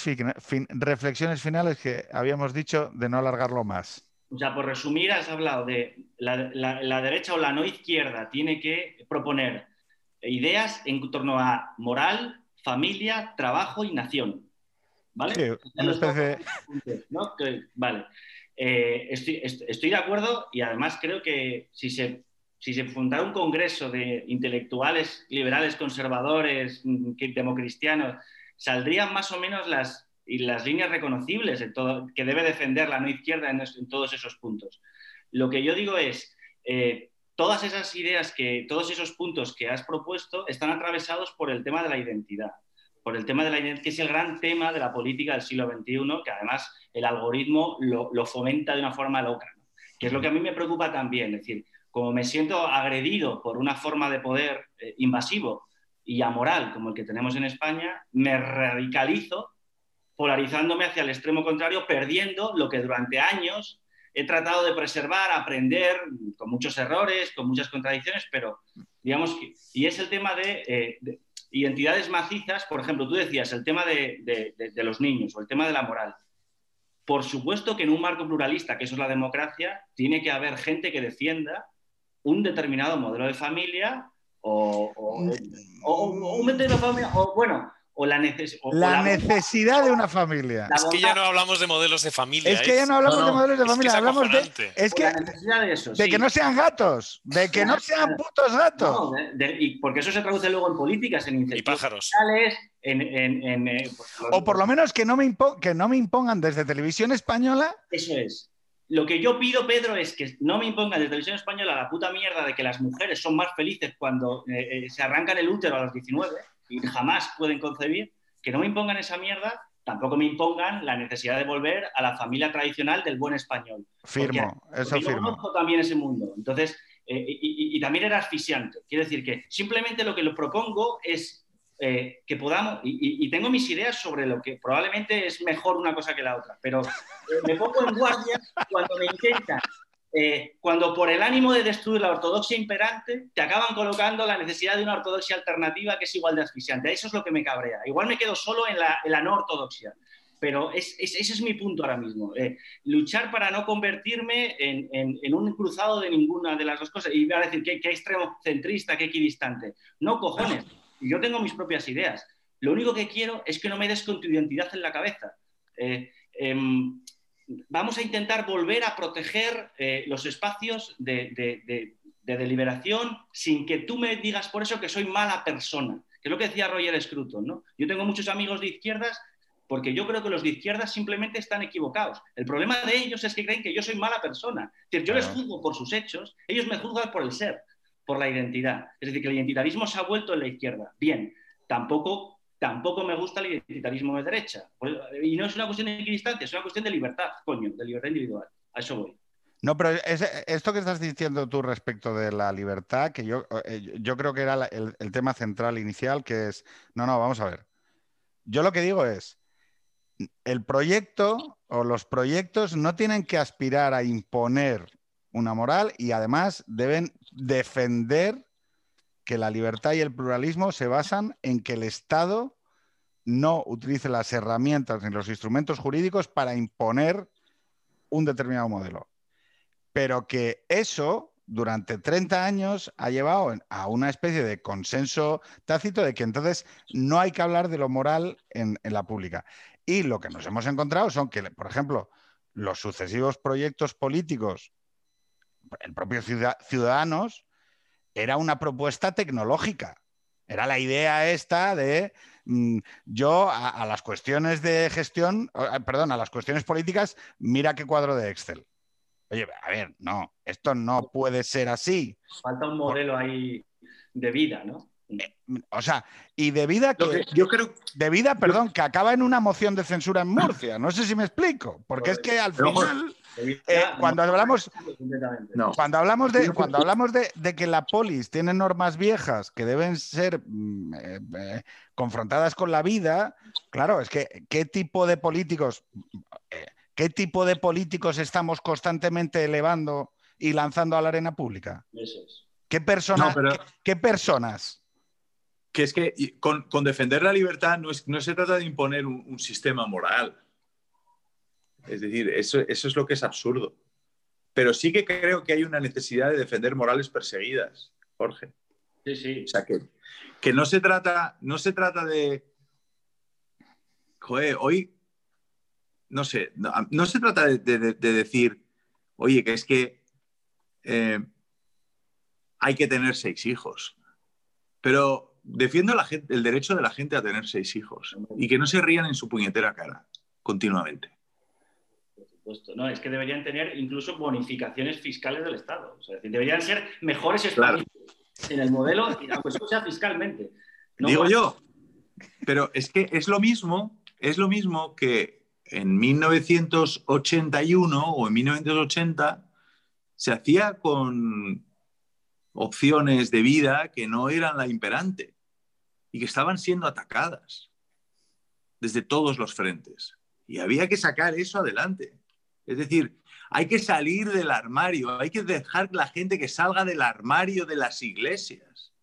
finales que habíamos dicho de no alargarlo más. O sea, por resumir, has hablado de la, derecha o la no izquierda tiene que proponer ideas en torno a moral, familia, trabajo y nación. ¿Vale? Sí, una especie... vale. Eh, estoy, estoy, de acuerdo y además creo que si se si se fundara un congreso de intelectuales liberales, conservadores, mm, democristianos, saldrían más o menos las, y las líneas reconocibles todo, que debe defender la no izquierda en, todos esos puntos. Lo que yo digo es, eh, todas esas ideas, que, todos esos puntos que has propuesto están atravesados por el tema de la identidad, por el tema de la identidad, que es el gran tema de la política del siglo XXI, que además el algoritmo lo, fomenta de una forma loca, que es lo que a mí me preocupa también, es decir, como me siento agredido por una forma de poder eh, invasivo y amoral como el que tenemos en España, me radicalizo polarizándome hacia el extremo contrario, perdiendo lo que durante años he tratado de preservar, aprender, con muchos errores, con muchas contradicciones, pero digamos que, y es el tema de, eh, identidades macizas, por ejemplo, tú decías el tema de, de los niños o el tema de la moral. Por supuesto que en un marco pluralista, que eso es la democracia, tiene que haber gente que defienda un determinado modelo de familia o, o, o, un modelo de familia, o bueno, o la, la, necesidad de una familia. Es que ya no hablamos de modelos de familia. Es que ya no hablamos de modelos de familia, hablamos de. Es que, de, eso, de que no sean gatos, de que no sean putos gatos. y porque eso se traduce luego en políticas, en incentivos pájaros. en, en, eh, pues, o por lo menos que no, me que no me impongan desde televisión española. Eso es. Lo que yo pido, Pedro, es que no me impongan desde televisión española la puta mierda de que las mujeres son más felices cuando eh, eh, se arrancan el útero a los 19 y jamás pueden concebir, que no me impongan esa mierda, tampoco me impongan la necesidad de volver a la familia tradicional del buen español. Firmo, eso firmo. Yo conozco también ese mundo. Entonces, eh, y, también era asfixiante. Quiero decir que simplemente lo que lo propongo es eh, que podamos, y, tengo mis ideas sobre lo que probablemente es mejor una cosa que la otra, pero eh, me pongo en guardia cuando me intentan, eh, cuando por el ánimo de destruir la ortodoxia imperante, te acaban colocando la necesidad de una ortodoxia alternativa que es igual de asfixiante. Eso es lo que me cabrea. Igual me quedo solo en la, no ortodoxia. Pero ese es mi punto ahora mismo. luchar para no convertirme en, un cruzado de ninguna de las dos cosas. Y voy a decir, ¿qué, qué extremo centrista, qué equidistante? No, cojones yo tengo mis propias ideas. Lo único que quiero es que no me des con tu identidad en la cabeza. Eh, em, vamos a intentar volver a proteger eh, los espacios de, deliberación sin que tú me digas por eso que soy mala persona, que es lo que decía Roger Scruton. ¿no? Yo tengo muchos amigos de izquierdas porque yo creo que los de izquierdas simplemente están equivocados. El problema de ellos es que creen que yo soy mala persona. Es decir, yo les juzgo por sus hechos, ellos me juzgan por el ser por la identidad. Es decir, que el identitarismo se ha vuelto en la izquierda. Bien, tampoco, tampoco me gusta el identitarismo de derecha. Y no es una cuestión de equidistancia, es una cuestión de libertad, coño, de libertad individual. A eso voy. No, pero esto que estás diciendo tú respecto de la libertad, que yo, eh, yo creo que era el, el, tema central inicial, que es, no, no, vamos a ver. Yo lo que digo es, el proyecto o los proyectos no tienen que aspirar a imponer una moral y además deben defender que la libertad y el pluralismo se basan en que el Estado no utilice las herramientas ni los instrumentos jurídicos para imponer un determinado modelo. Pero que eso durante 30 años ha llevado a una especie de consenso tácito de que entonces no hay que hablar de lo moral en, la pública. Y lo que nos hemos encontrado son que, por ejemplo, los sucesivos proyectos políticos el propio Ciudadanos, era una propuesta tecnológica. Era la idea esta de mm, yo a, las cuestiones de gestión, perdón, a las cuestiones políticas, mira qué cuadro de Excel. Oye, a ver, no, esto no puede ser así. Falta un modelo ahí de vida, ¿no? Eh, o sea, y de vida que, yo creo de vida, perdón, que acaba en una moción de censura en Murcia. No sé si me explico, porque es que al final eh, cuando hablamos cuando hablamos de cuando hablamos de, que la polis tiene normas viejas que deben ser mm, eh, confrontadas con la vida, claro, es que qué tipo de políticos qué tipo de políticos estamos constantemente elevando y lanzando a la arena pública. ¿Qué personas? ¿qué, personas? que es que con, defender la libertad no, no, se trata de imponer un, sistema moral. Es decir, eso, eso, es lo que es absurdo. Pero sí que creo que hay una necesidad de defender morales perseguidas, Jorge. Sí, sí. O sea, que, que no, se trata, no se trata de... Joder, hoy, no sé, no, se trata de, decir, oye, que es que eh, hay que tener seis hijos. Pero defiendo el derecho de la gente a tener seis hijos y que no se rían en su puñetera cara continuamente. Supuesto. No, es que deberían tener incluso bonificaciones fiscales del Estado. O sea, deberían ser mejores estados en el modelo, aunque eso sea fiscalmente. Digo yo, pero es que es lo mismo, es lo mismo que en 1981 o en 1980 se hacía con opciones de vida que no eran la imperante y que estaban siendo atacadas desde todos los frentes. Y había que sacar eso adelante. Es decir, hay que salir del armario, hay que dejar la gente que salga del armario de las iglesias.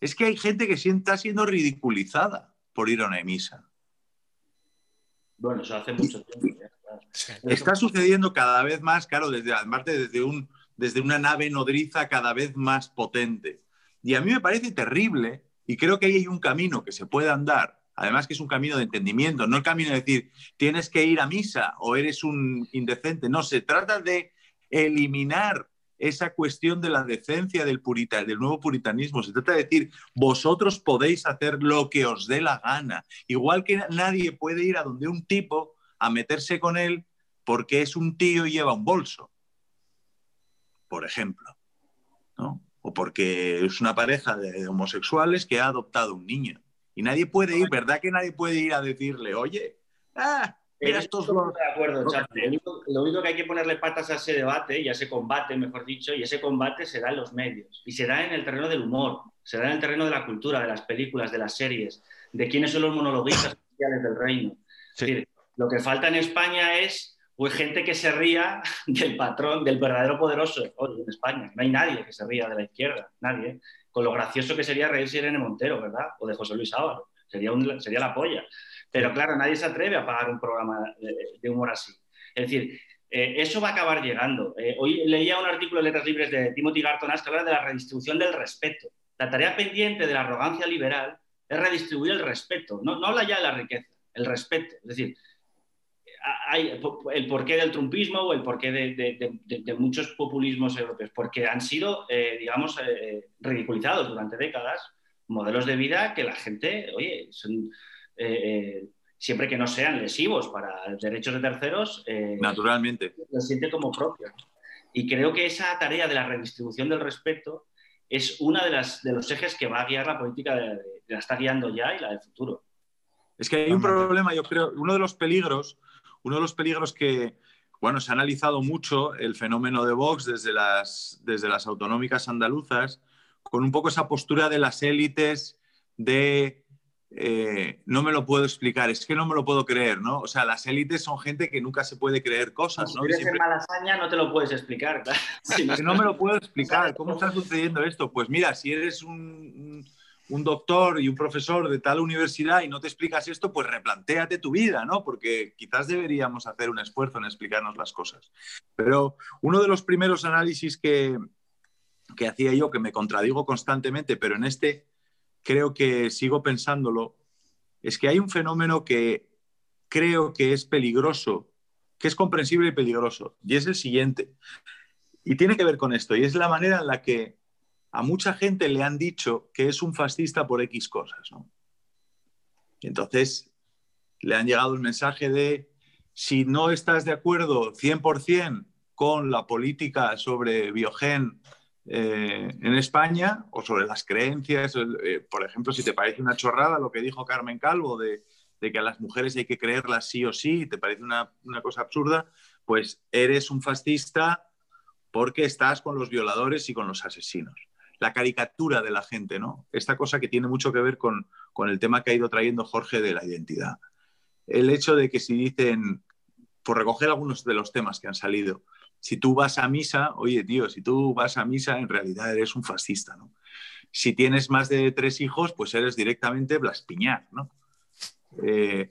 Es que hay gente que está siendo ridiculizada por ir a una misa. Bueno, eso hace mucho tiempo. Está sucediendo cada vez más, claro, desde, además desde, un, desde una nave nodriza cada vez más potente. Y a mí me parece terrible y creo que ahí hay un camino que se puede andar, además que es un camino de entendimiento, no el camino de decir tienes que ir a misa o eres un indecente, no, se trata de eliminar esa cuestión de la decencia del, del nuevo puritanismo. Se trata de decir, vosotros podéis hacer lo que os dé la gana. Igual que nadie puede ir a donde un tipo a meterse con él porque es un tío y lleva un bolso, por ejemplo. ¿no? o porque es una pareja de homosexuales que ha adoptado un niño. Y nadie puede ir, ¿verdad que nadie puede ir a decirle, oye, ah, mira estos De acuerdo, Lo único, que hay que ponerle patas a ese debate y a ese combate, mejor dicho, y ese combate se da en los medios. Y se da en el terreno del humor, se da en el terreno de la cultura, de las películas, de las series, de quiénes son los monologuistas oficiales del reino. Es decir, lo que falta en España es pues gente que se ría [LAUGHS] del patrón, del verdadero poderoso en España. No hay nadie que se ría de la izquierda, nadie. Con lo gracioso que sería reírse de Irene Montero, ¿verdad? O de José Luis Ábalo. Sería, sería la polla. Pero claro, nadie se atreve a pagar un programa de, humor así. Es decir, eh, eso va a acabar llegando. Eh, hoy leía un artículo de Letras Libres de Timothy Garton que habla de la redistribución del respeto. La tarea pendiente de la arrogancia liberal es redistribuir el respeto. No, no habla ya de la riqueza, el respeto. Es decir, hay el porqué del trumpismo o el porqué de, muchos populismos europeos, porque han sido, eh, digamos, eh, ridiculizados durante décadas modelos de vida que la gente, oye, son, eh, siempre que no sean lesivos para derechos de terceros, naturalmente, lo siente como propio. Y creo que esa tarea de la redistribución del respeto es una de, las, de los ejes que va a guiar la política, de, la está guiando ya y la del futuro. Es que hay un problema, yo creo, uno de los peligros uno de los peligros que, bueno, se ha analizado mucho el fenómeno de Vox desde las, desde las autonómicas andaluzas, con un poco esa postura de las élites de eh, no me lo puedo explicar, es que no me lo puedo creer, ¿no? O sea, las élites son gente que nunca se puede creer cosas, ¿no? Si eres en Malasaña no te lo puedes explicar, [LAUGHS] no me lo puedo [LAUGHS] explicar, ¿cómo está sucediendo esto? Pues mira, si eres un un doctor y un profesor de tal universidad y no te explicas esto, pues replantéate tu vida, ¿no? Porque quizás deberíamos hacer un esfuerzo en explicarnos las cosas. Pero uno de los primeros análisis que, que hacía yo, que me contradigo constantemente, pero en este creo que sigo pensándolo, es que hay un fenómeno que creo que es peligroso, que es comprensible y peligroso, y es el siguiente. Y tiene que ver con esto, y es la manera en la que a mucha gente le han dicho que es un fascista por X cosas, ¿no? Y entonces le han llegado el mensaje de si no estás de acuerdo 100% con la política sobre biogen eh, en España o sobre las creencias. Eh, por ejemplo, si te parece una chorrada lo que dijo Carmen Calvo de, que a las mujeres hay que creerlas sí o sí, te parece una, una cosa absurda, pues eres un fascista porque estás con los violadores y con los asesinos. La caricatura de la gente, ¿no? Esta cosa que tiene mucho que ver con, con el tema que ha ido trayendo Jorge de la identidad. El hecho de que si dicen, por recoger algunos de los temas que han salido, si tú vas a misa, oye, tío, si tú vas a misa, en realidad eres un fascista, ¿no? Si tienes más de tres hijos, pues eres directamente Blaspiñar, ¿no? Eh,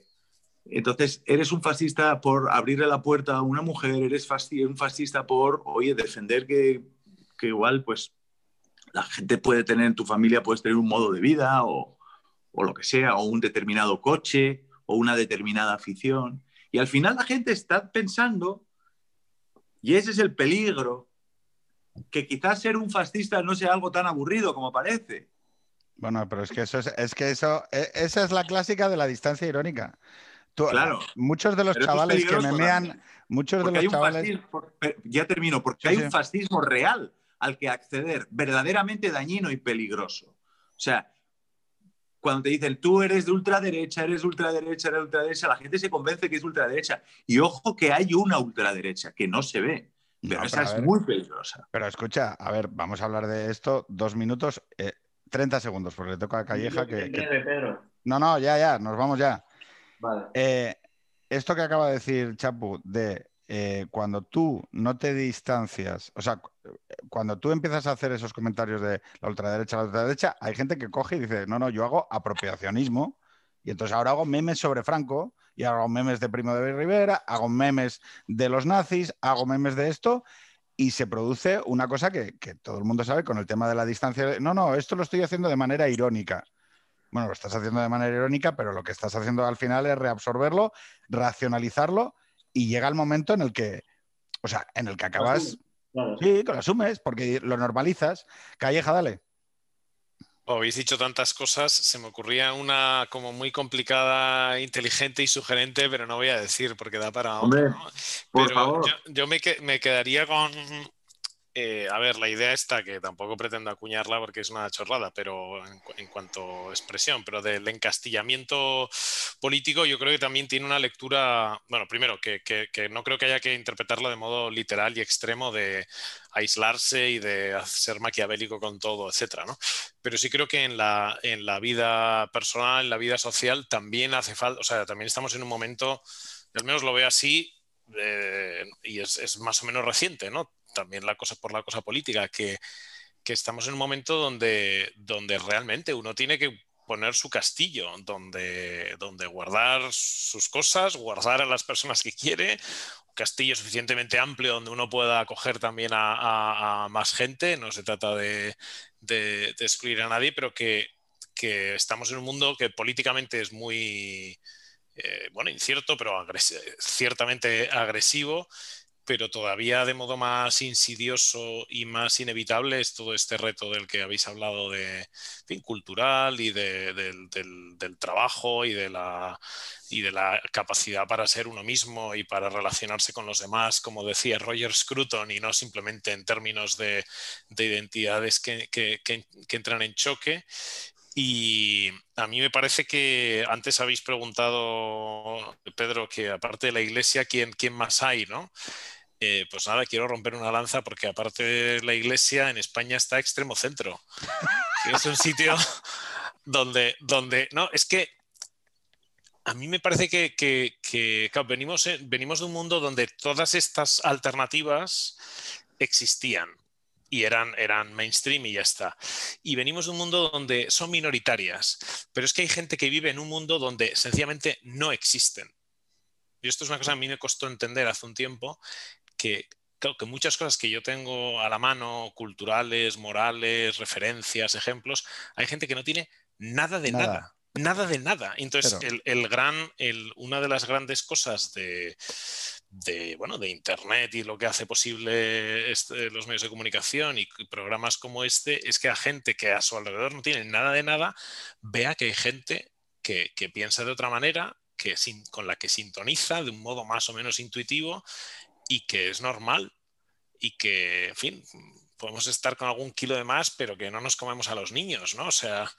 entonces, eres un fascista por abrirle la puerta a una mujer, eres un fascista por, oye, defender que, que, igual, pues, la gente puede tener en tu familia, puedes tener un modo de vida o, o lo que sea, o un determinado coche o una determinada afición. Y al final la gente está pensando y ese es el peligro, que quizás ser un fascista no sea algo tan aburrido como parece. Bueno, pero es que eso es, que eso, e, esa es la clásica de la distancia irónica. claro. Muchos de los chavales que memean, muchos de los chavales. ya termino, porque hay un fascismo real al que acceder, verdaderamente dañino y peligroso. O sea, cuando te dicen tú eres de ultraderecha, eres de ultraderecha, eres de ultraderecha, la gente se convence que es ultraderecha. Y ojo que hay una ultraderecha que no se ve, pero esa es muy peligrosa. Pero escucha, a ver, vamos a hablar de esto dos minutos, 30 eh, segundos, porque le toca a Calleja que, No, no, ya, ya, nos vamos ya. Vale. Eh, esto que acaba de decir Chapu de eh, cuando tú no te distancias, o sea, cuando tú empiezas a hacer esos comentarios de la ultraderecha, la ultraderecha, hay gente que coge y dice, no, no, yo hago apropiacionismo y entonces ahora hago memes sobre Franco y hago memes de Primo de Rivera, hago memes de los nazis, hago memes de esto y se produce una cosa que, que todo el mundo sabe con el tema de la distancia. No, no, esto lo estoy haciendo de manera irónica. Bueno, lo estás haciendo de manera irónica, pero lo que estás haciendo al final es reabsorberlo, racionalizarlo y llega el momento en el que, o sea, en el que acabas... Sí, que lo asumes, porque lo normalizas. Calleja, dale. habéis dicho tantas cosas, se me ocurría una como muy complicada, inteligente y sugerente, pero no voy a decir porque da para Hombre, por favor. yo, me, me, quedaría con, eh, a ver, la idea está que tampoco pretendo acuñarla porque es una chorrada, pero en, cuanto a expresión, pero del encastillamiento político, yo creo que también tiene una lectura, bueno, primero, que, no creo que haya que interpretarla de modo literal y extremo de aislarse y de ser maquiavélico con todo, etcétera, ¿no? Pero sí creo que en la, vida personal, en la vida social, también hace falta, o sea, también estamos en un momento, al menos lo veo así, eh, y es, más o menos reciente, ¿no? También la cosa por la cosa política, que, estamos en un momento donde, donde realmente uno tiene que poner su castillo, donde, donde guardar sus cosas, guardar a las personas que quiere, un castillo suficientemente amplio donde uno pueda acoger también a, más gente, no se trata de, de, excluir a nadie, pero que, estamos en un mundo que políticamente es muy, eh, bueno, incierto, pero ciertamente agresivo pero todavía de modo más insidioso y más inevitable es todo este reto del que habéis hablado de fin, cultural y del, trabajo y de, la, y de la capacidad para ser uno mismo y para relacionarse con los demás, como decía Roger Scruton, y no simplemente en términos de, identidades que, entran en choque. Y a mí me parece que antes habéis preguntado, Pedro, que aparte de la iglesia, ¿quién, quién más hay? ¿no? Eh, pues nada, quiero romper una lanza porque aparte de la iglesia, en España está Extremo Centro. es un sitio [LAUGHS] donde, donde, no, es que a mí me parece que, venimos, venimos de un mundo donde todas estas alternativas existían y eran, eran mainstream y ya está. Y venimos de un mundo donde son minoritarias, pero es que hay gente que vive en un mundo donde sencillamente no existen. Y esto es una cosa que a mí me costó entender hace un tiempo, que, que muchas cosas que yo tengo a la mano, culturales, morales, referencias, ejemplos, hay gente que no tiene nada de nada. nada. de nada. Entonces, el, gran, el, una de las grandes cosas de, de, bueno, de Internet y lo que hace posible este, los medios de comunicación y programas como este es que a gente que a su alrededor no tiene nada de nada, vea que hay gente que, que piensa de otra manera, que con la que sintoniza de un modo más o menos intuitivo y que es normal y que, en fin, podemos estar con algún kilo de más, pero que no nos comemos a los niños, ¿no? O sea,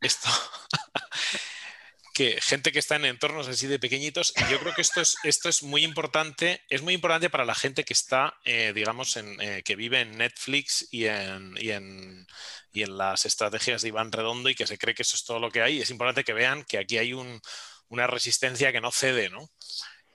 esto... [LAUGHS] que gente que está en entornos así de pequeñitos, y yo creo que esto es, esto es muy importante, es muy importante para la gente que está, eh, digamos, en, eh, que vive en Netflix y en, y, en, y en, las estrategias de Iván Redondo y que se cree que eso es todo lo que hay. Es importante que vean que aquí hay un, una resistencia que no cede, ¿no?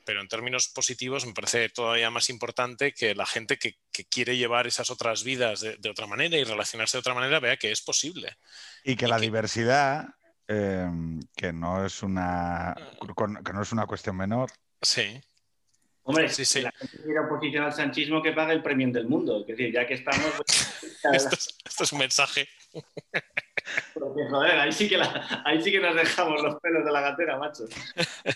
pero en términos positivos me parece todavía más importante que la gente que, quiere llevar esas otras vidas de, otra manera y relacionarse de otra manera vea que es posible. Y que la diversidad, eh, que, no es una, que no es una cuestión menor. Sí. Hombre, sí, sí. la gente quiere oposición al sanchismo que pague el premio del mundo. Es decir, ya que estamos... [LAUGHS] esto, es, esto es un mensaje. Porque, joder, ahí sí, que ahí sí que nos dejamos los pelos de la gatera, macho.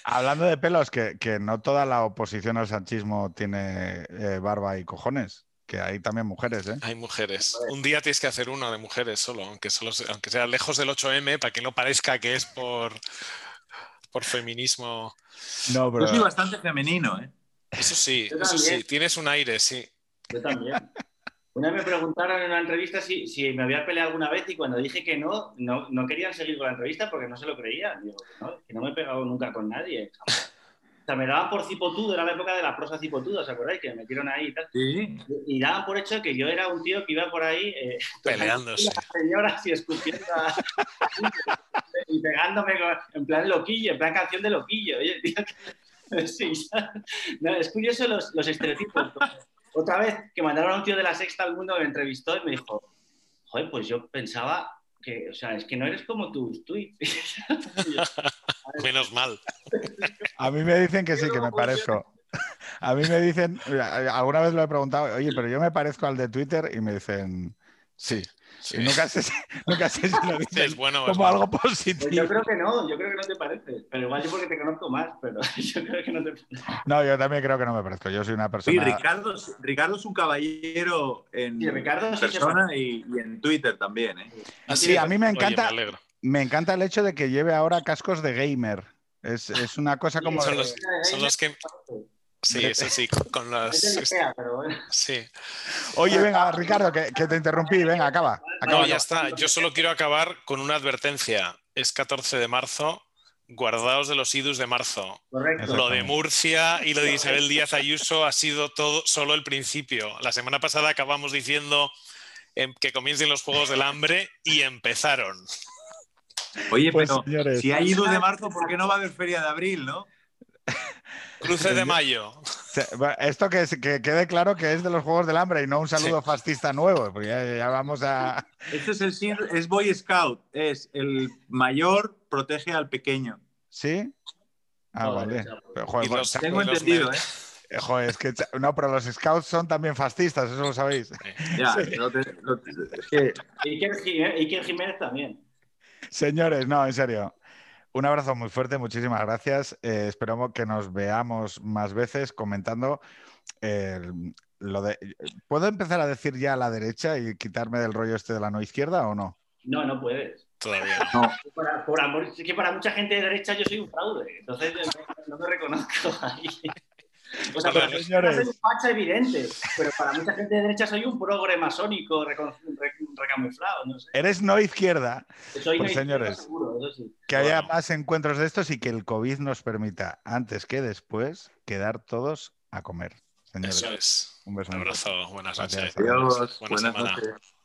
Hablando de pelos, que, no toda la oposición al sanchismo tiene eh, barba y cojones. Que hay también mujeres, ¿eh? Hay mujeres. Un día tienes que hacer uno de mujeres solo, aunque, solo, aunque sea lejos del 8M, para que no parezca que es por, por feminismo. No, pero... Yo soy bastante femenino, ¿eh? Eso sí, eso sí, tienes un aire, sí. Yo también. Una vez me preguntaron en una entrevista si, si, me había peleado alguna vez y cuando dije que no, no, no, querían seguir con la entrevista porque no se lo creían. Digo, que no, que no me he pegado nunca con nadie. O sea, me daban por cipotudo, era la época de la prosa cipotuda, ¿os acordáis? Que me metieron ahí y tal. ¿Sí? Y, daban por hecho que yo era un tío que iba por ahí eh, [LAUGHS] peleándose. señoras y escupiendo [LAUGHS] y pegándome en plan loquillo, en plan canción de loquillo. Oye, tío, [LAUGHS] sí, no, es curioso los, los estereotipos. Otra vez que mandaron a un tío de la sexta al mundo, me entrevistó y me dijo, joder, pues yo pensaba que, o sea, es que no eres como tus tweets. [LAUGHS] Menos mal. A mí me dicen que sí, que me parezco. A mí me dicen, alguna vez lo he preguntado, oye, pero yo me parezco al de Twitter y me dicen, sí. Y [LAUGHS] nunca sé, si, nunca sé si lo dices bueno, como algo positivo. Pues yo creo que no, yo creo que no te parece. Pero igual yo porque te conozco más, pero [LAUGHS] yo creo que no te No, yo también creo que no me parezco. Yo soy una persona. Sí, Ricardo, Ricardo es un caballero en persona y, en Twitter también. ¿eh? Sí, a mí me encanta. me, encanta el hecho de que lleve ahora cascos de gamer. Es, es una cosa como. Son los, son los que. Sí, [LAUGHS] eso sí, con las. Sí. Oye, venga, Ricardo, que, te interrumpí, venga, acaba. no, ya está. Yo solo quiero acabar con una advertencia. Es 14 de marzo, guardaos de los idus de marzo. Correcto. Lo de Murcia y lo de Isabel Díaz Ayuso ha sido todo solo el principio. La semana pasada acabamos diciendo em, que comiencen los Juegos del Hambre y empezaron. Oye, pues, pero si hay idus de marzo, ¿por qué no va a haber feria de abril, no? [LAUGHS] Cruce de mayo. Esto que, que, quede claro que es de los Juegos del Hambre y no un saludo fascista nuevo, porque ya, vamos a... [LAUGHS] Este es el es Boy Scout, es el mayor protege al pequeño. ¿Sí? Ah, vale. tengo entendido, ¿eh? [LAUGHS] ¿eh? Joder, es que no, pero los scouts son también fascistas, eso lo sabéis. Ya, Y Iker Jiménez también. Señores, no, en serio. Un abrazo muy fuerte, muchísimas gracias. Eh, esperamos que nos veamos más veces comentando lo de. ¿Puedo empezar a decir ya a la derecha y quitarme del rollo este de la no izquierda o no? No, no puedes. Todavía [LAUGHS] no. Por, amor, es que para mucha gente de derecha yo soy un fraude, entonces no me reconozco ahí. O sea, para soy un facha evidente, pero para mucha gente de derecha soy un progre masónico recamuflado, no sé. Eres no izquierda. Soy pues, no señores, seguro, eso sí. Que haya más encuentros de estos y que el COVID nos permita, antes que después, quedar todos a comer. Señores. Eso es. Un beso. Un abrazo. Buenas noches. Adiós. Buenas, Buenas noches.